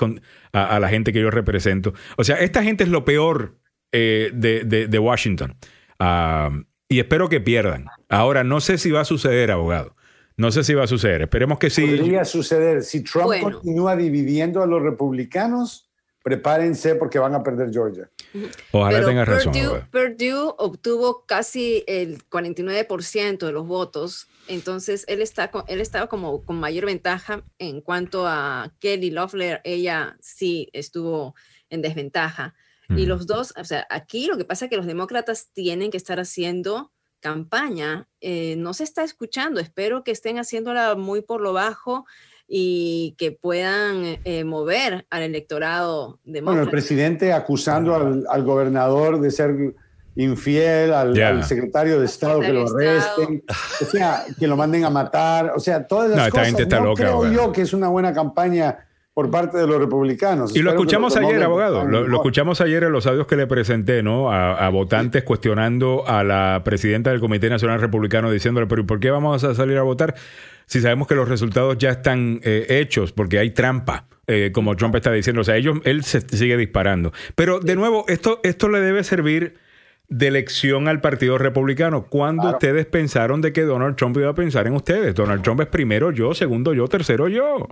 a la gente que yo represento. O sea, esta gente es lo peor eh, de, de- de Washington. Ah, y espero que pierdan. Ahora, no sé si va a suceder, abogado. No sé si va a suceder. Esperemos que sí. Podría suceder. Si Trump Bueno. continúa dividiendo a los republicanos, prepárense porque van a perder Georgia. Ojalá Pero tengas razón. Perdue, abogado. Perdue obtuvo casi el 49% de los votos, entonces él está él estaba como con mayor ventaja en cuanto a Kelly Loeffler, ella sí estuvo en desventaja. Y los dos, o sea, aquí lo que pasa es que los demócratas tienen que estar haciendo campaña, eh, no se está escuchando, espero que estén haciéndola muy por lo bajo y que puedan eh, mover al electorado Bueno, el demócrata. presidente acusando al, al gobernador de ser infiel, al, Ya. al secretario de Estado que lo arresten, o sea, que lo manden a matar, o sea, todas las No, esta cosas. gente está no loca, creo abogado. yo que es una buena campaña por parte de los republicanos. Y lo Espero escuchamos ayer, abogado. Lo, escuchamos ayer en los audios que le presenté, ¿no? A, a votantes cuestionando a la presidenta del Comité Nacional Republicano diciéndole, pero ¿y por qué vamos a salir a votar si sabemos que los resultados ya están eh, hechos? Porque hay trampa. eh, como Trump está diciendo, o sea, ellos, él se sigue disparando. Pero de nuevo, esto, esto le debe servir de lección al Partido Republicano. ¿Cuándo ustedes pensaron de que Donald Trump iba a pensar en ustedes? Donald Trump es primero yo, segundo yo, tercero yo.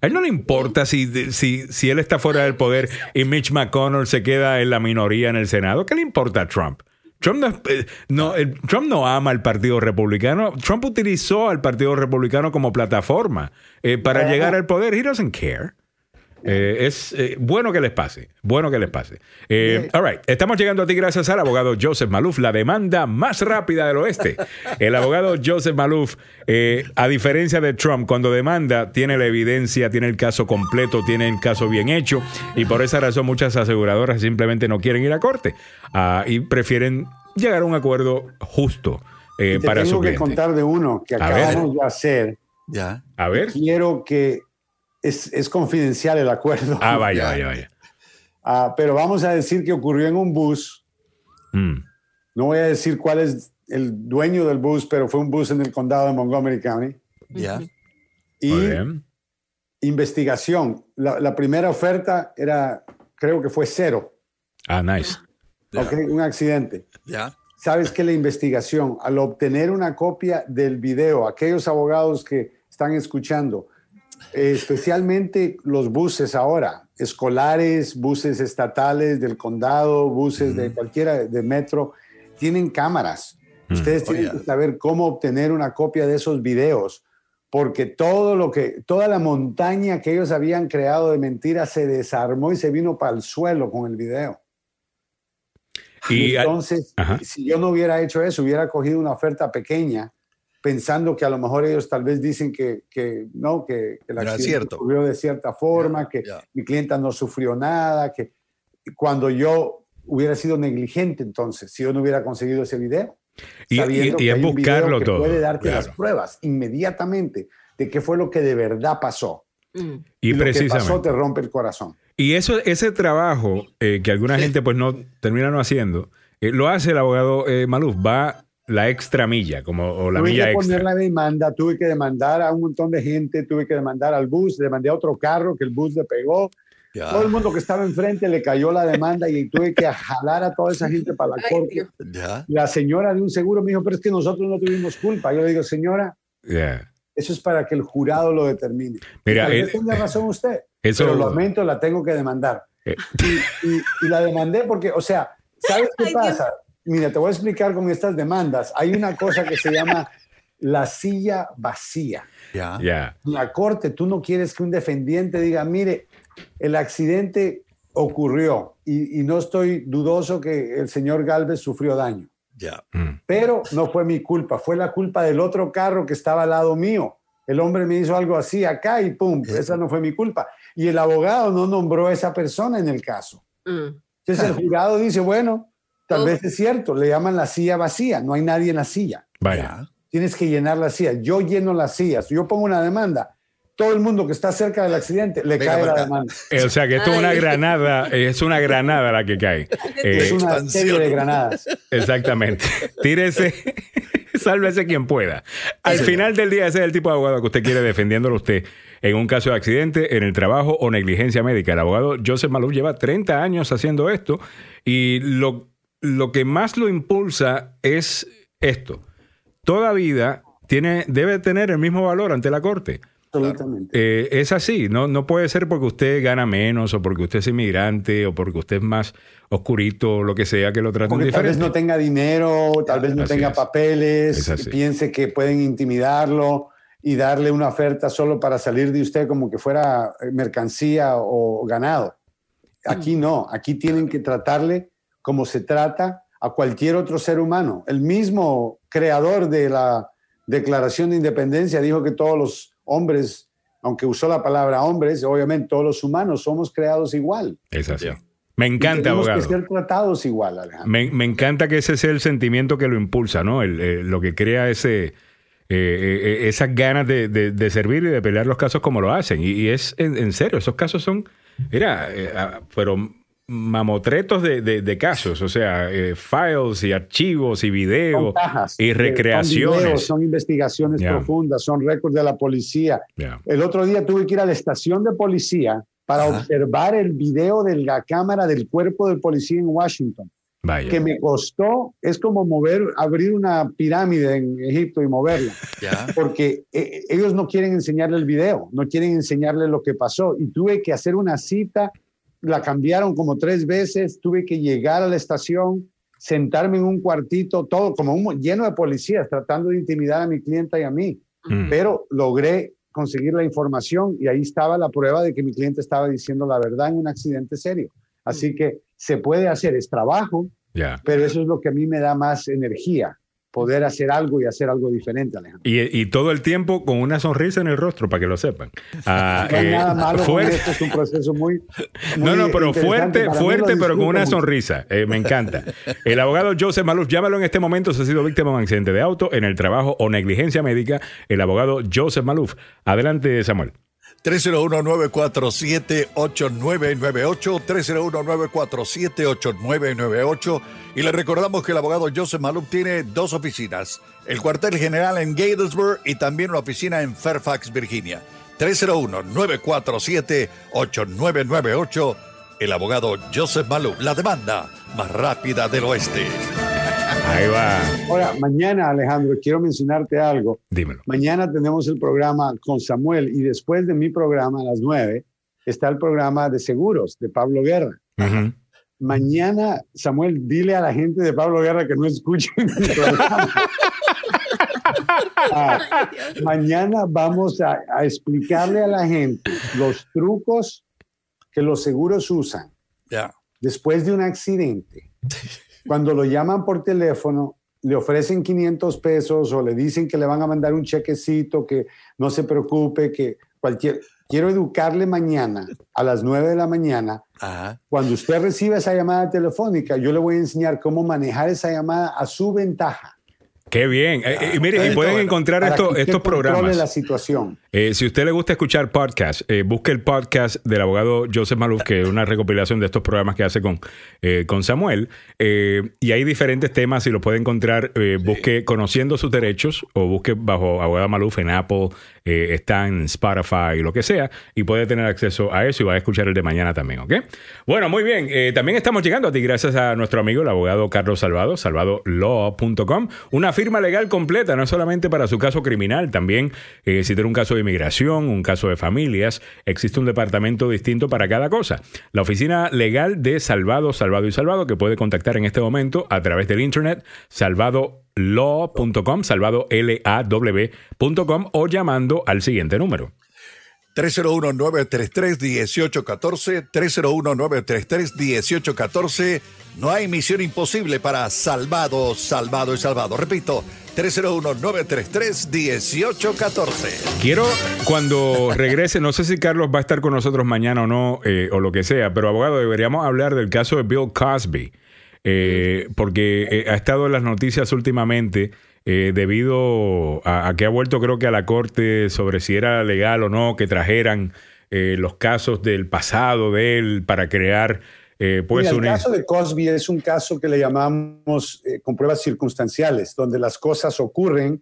A él no le importa si, si, si él está fuera del poder y Mitch McConnell se queda en la minoría en el Senado. ¿Qué le importa a Trump? Trump no, eh, no, Trump no ama al Partido Republicano. Trump utilizó al Partido Republicano como plataforma eh, para llegar al poder. He doesn't care. Eh, es eh, bueno que les pase, bueno que les pase. Eh, all right, estamos llegando a ti gracias al abogado Joseph Maluf, la demanda más rápida del oeste. El abogado Joseph Maluf, eh, a diferencia de Trump, cuando demanda, tiene la evidencia, tiene el caso completo, tiene el caso bien hecho, y por esa razón muchas aseguradoras simplemente no quieren ir a corte ah, y prefieren llegar a un acuerdo justo eh, Y te para tengo su que cliente. contar de uno que acabamos de hacer. Ya. A ver. Quiero que es, es confidencial el acuerdo. Ah, vaya, Ya. vaya, vaya. Ah, pero vamos a decir que ocurrió en un bus. Mm. No voy a decir cuál es el dueño del bus, pero fue un bus en el condado de Montgomery County. Ya. Y bien. investigación. La, la primera oferta era, creo que fue cero. Ah, nice. ¿ok? Un accidente. Ya. Sabes que la investigación, al obtener una copia del video, aquellos abogados que están escuchando, especialmente los buses ahora, escolares, buses estatales del condado, buses de cualquiera de metro, tienen cámaras. Ustedes tienen Oye. que saber cómo obtener una copia de esos videos, porque todo lo que, toda la montaña que ellos habían creado de mentiras se desarmó y se vino para el suelo con el video. Y, entonces, si yo no hubiera hecho eso, hubiera cogido una oferta pequeña, pensando que a lo mejor ellos tal vez dicen que, que no, que, que el accidente ocurrió de cierta forma, que mi clienta no sufrió nada, que cuando yo hubiera sido negligente entonces, si yo no hubiera conseguido ese video. Y- y- y es buscarlo que todo, Puede darte claro. las pruebas inmediatamente de qué fue lo que de verdad pasó. Mm. y lo que pasó precisamente. te rompe el corazón. Y eso, ese trabajo eh, que alguna gente pues no termina no haciendo, eh, lo hace el abogado eh, Maluf, va la extra milla, como o la tuve milla que poner la demanda, tuve que demandar a un montón de gente, tuve que demandar al bus, demandé a otro carro que el bus le pegó. Ya. Todo el mundo que estaba enfrente le cayó la demanda y tuve que jalar a toda esa gente para la Ay, corte. Ya. La señora de un seguro me dijo, pero es que nosotros no tuvimos culpa. Yo le digo, señora, Yeah. eso es para que el jurado lo determine. Mira, Tal vez eh, tenga razón usted, eso- pero lo lamento, la tengo que demandar. Eh. Y, y- y la demandé porque, o sea, ¿sabes qué Ay, Dios. Mira, te voy a explicar con estas demandas. Hay una cosa que se llama la silla vacía. Ya. Ya. En la corte tú no quieres que un defendiente diga, mire, el accidente ocurrió y, y no estoy dudoso que el señor Galvez sufrió daño, Ya. Mm. pero no fue mi culpa, fue la culpa del otro carro que estaba al lado mío. El hombre me hizo algo así acá y pum, esa no fue mi culpa. Y el abogado no nombró a esa persona en el caso. Mm. Entonces el jurado dice, bueno, tal Oh. vez es cierto, le llaman la silla vacía, no hay nadie en la silla. Vaya. Tienes que llenar la silla. Yo lleno las sillas, yo pongo una demanda. Todo el mundo que está cerca del accidente le Venga, cae la demanda. Eh, O sea que esto es una granada, es una granada la que cae. Eh, Es una serie de granadas. Exactamente. Tírese, sálvese quien pueda. Al final del día, ese es el tipo de abogado que usted quiere defendiéndolo usted en un caso de accidente, en el trabajo o negligencia médica. El abogado Joseph Maluf lleva 30 años haciendo esto y lo, lo que más lo impulsa es esto. Toda vida tiene, debe tener el mismo valor ante la corte. Absolutamente. Eh, es así, no, no puede ser porque usted gana menos o porque usted es inmigrante o porque usted es más oscurito o lo que sea que lo traten Porque tal diferente. vez no tenga dinero, tal vez no Así tenga es. papeles, Es así. piense que pueden intimidarlo y darle una oferta solo para salir de usted como que fuera eh, mercancía o ganado. Aquí no, aquí tienen que tratarle como se trata a cualquier otro ser humano. El mismo creador de la Declaración de Independencia dijo que todos los hombres, aunque usó la palabra hombres, obviamente todos los humanos somos creados igual. Es así. Me encanta, tenemos abogado. que ser tratados igual, Alejandro. Me, me encanta que ese sea el sentimiento que lo impulsa, ¿no? El, eh, lo que crea ese, eh, eh, esas ganas de, de- de servir y de pelear los casos como lo hacen. Y, y es en, en serio, esos casos son, mira, eh, ah, fueron mamotretos de, de- de casos, o sea, eh, files y archivos y videos y eh, Son, videos, recreaciones. son investigaciones profundas, son récords de la policía. El otro día tuve que ir a la estación de policía para Ajá. observar el video de la cámara del cuerpo del policía en Washington, Vaya. que me costó, es como mover, abrir una pirámide en Egipto y moverla, porque eh, ellos no quieren enseñarle el video, no quieren enseñarle lo que pasó. Y tuve que hacer una cita, la cambiaron como tres veces, tuve que llegar a la estación, sentarme en un cuartito, todo como un, lleno de policías, tratando de intimidar a mi clienta y a mí. Mm. Pero logré conseguir la información y ahí estaba la prueba de que mi cliente estaba diciendo la verdad en un accidente serio. Así que se puede hacer, es trabajo, pero eso es lo que a mí me da más energía, poder hacer algo y hacer algo diferente, Alejandro. Y, y todo el tiempo con una sonrisa en el rostro, para que lo sepan. Ah, No hay eh, nada malo con fuerte- esto, es un proceso muy... No, muy no, pero interesante. fuerte, Para fuerte, pero con una mucho. sonrisa. Eh, me encanta. El abogado Joseph Maluf, llámalo en este momento si ha sido víctima de un accidente de auto, en el trabajo o negligencia médica. El abogado Joseph Maluf. Adelante, Samuel. 301-947-8998, 301-947-8998. Y le recordamos que el abogado Joseph Maluf tiene dos oficinas, el cuartel general en Gatesburg y también una oficina en Fairfax, Virginia. 301-947-8998, el abogado Joseph Maluf, la demanda más rápida del oeste. Ahí va. Ahora, mañana, Alejandro, quiero mencionarte algo. Dímelo. Mañana tenemos el programa con Samuel y después de mi programa a las 9 está el programa de seguros de Pablo Guerra. Mañana, Samuel, dile a la gente de Pablo Guerra que no escuchen mi programa. Ah, mañana vamos a, a explicarle a la gente los trucos que los seguros usan Ya. después de un accidente. Cuando lo llaman por teléfono, le ofrecen 500 pesos o le dicen que le van a mandar un chequecito, que no se preocupe, que cualquier... Quiero educarle mañana a las 9 de la mañana. Ajá. Cuando usted reciba esa llamada telefónica, yo le voy a enseñar cómo manejar esa llamada a su ventaja. Qué bien. Eh, y mire, y pueden bueno. encontrar para esto- estos programas. la situación. Eh, si a usted le gusta escuchar podcast, eh, busque el podcast del abogado Joseph Maluf, que es una recopilación de estos programas que hace con, eh, con Samuel. Eh, y hay diferentes temas y lo puede encontrar. eh, busque Conociendo sus derechos o busque bajo abogado Maluf en Apple, eh, está en Spotify y lo que sea. Y puede tener acceso a eso y va a escuchar el de mañana también, ¿ok? Bueno, muy bien. Eh, también estamos llegando a ti gracias a nuestro amigo, el abogado Carlos Salvado, salvadolaw.com. Una firma legal completa, no solamente para su caso criminal, también eh, si tiene un caso de inmigración, un caso de familias, existe un departamento distinto para cada cosa. La oficina legal de Salvado, Salvado y Salvado, que puede contactar en este momento a través del internet, salvadolaw.com, salvadolaw.com o llamando al siguiente número. 301-933-1814, 301-933-1814. No hay misión imposible para Salvado, Salvado y Salvado. Repito, 301-933-1814. Quiero, cuando regrese, no sé si Carlos va a estar con nosotros mañana o no, eh, o lo que sea, pero abogado, deberíamos hablar del caso de Bill Cosby, eh, porque eh, ha estado en las noticias últimamente. debido a, que ha vuelto creo que a la corte sobre si era legal o no que trajeran los casos del pasado de él para crear eh, pues el caso de Cosby es un caso que le llamamos eh, con pruebas circunstanciales, donde las cosas ocurren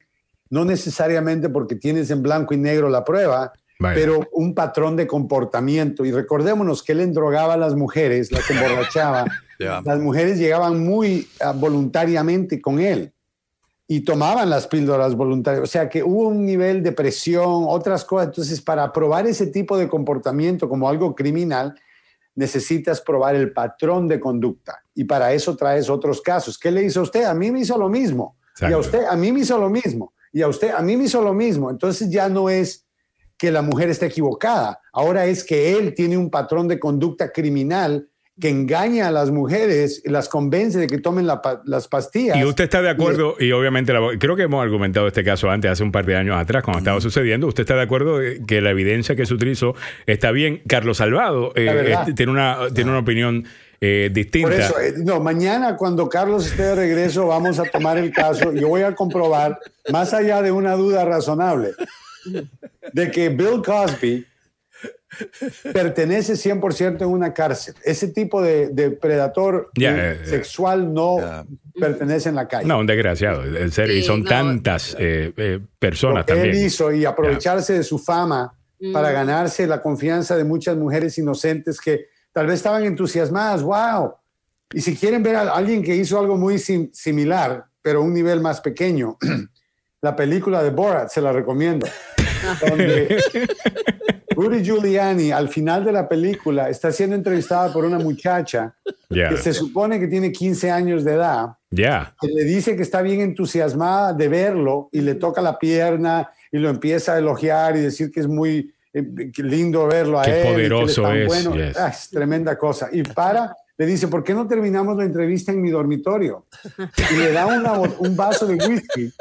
no necesariamente porque tienes en blanco y negro la prueba, pero un patrón de comportamiento. Y recordémonos que él endrogaba a las mujeres, las emborrachaba. Las mujeres llegaban muy ah, voluntariamente con él y tomaban las píldoras voluntarias. O sea que hubo un nivel de presión, otras cosas. Entonces, para probar ese tipo de comportamiento como algo criminal, necesitas probar el patrón de conducta y para eso traes otros casos. ¿Qué le hizo a usted? A mí me hizo lo mismo. Y a usted, a mí me hizo lo mismo. Y a usted, a mí me hizo lo mismo. Entonces ya no es que la mujer esté equivocada. Ahora es que él tiene un patrón de conducta criminal que engaña a las mujeres y las convence de que tomen las pastillas. Y usted está de acuerdo, y, obviamente creo que hemos argumentado este caso antes, hace un par de años atrás, cuando estaba sucediendo, usted está de acuerdo que la evidencia que se utilizó está bien. Carlos Salvado eh, este, tiene, una, tiene una opinión eh, distinta. Por eso, eh, no, mañana cuando Carlos esté de regreso vamos a tomar el caso. Yo voy a comprobar, más allá de una duda razonable, de que Bill Cosby pertenece 100% en una cárcel. Ese tipo de, de predator sexual no pertenece en la calle. No, un desgraciado, en serio. y son tantas eh, eh, personas Lo que también. Él hizo y aprovecharse de su fama para mm. ganarse la confianza de muchas mujeres inocentes que tal vez estaban entusiasmadas. ¡Wow! Y si quieren ver a alguien que hizo algo muy similar, pero a un nivel más pequeño, la película de Borat se la recomiendo. Donde Rudy Giuliani, al final de la película, está siendo entrevistada por una muchacha que se supone que tiene 15 años de edad. Que le dice que está bien entusiasmada de verlo y le toca la pierna y lo empieza a elogiar y decir que es muy eh, lindo verlo a Qué él. poderoso es. Bueno. Ah, es tremenda cosa. Y para, le dice, ¿por qué no terminamos la entrevista en mi dormitorio? Y le da un vaso de whisky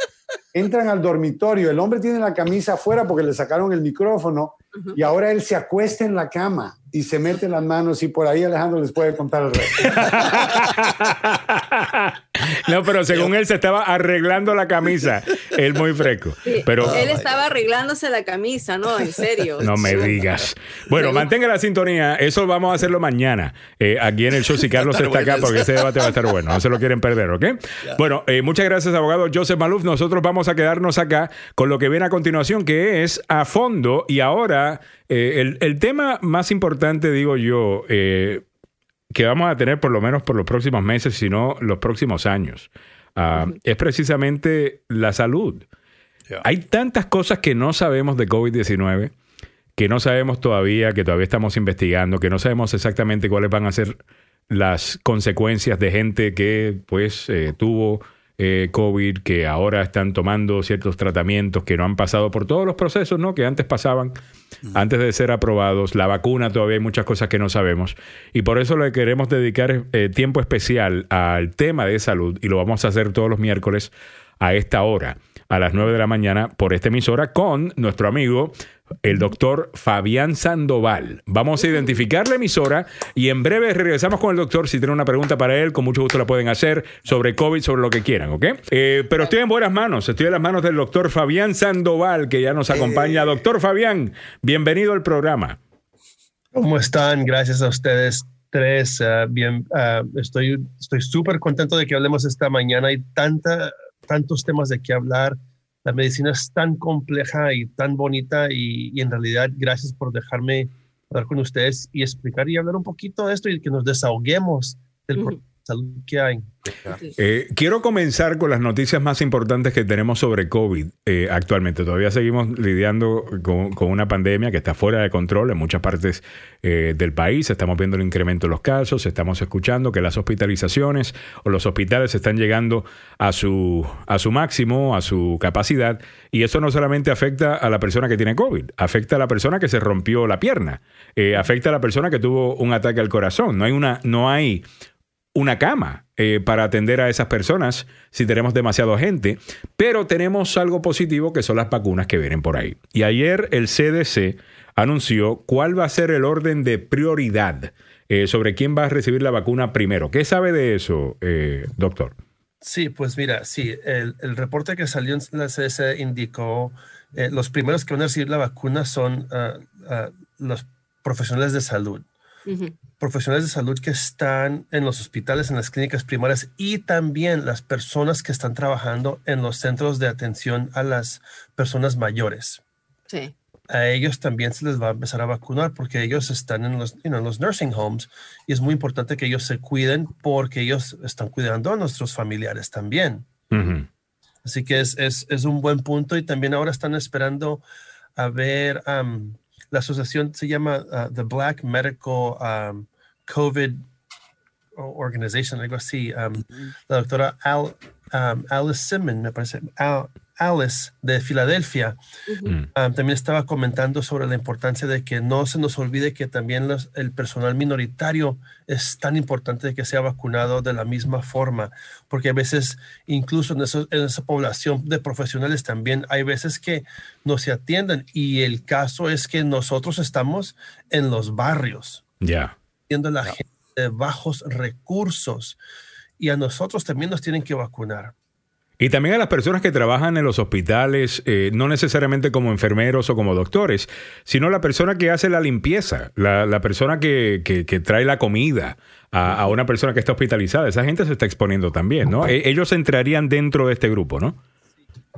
entran al dormitorio, el hombre tiene la camisa afuera porque le sacaron el micrófono y ahora él se acuesta en la cama y se mete las manos y por ahí Alejandro les puede contar el resto. no, pero según él se estaba arreglando la camisa, él muy fresco. pero él estaba arreglándose la camisa, no, en serio. No me digas. Bueno, mantenga la sintonía, eso vamos a hacerlo mañana eh, aquí en el show si Carlos está acá porque ese debate va a estar bueno, no se lo quieren perder, ¿ok? Bueno, eh, muchas gracias abogado Joseph Maluf, nosotros vamos a quedarnos acá con lo que viene a continuación que es a fondo. Y ahora eh, el, tema más importante, digo yo, eh, que vamos a tener por lo menos por los próximos meses, sino los próximos años, ah, es precisamente la salud. Hay tantas cosas que no sabemos de COVID-19, que no sabemos todavía, que todavía estamos investigando, que no sabemos exactamente cuáles van a ser las consecuencias de gente que pues eh, tuvo eh, COVID, que ahora están tomando ciertos tratamientos que no han pasado por todos los procesos ¿no? que antes pasaban, antes de ser aprobados. La vacuna todavía hay muchas cosas que no sabemos. Y por eso le queremos dedicar eh, tiempo especial al tema de salud y lo vamos a hacer todos los miércoles a esta hora, a las 9 de la mañana, por esta emisora con nuestro amigo el doctor Fabián Sandoval. Vamos a identificar la emisora y en breve regresamos con el doctor. Si tienen una pregunta para él, con mucho gusto la pueden hacer sobre COVID, sobre lo que quieran, ¿ok? Eh, pero estoy en buenas manos, estoy en las manos del doctor Fabián Sandoval, que ya nos acompaña. Eh. Doctor Fabián, bienvenido al programa. ¿Cómo están? Gracias a ustedes tres. Ah, bien, ah, estoy estoy súper contento de que hablemos esta mañana. Hay tanta, tantos temas de qué hablar la medicina es tan compleja y tan bonita y, en realidad gracias por dejarme hablar con ustedes y explicar y hablar un poquito de esto y que nos desahoguemos del salud que hay. Eh, quiero comenzar con las noticias más importantes que tenemos sobre COVID eh, actualmente. Todavía seguimos lidiando con, una pandemia que está fuera de control en muchas partes eh, del país. Estamos viendo el incremento de los casos, estamos escuchando que las hospitalizaciones o los hospitales están llegando a su, a su máximo, a su capacidad. Y eso no solamente afecta a la persona que tiene COVID, afecta a la persona que se rompió la pierna, afecta a la persona que tuvo un ataque al corazón. No hay una, no hay una cama eh, para atender a esas personas si tenemos demasiada gente, pero tenemos algo positivo que son las vacunas que vienen por ahí. Y ayer el CDC anunció cuál va a ser el orden de prioridad eh, sobre quién va a recibir la vacuna primero. ¿Qué sabe de eso, eh, doctor? Sí, pues mira, sí, el, reporte que salió en la CDC indicó los primeros que van a recibir la vacuna son ah, ah, los profesionales de salud profesionales de salud que están en los hospitales, en las clínicas primarias y también las personas que están trabajando en los centros de atención a las personas mayores. Sí. A ellos también se les va a empezar a vacunar porque ellos están en los, los nursing homes y es muy importante que ellos se cuiden porque ellos están cuidando a nuestros familiares también. Así que es, es, es, un buen punto y también ahora están esperando a ver la asociación se llama uh, The Black Medical um, COVID Organization, algo así. Um, la doctora Al, um, Alice Simmons, me parece, Alice de Filadelfia, um, también estaba comentando sobre la importancia de que no se nos olvide que también el personal minoritario es tan importante de que sea vacunado de la misma forma, porque a veces incluso en, en esa población de profesionales también hay veces que no se atienden y el caso es que nosotros estamos en los barrios. Ya. La gente de bajos recursos y a nosotros también nos tienen que vacunar. Y también a las personas que trabajan en los hospitales, eh, no necesariamente como enfermeros o como doctores, sino la persona que hace la limpieza, la, persona que, trae la comida a, una persona que está hospitalizada. Esa gente se está exponiendo también, ¿no? E, ellos entrarían dentro de este grupo, ¿no?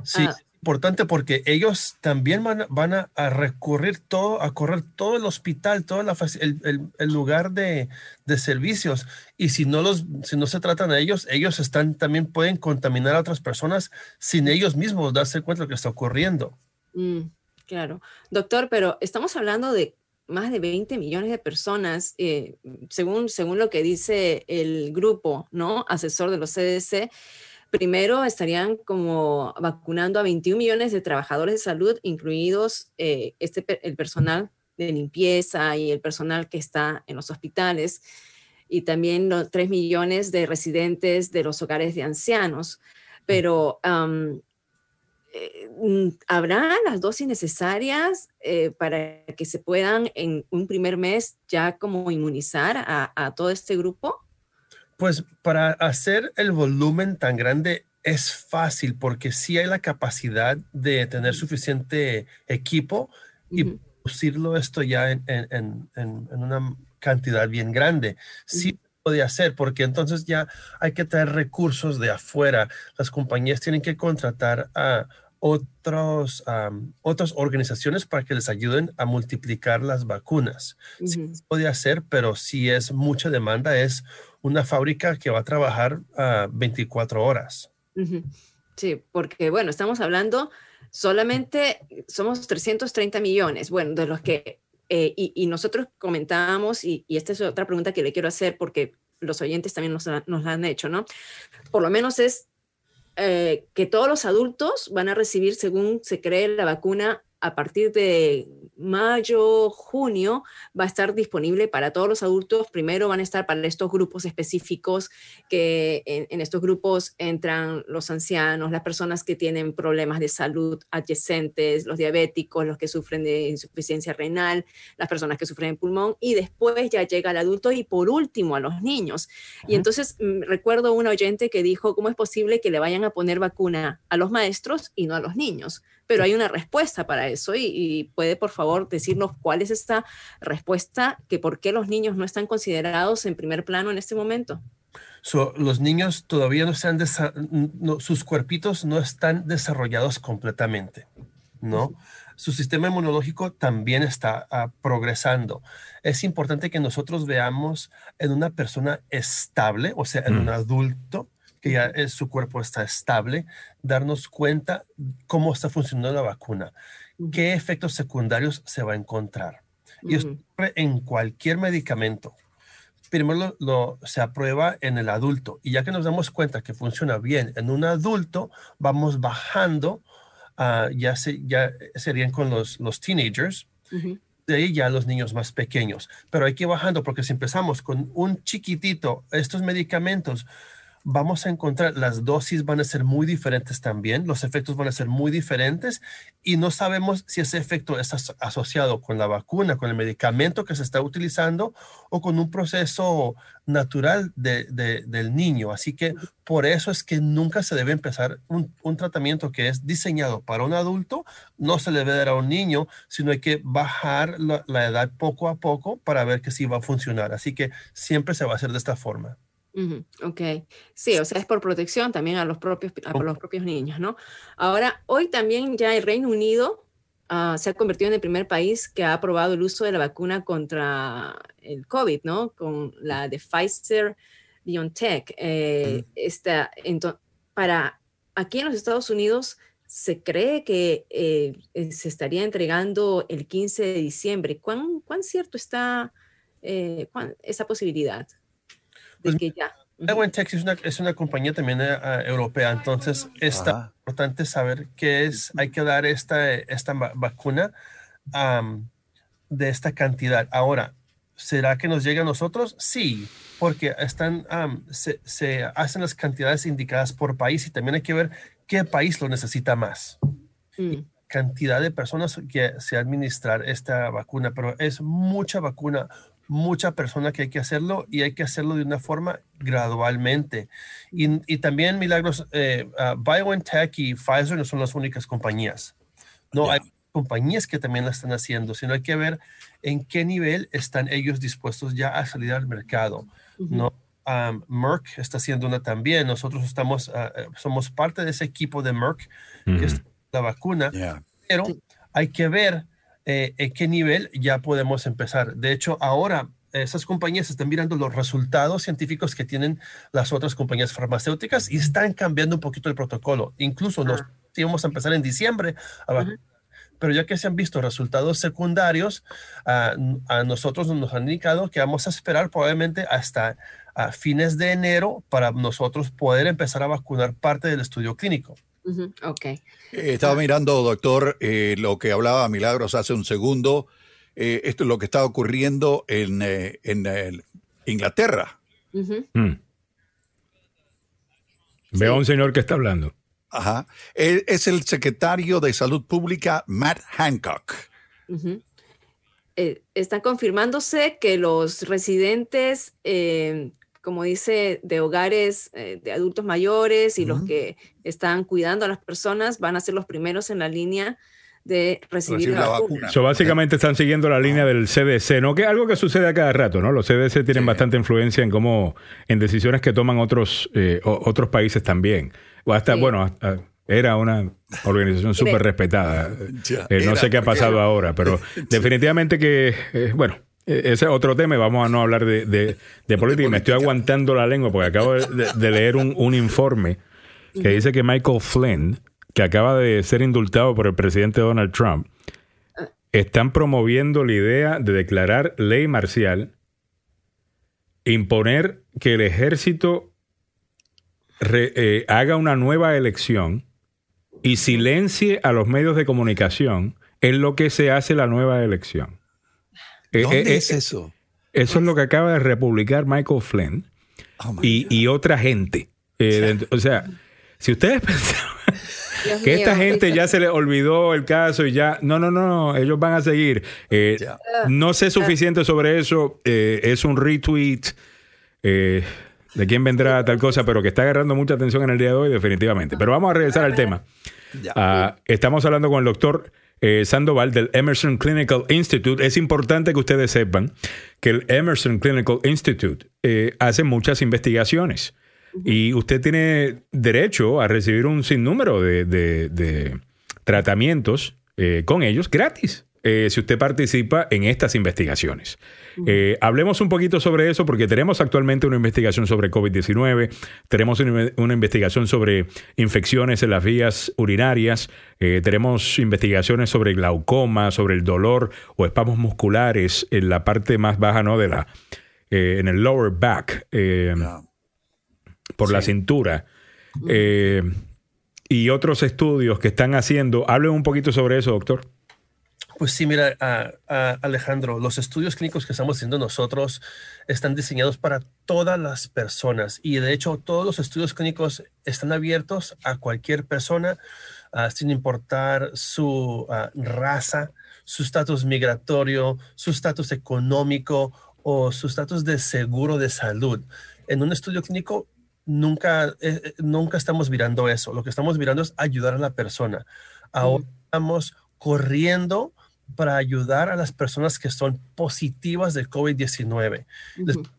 Sí, ah importante porque ellos también van, van a, recurrir todo, a correr todo el hospital, todo el, el, lugar de, de, servicios. Y si no, los, si no se tratan a ellos, ellos están, también pueden contaminar a otras personas sin ellos mismos darse cuenta de lo que está ocurriendo. Mm, claro. Doctor, pero estamos hablando de más de 20 millones de personas, eh, según, según lo que dice el grupo, ¿no? Asesor de los CDC Primero estarían como vacunando a 21 millones de trabajadores de salud, incluidos eh, este, el personal de limpieza y el personal que está en los hospitales, y también los 3 millones de residentes de los hogares de ancianos. Pero mm, ¿habrá las dosis necesarias eh, para que se puedan en un primer mes ya como inmunizar a todo este grupo? Pues para hacer el volumen tan grande es fácil porque sí hay la capacidad de tener suficiente equipo y producirlo esto ya en, una cantidad bien grande. Sí puede hacer porque entonces ya hay que traer recursos de afuera. Las compañías tienen que contratar a otros, otras organizaciones para que les ayuden a multiplicar las vacunas. Sí puede hacer, pero si es mucha demanda, es una fábrica que va a trabajar a ah, 24 horas. Sí, porque bueno, estamos hablando solamente, somos 330 millones, bueno, de los que, eh, y, nosotros comentábamos, y, esta es otra pregunta que le quiero hacer porque los oyentes también nos, nos la han hecho, ¿no? Por lo menos es eh, que todos los adultos van a recibir, según se cree, la vacuna a partir de mayo, junio, va a estar disponible para todos los adultos. Primero van a estar para estos grupos específicos, que en, estos grupos entran los ancianos, las personas que tienen problemas de salud adyacentes, los diabéticos, los que sufren de insuficiencia renal, las personas que sufren de pulmón, y después ya llega al adulto y por último a los niños. Y entonces mm, recuerdo un oyente que dijo, ¿cómo es posible que le vayan a poner vacuna a los maestros y no a los niños? Pero hay una respuesta para eso y, puede por favor decirnos cuál es esta respuesta, que por qué los niños no están considerados en primer plano en este momento. los niños todavía no están, sus cuerpitos no están desarrollados completamente, ¿no? Su sistema inmunológico también está ah, progresando. Es importante que nosotros veamos en una persona estable, o sea, en un adulto, que ya es, su cuerpo está estable, darnos cuenta cómo está funcionando la vacuna, qué efectos secundarios se va a encontrar. Y esto en cualquier medicamento. Primero lo, se aprueba en el adulto y ya que nos damos cuenta que funciona bien en un adulto, vamos bajando, ya, se, ya serían con los, los teenagers. de ahí ya los niños más pequeños. Pero hay que ir bajando porque si empezamos con un chiquitito, estos medicamentos, vamos a encontrar, las dosis van a ser muy diferentes también, los efectos van a ser muy diferentes y no sabemos si ese efecto está asociado con la vacuna, con el medicamento que se está utilizando o con un proceso natural del niño. Así que por eso es que nunca se debe empezar un, tratamiento que es diseñado para un adulto, no se le debe dar a un niño, sino hay que bajar la, la edad poco a poco para ver que sí va a funcionar. Así que siempre se va a hacer de esta forma. Ok, sí, o sea, es por protección también a los propios, a los propios niños, ¿no? Ahora, hoy también ya el Reino Unido ah, se ha convertido en el primer país que ha aprobado el uso de la vacuna contra el COVID, ¿no? Con la de Pfizer BioNTech. Eh, esta, para aquí en los Estados Unidos se cree que eh, eh, se estaría entregando el 15 de diciembre. ¿Cuán, cuán cierto está esa posibilidad? Pues, que ya. es una, es una compañía también ah, europea, entonces es importante saber qué es, hay que dar esta, esta vacuna de esta cantidad. Ahora, ¿será que nos llega a nosotros? Sí, porque están, se, se, hacen las cantidades indicadas por país y también hay que ver qué país lo necesita más. Mm. Cantidad de personas que se administrar esta vacuna, pero es mucha vacuna, mucha persona que hay que hacerlo y hay que hacerlo de una forma gradualmente. Y, también, Milagros, eh, uh, BioNTech y Pfizer no son las únicas compañías. No, hay compañías que también la están haciendo, sino hay que ver en qué nivel están ellos dispuestos ya a salir al mercado. ¿no? Merck está haciendo una también. Nosotros estamos, eh, somos parte de ese equipo de Merck, que es la vacuna, pero hay que ver eh, en qué nivel ya podemos empezar. De hecho, ahora esas compañías están mirando los resultados científicos que tienen las otras compañías farmacéuticas y están cambiando un poquito el protocolo. Incluso nos ah. íbamos a empezar en diciembre, pero ya que se han visto resultados secundarios, a nosotros nos han indicado que vamos a esperar probablemente hasta a fines de enero para nosotros poder empezar a vacunar parte del estudio clínico. Ok. Eh, estaba mirando, doctor, eh, lo que hablaba Milagros hace un segundo. Eh, esto es lo que está ocurriendo en, en Inglaterra. Mm. Veo a un señor que está hablando. Ajá. es el secretario de Salud Pública, Matt Hancock. está confirmándose que los residentes como dice, de hogares eh, de adultos mayores y los que están cuidando a las personas van a ser los primeros en la línea de recibir, la, vacuna. básicamente están siguiendo la línea del CDC, ¿no? Que es algo que sucede a cada rato, ¿no? Los CDC tienen bastante influencia en cómo, en decisiones que toman otros, eh, otros países también. O hasta, bueno, era una organización súper respetada. Eh, no sé qué ha pasado ahora, pero definitivamente que, bueno, e-, ese es otro tema vamos a no hablar de, de, política. Me estoy aguantando la lengua porque acabo de, leer un, informe que dice que Michael Flynn, que acaba de ser indultado por el presidente Donald Trump, están promoviendo la idea de declarar ley marcial, imponer que el ejército eh, haga una nueva elección y silencie a los medios de comunicación en lo que se hace la nueva elección. Eh, ¿Dónde eh, es eh, eso? Eso es lo que acaba de republicar Michael Flynn oh y, otra gente. o sea, si ustedes pensaban que esta gente ya se les olvidó el caso y ya, no, no, no, ellos van a seguir. no sé suficiente sobre eso, es un retweet de quién vendrá tal cosa, pero que está agarrando mucha atención en el día de hoy, definitivamente. Pero vamos a regresar al tema. Ah, estamos hablando con el doctor eh, Sandoval del Emerson Clinical Institute. Es importante que ustedes sepan que el Emerson Clinical Institute eh, hace muchas investigaciones y usted tiene derecho a recibir un sinnúmero de, tratamientos eh, con ellos gratis. Eh, si usted participa en estas investigaciones. Eh, hablemos un poquito sobre eso porque tenemos actualmente una investigación sobre COVID-19, tenemos una, investigación sobre infecciones en las vías urinarias, eh, tenemos investigaciones sobre glaucoma, sobre el dolor o espasmos musculares en la parte más baja, ¿no? De la, en el lower back, por la cintura. y otros estudios que están haciendo. Hablen un poquito sobre eso, doctor. Pues sí, mira, Alejandro, los estudios clínicos que estamos haciendo nosotros están diseñados para todas las personas y de hecho todos los estudios clínicos están abiertos a cualquier persona ah, sin importar su ah, raza, su estatus migratorio, su estatus económico o su estatus de seguro de salud. En un estudio clínico nunca, eh, eh, nunca estamos mirando eso. Lo que estamos mirando es ayudar a la persona. Ahora estamos corriendo para ayudar a las personas que son positivas del COVID-19.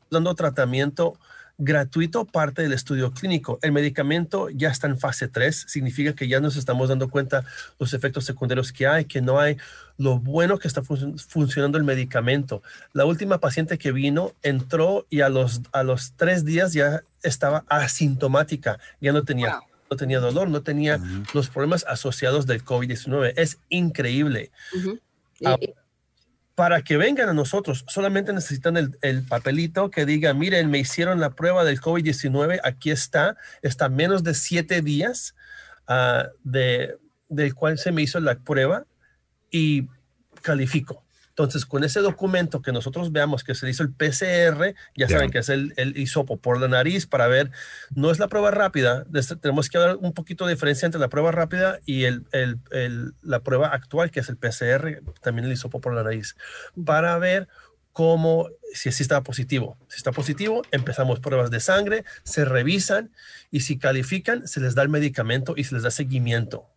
dando tratamiento gratuito parte del estudio clínico. El medicamento ya está en fase 3, significa que ya nos estamos dando cuenta los efectos secundarios que hay, que no hay, lo bueno que está funcionando el medicamento. La última paciente que vino entró y a los, a los tres días ya estaba asintomática, ya no tenía, no tenía dolor, no tenía los problemas asociados del COVID-19. Es increíble para que vengan a nosotros, solamente necesitan el, papelito que diga, miren, me hicieron la prueba del COVID-19, aquí está, está menos de siete días uh, de, del cual se me hizo la prueba y califico. Entonces, con ese documento que nosotros veamos que se hizo el PCR, ya saben que es el, el, hisopo por la nariz para ver, no es la prueba rápida, tenemos que dar un poquito de diferencia entre la prueba rápida y el, la prueba actual, que es el PCR, también el hisopo por la nariz, para ver cómo, si, si está positivo. Si está positivo, empezamos pruebas de sangre, se revisan y si califican, se les da el medicamento y se les da seguimiento.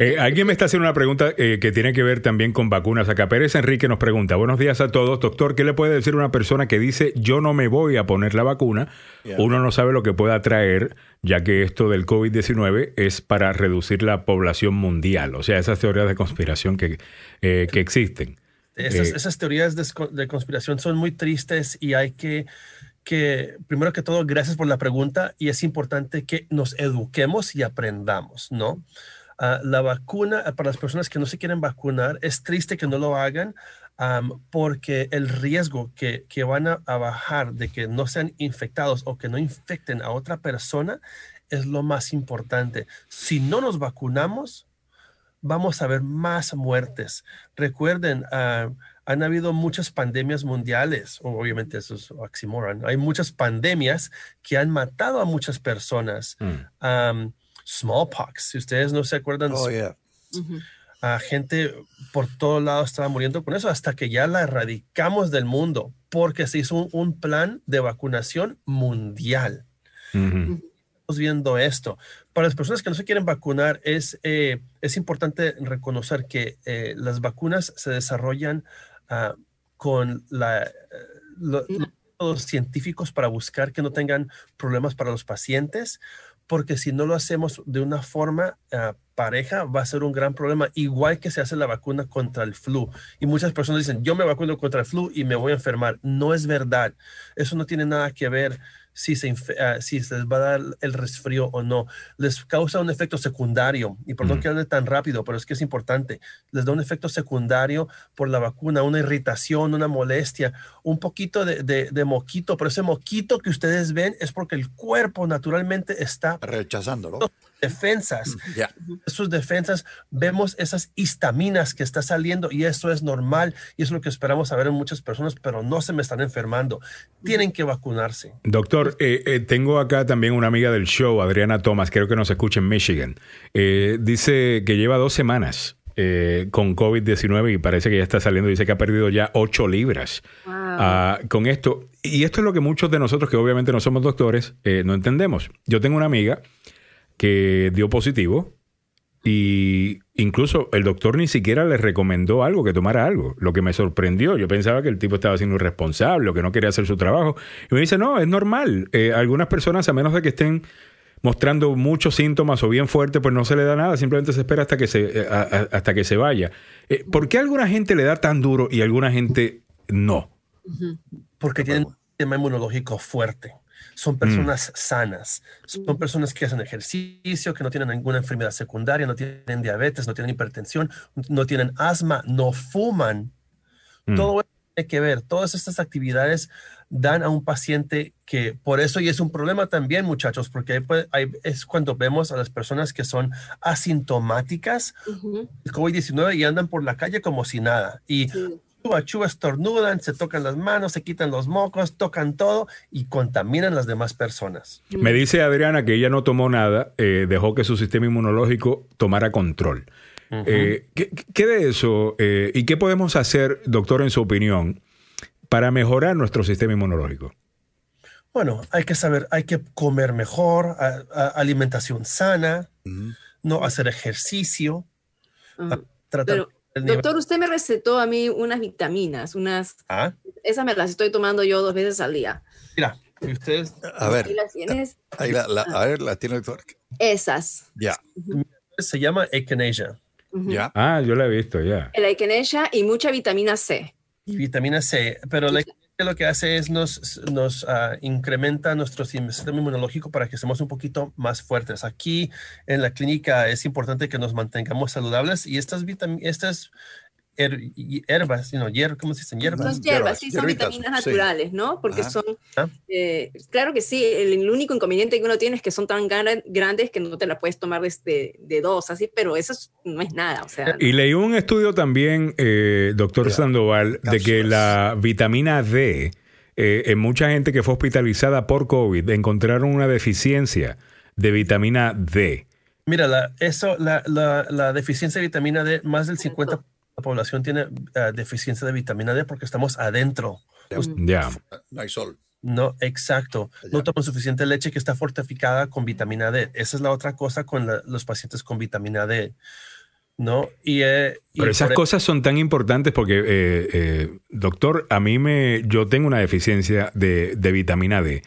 Eh, alguien me está haciendo una pregunta eh, que tiene que ver también con vacunas. Acá Pérez Enrique nos pregunta, buenos días a todos. Doctor, ¿qué le puede decir una persona que dice yo no me voy a poner la vacuna? Uno no sabe lo que pueda traer, ya que esto del COVID-19 es para reducir la población mundial. O sea, esas teorías de conspiración que, eh, que existen. Esas, teorías de, de conspiración son muy tristes y hay que que, primero que todo, gracias por la pregunta y es importante que nos eduquemos y aprendamos, ¿no? Ah, la vacuna, ah, para las personas que no se quieren vacunar, es triste que no lo hagan porque el riesgo que, van a, bajar de que no sean infectados o que no infecten a otra persona es lo más importante. Si no nos vacunamos, vamos a ver más muertes. Recuerden, ah, han habido muchas pandemias mundiales, obviamente eso es oxymoron, hay muchas pandemias que han matado a muchas personas. Mm smallpox. Si ustedes no se acuerdan, oh, a gente por todos lados estaba muriendo con eso hasta que ya la erradicamos del mundo porque se hizo un, plan de vacunación mundial. Estamos viendo esto. Para las personas que no se quieren vacunar, es, eh, es importante reconocer que eh, las vacunas se desarrollan ah, con la, eh, los científicos para buscar que no tengan problemas para los pacientes, porque si no lo hacemos de una forma ah, pareja, va a ser un gran problema, igual que se hace la vacuna contra el flu. Y muchas personas dicen, yo me vacuno contra el flu y me voy a enfermar. No es verdad. Eso no tiene nada que ver si se, ah, si se les va a dar el resfrío o no. Les causa un efecto secundario, y perdón que hable tan rápido, pero es que es importante. Les da un efecto secundario por la vacuna, una irritación, una molestia, un poquito de, de, moquito, pero ese moquito que ustedes ven es porque el cuerpo naturalmente está rechazándolo. Defensas. Sus defensas, vemos esas histaminas que está saliendo y eso es normal y es lo que esperamos saber en muchas personas, pero no se me están enfermando. Tienen que vacunarse. Doctor, eh, eh, tengo acá también una amiga del show, Adriana Thomas, creo que nos escucha en Michigan. Eh, dice que lleva dos semanas con COVID-19 y parece que ya está saliendo. Dice que ha perdido ya ocho libras ah, con esto. Y esto es lo que muchos de nosotros, que obviamente no somos doctores, no entendemos. Yo tengo una amiga que dio positivo y incluso el doctor ni siquiera le recomendó algo, que tomara algo, lo que me sorprendió. Yo pensaba que el tipo estaba siendo irresponsable o que no quería hacer su trabajo. Y me dice, no, es normal. Eh, algunas personas, a menos de que estén mostrando muchos síntomas o bien fuertes, pues no se le da nada, simplemente se espera hasta que se, eh, hasta que se vaya. Eh, ¿Por qué a alguna gente le da tan duro y a alguna gente no? Porque tienen un sistema inmunológico fuerte son mm. personas sanas, son personas que hacen ejercicio, que no tienen ninguna enfermedad secundaria, no tienen diabetes, no tienen hipertensión, no tienen asma, no fuman. Mm. Todo tiene que ver. Todas estas actividades dan a un paciente que por eso y es un problema también, muchachos, porque es cuando vemos a las personas que son asintomáticas el COVID-19 y andan por la calle como si nada. Y sí. Chuba, estornudan, se tocan las manos, se quitan los mocos, tocan todo y contaminan las demás personas. Me dice Adriana que ella no tomó nada, eh, dejó que su sistema inmunológico tomara control. Eh, ¿qué, de eso eh, y qué podemos hacer, doctor, en su opinión, para mejorar nuestro sistema inmunológico? Bueno, hay que saber, hay que comer mejor, alimentación sana, no hacer ejercicio. Tratar doctor, usted me recetó a mí unas vitaminas, unas... ¿Ah? Esas me las estoy tomando yo dos veces al día. Mira, ¿y ustedes? A ver. las tienes? Ahí la, a ver, la tiene el doctor. Esas. Ya. Se llama Echinacea. Ya. Ah, yo la he visto, ya. El echinacea y mucha vitamina C. Y vitamina C, pero la lo que hace es nos, nos uh, incrementa nuestro sistema inmunológico para que estemos un poquito más fuertes. Aquí en la clínica es importante que nos mantengamos saludables y estas, estas hierbas, you know, ¿cómo se dicen? Hierbas. Son hierbas, sí, son vitaminas naturales, ¿no? Porque son, ah. eh, claro que sí, el, único inconveniente que uno tiene es que son tan grandes que no te la puedes tomar de, de dos, así, pero eso no es nada, o sea. Y leí un estudio también, eh, doctor Sandoval, de que la vitamina D, eh, en mucha gente que fue hospitalizada por COVID, encontraron una deficiencia de vitamina D. Mira, la, eso, la, la, la deficiencia de vitamina D, más del 50% la población tiene eh, deficiencia de vitamina D porque estamos adentro. Ya. No hay sol. No, exacto. No toman suficiente leche que está fortificada con vitamina D. Esa es la otra cosa con los pacientes con vitamina D. ¿no? Y, eh, Pero esas e cosas son tan importantes porque, eh, doctor, a mí me, yo tengo una deficiencia de, de, vitamina D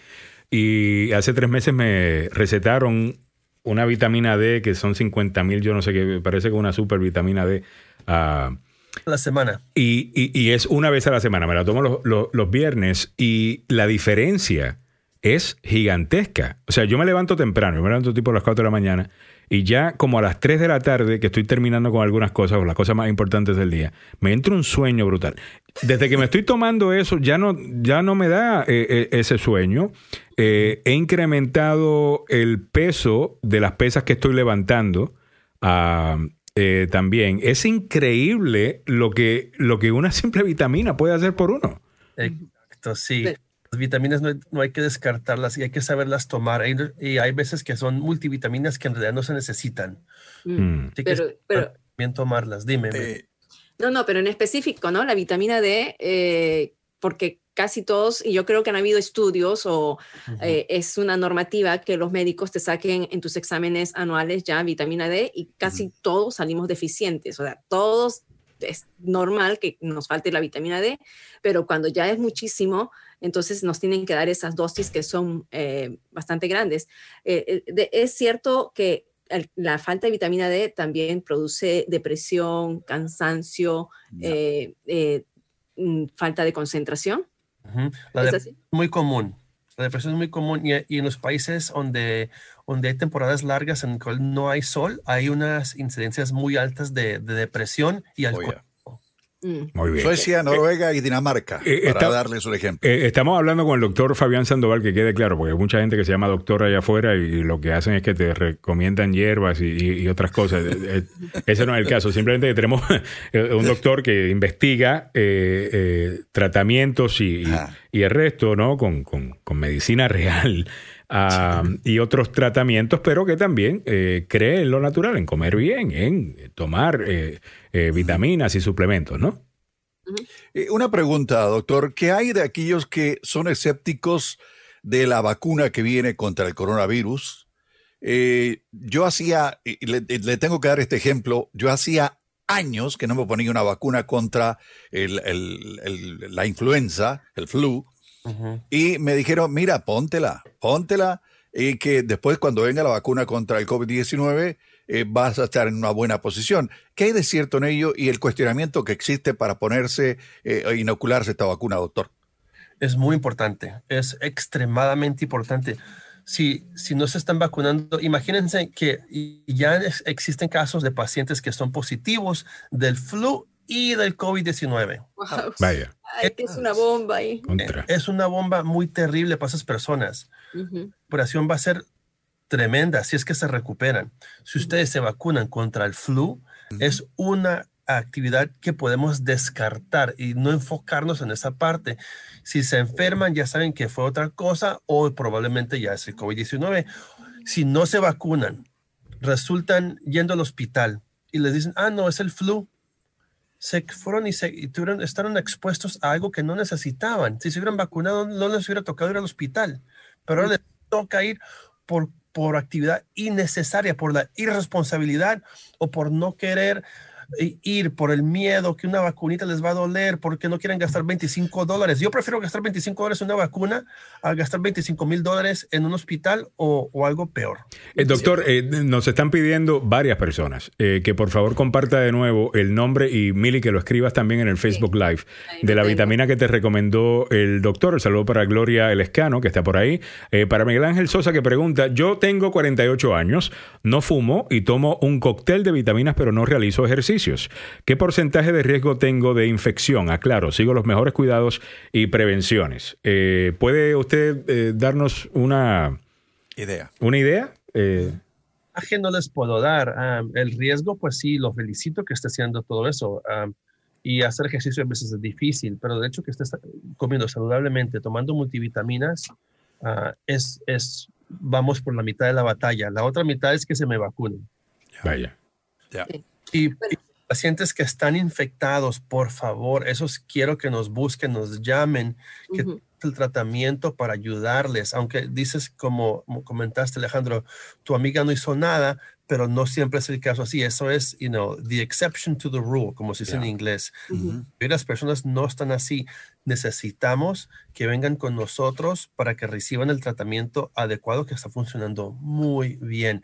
y hace tres meses me recetaron una vitamina D que son 50 mil, yo no sé qué, parece que una super vitamina D a la semana. Y, es una vez a la semana. Me la tomo los, viernes y la diferencia es gigantesca. O sea, yo me levanto temprano, yo me levanto tipo a las 4 de la mañana y ya como a las 3 de la tarde, que estoy terminando con algunas cosas o las cosas más importantes del día, me entra un sueño brutal. Desde que me estoy tomando eso, ya no, ya no me da eh, eh, ese sueño. Eh, he incrementado el peso de las pesas que estoy levantando. a eh, también. Es increíble lo que, lo que una simple vitamina puede hacer por uno. Exacto, sí. Las vitaminas no, hay que descartarlas y hay que saberlas tomar. Y hay veces que son multivitaminas que en realidad no se necesitan. Mm. Mm. pero, pero, bien tomarlas. Dime. Eh, no, no, pero en específico, ¿no? La vitamina D, eh, porque casi todos, y yo creo que han habido estudios o eh, es una normativa que los médicos te saquen en tus exámenes anuales ya vitamina D y casi todos salimos deficientes, o sea, todos es normal que nos falte la vitamina D, pero cuando ya es muchísimo, entonces nos tienen que dar esas dosis que son eh, bastante grandes. Eh, es cierto que la falta de vitamina D también produce depresión, cansancio, mm, falta de concentración. La depresión es muy común. La depresión es muy común y, en los países donde, donde hay temporadas largas en las que no hay sol, hay unas incidencias muy altas de, depresión y alcohol. Mm. Muy bien. Suecia, Noruega y Dinamarca, eh, para darles un ejemplo. Eh, estamos hablando con el doctor Fabián Sandoval, que quede claro, porque hay mucha gente que se llama doctor allá afuera y, lo que hacen es que te recomiendan hierbas y, otras cosas. Eh, ese no es el caso. Simplemente tenemos un doctor que investiga tratamientos y, el resto, ¿no? Con, medicina real. Ah, y otros tratamientos, pero que también cree en lo natural, en comer bien, en tomar eh, vitaminas y suplementos, ¿no? Eh, una pregunta, doctor. ¿Qué hay de aquellos que son escépticos de la vacuna que viene contra el coronavirus? Eh, yo hacía, le, le, tengo que dar este ejemplo, yo hacía años que no me ponía una vacuna contra la influenza, el flu, y me dijeron, mira, póntela, póntela, y que después cuando venga la vacuna contra el COVID-19, eh, vas a estar en una buena posición. ¿Qué hay de cierto en ello y el cuestionamiento que existe para ponerse eh, e inocularse esta vacuna, doctor? Es muy importante, es extremadamente importante. Si, si no se están vacunando, imagínense que ya existen casos de pacientes que son positivos del flu y del COVID-19. Vaya. Ay, que es una bomba ahí. Contra. Es una bomba muy terrible para esas personas. Ujú. La operación va a ser tremenda si es que se recuperan. Si ustedes se vacunan contra el flu, es una actividad que podemos descartar y no enfocarnos en esa parte. Si se enferman, ya saben que fue otra cosa o probablemente ya es el COVID-19. Si no se vacunan, resultan yendo al hospital y les dicen, ah, no, es el flu. Se fueron y, se, y tuvieron, estaron expuestos a algo que no necesitaban. Si se hubieran vacunado, no les hubiera tocado ir al hospital. Pero ahora les toca ir por, por actividad innecesaria, por la irresponsabilidad o por no querer ir por el miedo que una vacunita les va a doler, porque no quieren gastar 25 dólares. Yo prefiero gastar 25 dólares en una vacuna a gastar 25 mil dólares en un hospital o, o algo peor. Eh, doctor, eh, nos están pidiendo varias personas eh, que por favor comparta de nuevo el nombre y Mili que lo escribas también en el Facebook Live de la tengo. vitamina que te recomendó el doctor. El saludo para Gloria Elescano, que está por ahí. Eh, para Miguel Ángel Sosa, que pregunta: Yo tengo 48 años, no fumo y tomo un cóctel de vitaminas, pero no realizo ejercicios. ¿Qué porcentaje de riesgo tengo de infección? Aclaro, sigo los mejores cuidados y prevenciones. Eh, ¿Puede usted eh, darnos una, Idea. una idea? Eh, que no les puedo dar. Am, el riesgo, pues sí, lo felicito que esté haciendo todo eso. am, y hacer ejercicio a veces es difícil, pero de hecho que estés comiendo saludablemente, tomando multivitaminas, ah, es, es, vamos por la mitad de la batalla. La otra mitad es que se me vacunen. vaya. Ya. Y, y pacientes que están infectados, por favor, esos quiero que nos busquen, nos llamen, que Ujú. el tratamiento para ayudarles, aunque dices como como comentaste Alejandro, tu amiga no hizo nada, pero no siempre es el caso así, eso es, you know, the exception to the rule, como se dice en inglés. Ujú. Y las personas no están así. Necesitamos que vengan con nosotros para que reciban el tratamiento adecuado que está funcionando muy bien.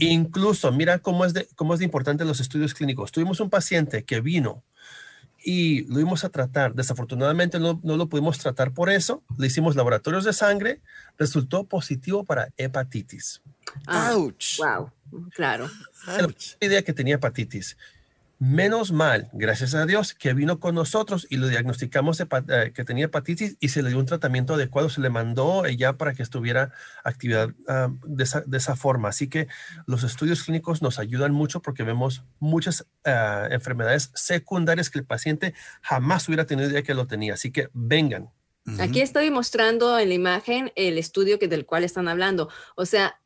Incluso, mira cómo es de, cómo es de importante los estudios clínicos. Tuvimos un paciente que vino y lo íbamos a tratar. Desafortunadamente no, no lo pudimos tratar por eso. Le hicimos laboratorios de sangre. Resultó positivo para hepatitis. Ah, Ouch. wow, claro. Era la idea que tenía hepatitis. Menos mal, gracias a Dios, que vino con nosotros y lo diagnosticamos eh, que tenía hepatitis y se le dio un tratamiento adecuado, se le mandó ya para que estuviera actividad ah, de, esa, de esa forma. Así que los estudios clínicos nos ayudan mucho porque vemos muchas ah, enfermedades secundarias que el paciente jamás hubiera tenido idea que lo tenía. Así que vengan. Aquí estoy mostrando en la imagen el estudio que, del cual están hablando. O sea,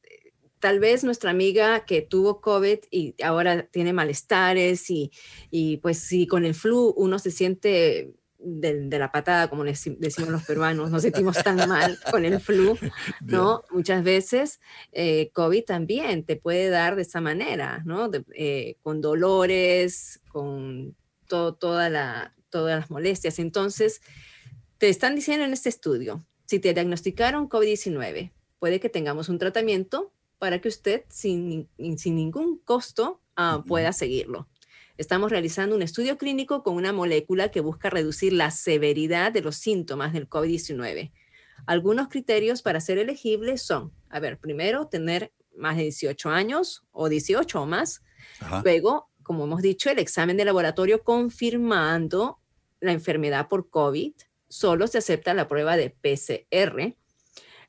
tal vez nuestra amiga que tuvo COVID y ahora tiene malestares y, y pues si con el flu uno se siente de, de la patada, como decimos los peruanos, nos sentimos tan mal con el flu, ¿no? Muchas veces eh, COVID también te puede dar de esa manera, ¿no? De- eh, con dolores, con to- toda la, todas las molestias. Entonces, te están diciendo en este estudio, si te diagnosticaron COVID-19, puede que tengamos un tratamiento para que usted sin, sin ningún costo ah, pueda seguirlo. Estamos realizando un estudio clínico con una molécula que busca reducir la severidad de los síntomas del COVID-19. Algunos criterios para ser elegible son, a ver, primero, tener más de 18 años o 18 o más. Ajá. Luego, como hemos dicho, el examen de laboratorio confirmando la enfermedad por COVID. Solo se acepta la prueba de PCR.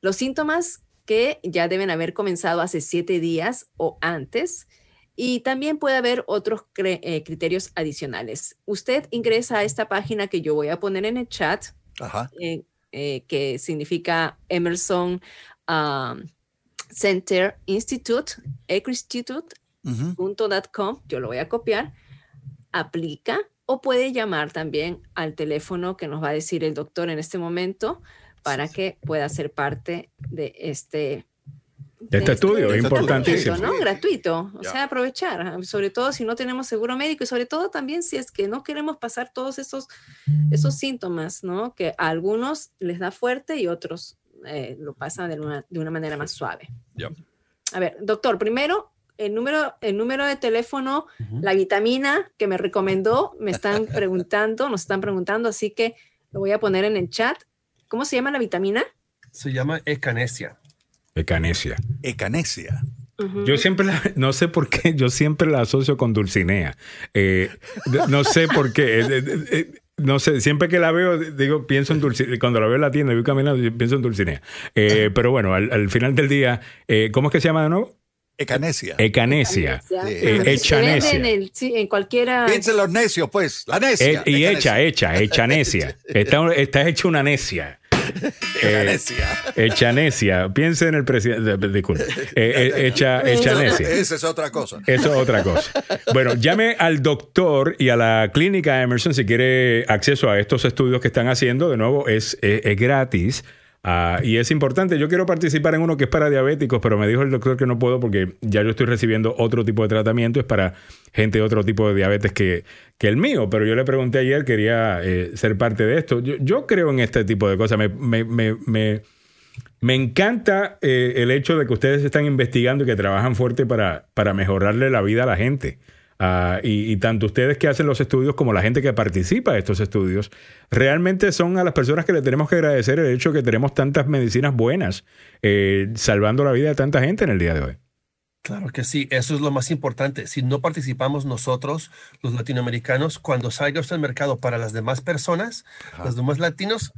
Los síntomas que ya deben haber comenzado hace siete días o antes. Y también puede haber otros eh, criterios adicionales. Usted ingresa a esta página que yo voy a poner en el chat, Ajá. eh, eh, que significa Emerson um, Center Institute, Institute, Ujú. .com, yo lo voy a copiar, aplica o puede llamar también al teléfono que nos va a decir el doctor en este momento para que pueda ser parte de este De este estudio, es importantísimo. ¿no? Gratuito, o Ya. sea, aprovechar, sobre todo si no tenemos seguro médico y sobre todo también si es que no queremos pasar todos esos, esos síntomas, ¿no? Que a algunos les da fuerte y otros eh, lo pasan de una, de una manera más suave. Ya. A ver, doctor, primero, el número, el número de teléfono, Ujú. la vitamina que me recomendó, me están preguntando, nos están preguntando, así que lo voy a poner en el chat. ¿Cómo se llama la vitamina? Se llama ectanesia. Ecanesia. Ecanesia. Yo siempre la, no sé por qué, yo siempre la asocio con Dulcinea. Eh, no sé por qué. Eh, eh, no sé, siempre que la veo, digo, pienso en Dulcinea. Cuando la veo en la tienda, voy caminando, pienso en Dulcinea. Eh, pero bueno, al, final del día, eh, ¿cómo es que se llama de nuevo? Ecanesia. Ecanesia. Echanesia. En, el, sí, en cualquiera. Piensen los necios, pues. La necia. y hecha, hecha, echanesia. está, está hecha una necia. Echanesia. Eh, echanesia. Piense en el presidente. Disculpe. Eh, eh, echa, echanesia. Esa es otra cosa. Eso es otra cosa. Bueno, llame al doctor y a la clínica Emerson si quiere acceso a estos estudios que están haciendo. De nuevo, es, es gratis. Ah, y es importante, yo quiero participar en uno que es para diabéticos, pero me dijo el doctor que no puedo porque ya yo estoy recibiendo otro tipo de tratamiento, es para gente de otro tipo de diabetes que, que el mío, pero yo le pregunté ayer, quería eh, ser parte de esto. Yo, creo en este tipo de cosas, me, me, me, me encanta eh, el hecho de que ustedes están investigando y que trabajan fuerte para, para mejorarle la vida a la gente. Ah, y, tanto ustedes que hacen los estudios como la gente que participa de estos estudios, realmente son a las personas que le tenemos que agradecer el hecho de que tenemos tantas medicinas buenas, eh, salvando la vida de tanta gente en el día de hoy. Claro que sí, eso es lo más importante. Si no participamos nosotros, los latinoamericanos, cuando salga esto al mercado para las demás personas, los demás latinos,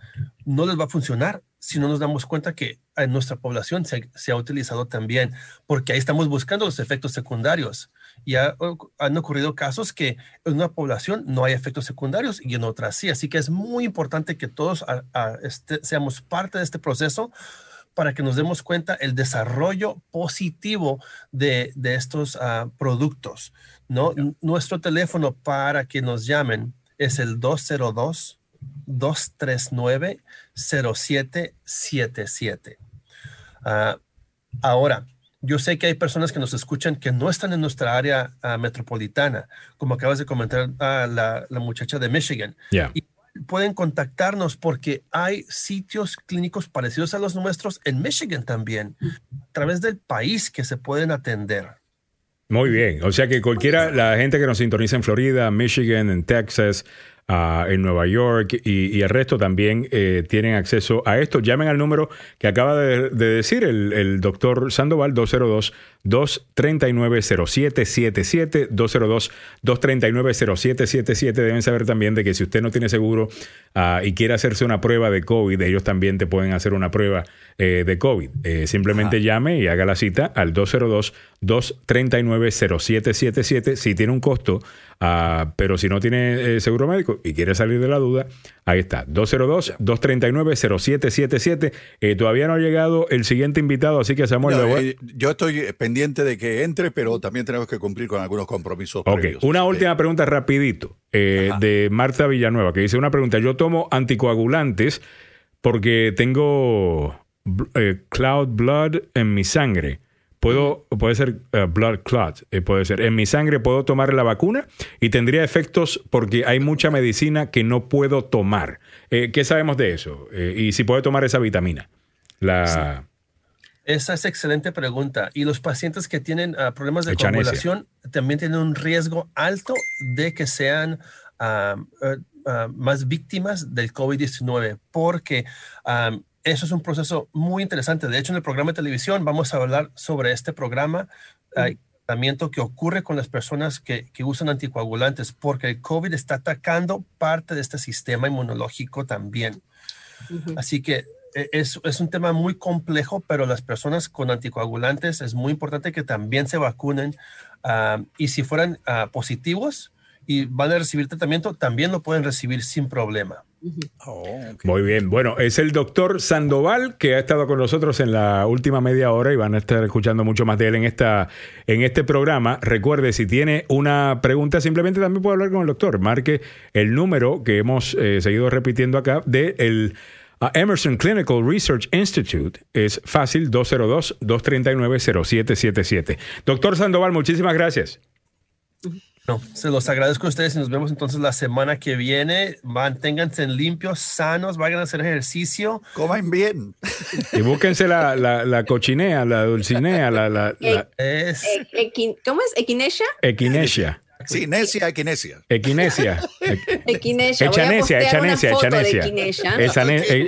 no les va a funcionar si no nos damos cuenta que en nuestra población se, se ha utilizado también, porque ahí estamos buscando los efectos secundarios y han ocurrido casos que en una población no hay efectos secundarios y en otras sí. Así que es muy importante que todos este, seamos parte de este proceso para que nos demos cuenta el desarrollo positivo de, estos ah, productos. ¿no? Nuestro teléfono para que nos llamen es el 202 239 0777. ahora, yo sé que hay personas que nos escuchan que no están en nuestra área ah, metropolitana, como acabas de comentar a la, muchacha de Michigan. Y pueden contactarnos porque hay sitios clínicos parecidos a los nuestros en Michigan también, a través del país que se pueden atender. Muy bien, o sea que cualquiera, la gente que nos sintoniza en Florida, Michigan, en Texas, en Nueva York y, el resto también eh, tienen acceso a esto. Llamen al número que acaba de, decir el, el, doctor Sandoval, 202-239-0777, 202-239-0777. Deben saber también de que si usted no tiene seguro ah, y quiere hacerse una prueba de COVID, ellos también te pueden hacer una prueba eh, de COVID. Eh, simplemente llame y haga la cita al 202-239-0777. Si tiene un costo Ah, pero si no tiene eh, seguro médico y quiere salir de la duda, ahí está, 202-239-0777. Eh, todavía no ha llegado el siguiente invitado, así que Samuel... Eh, yo estoy pendiente de que entre, pero también tenemos que cumplir con algunos compromisos. Ok, una última pregunta rapidito de Marta Villanueva, que dice una pregunta, yo tomo anticoagulantes porque tengo cloud blood en mi sangre puedo, puede ser uh, blood clot, eh, puede ser, en mi sangre puedo tomar la vacuna y tendría efectos porque hay mucha medicina que no puedo tomar. Eh, ¿Qué sabemos de eso? Eh, y si puedo tomar esa vitamina. La... Esa es excelente pregunta. Y los pacientes que tienen ah, problemas de coagulación también tienen un riesgo alto de que sean ah, ah, más víctimas del COVID-19 porque eso es un proceso muy interesante. De hecho, en el programa de televisión vamos a hablar sobre este programa, el tratamiento que ocurre con las personas que, usan anticoagulantes, porque el COVID está atacando parte de este sistema inmunológico también. Así que e, es, es, un tema muy complejo, pero las personas con anticoagulantes es muy importante que también se vacunen ah, y si fueran ah, positivos y van a recibir tratamiento, también lo pueden recibir sin problema. Oh, Muy bien. Bueno, es el doctor Sandoval que ha estado con nosotros en la última media hora y van a estar escuchando mucho más de él en, esta, en este programa. Recuerde, si tiene una pregunta, simplemente también puede hablar con el doctor. Marque el número que hemos eh, seguido repitiendo acá de el Emerson Clinical Research Institute. Es fácil, 202-239-0777. Doctor Sandoval, muchísimas gracias. No, se los agradezco a ustedes y nos vemos entonces la semana que viene. Manténganse limpios, sanos, vayan a hacer ejercicio. Coman bien. Y búsquense la, la, la cochinea, la dulcinea, la... la, es... ¿Cómo es? ¿Equinesia? Equinesia. Sí, necia, equinesia. Equinesia. Equinesia. Echanesia, echanesia, echanesia.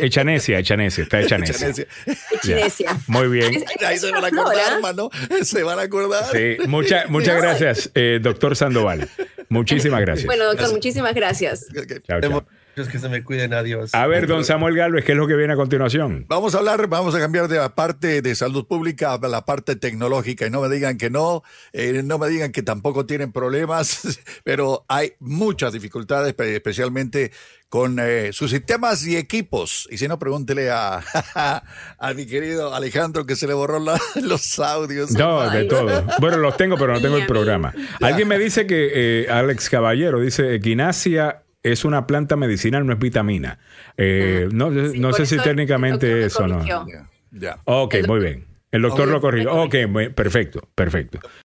Echanesia, echanesia, está echanesia. Echinesia. Muy bien. Ahí se van a acordar, hermano. Se van a acordar. Sí, muchas gracias, eh, doctor Sandoval. Muchísimas gracias. Bueno, doctor, muchísimas gracias. Chao, chao. Que se me cuiden, adiós. A ver, don Samuel Galvez, ¿qué es lo que viene a continuación? Vamos a hablar, vamos a cambiar de la parte de salud pública a la parte tecnológica y no me digan que no, eh, no me digan que tampoco tienen problemas, pero hay muchas dificultades, especialmente con eh, sus sistemas y equipos. Y si no, pregúntele a, a mi querido Alejandro que se le borró los audios. No, de todo. Bueno, los tengo, pero no tengo el programa. Alguien me dice que eh, Alex Caballero dice equinacia es una planta medicinal, no es vitamina. Eh, no no sé si técnicamente eso, ¿no? Ya. Ok, muy bien. El doctor lo corrigió. Ok, perfecto, perfecto.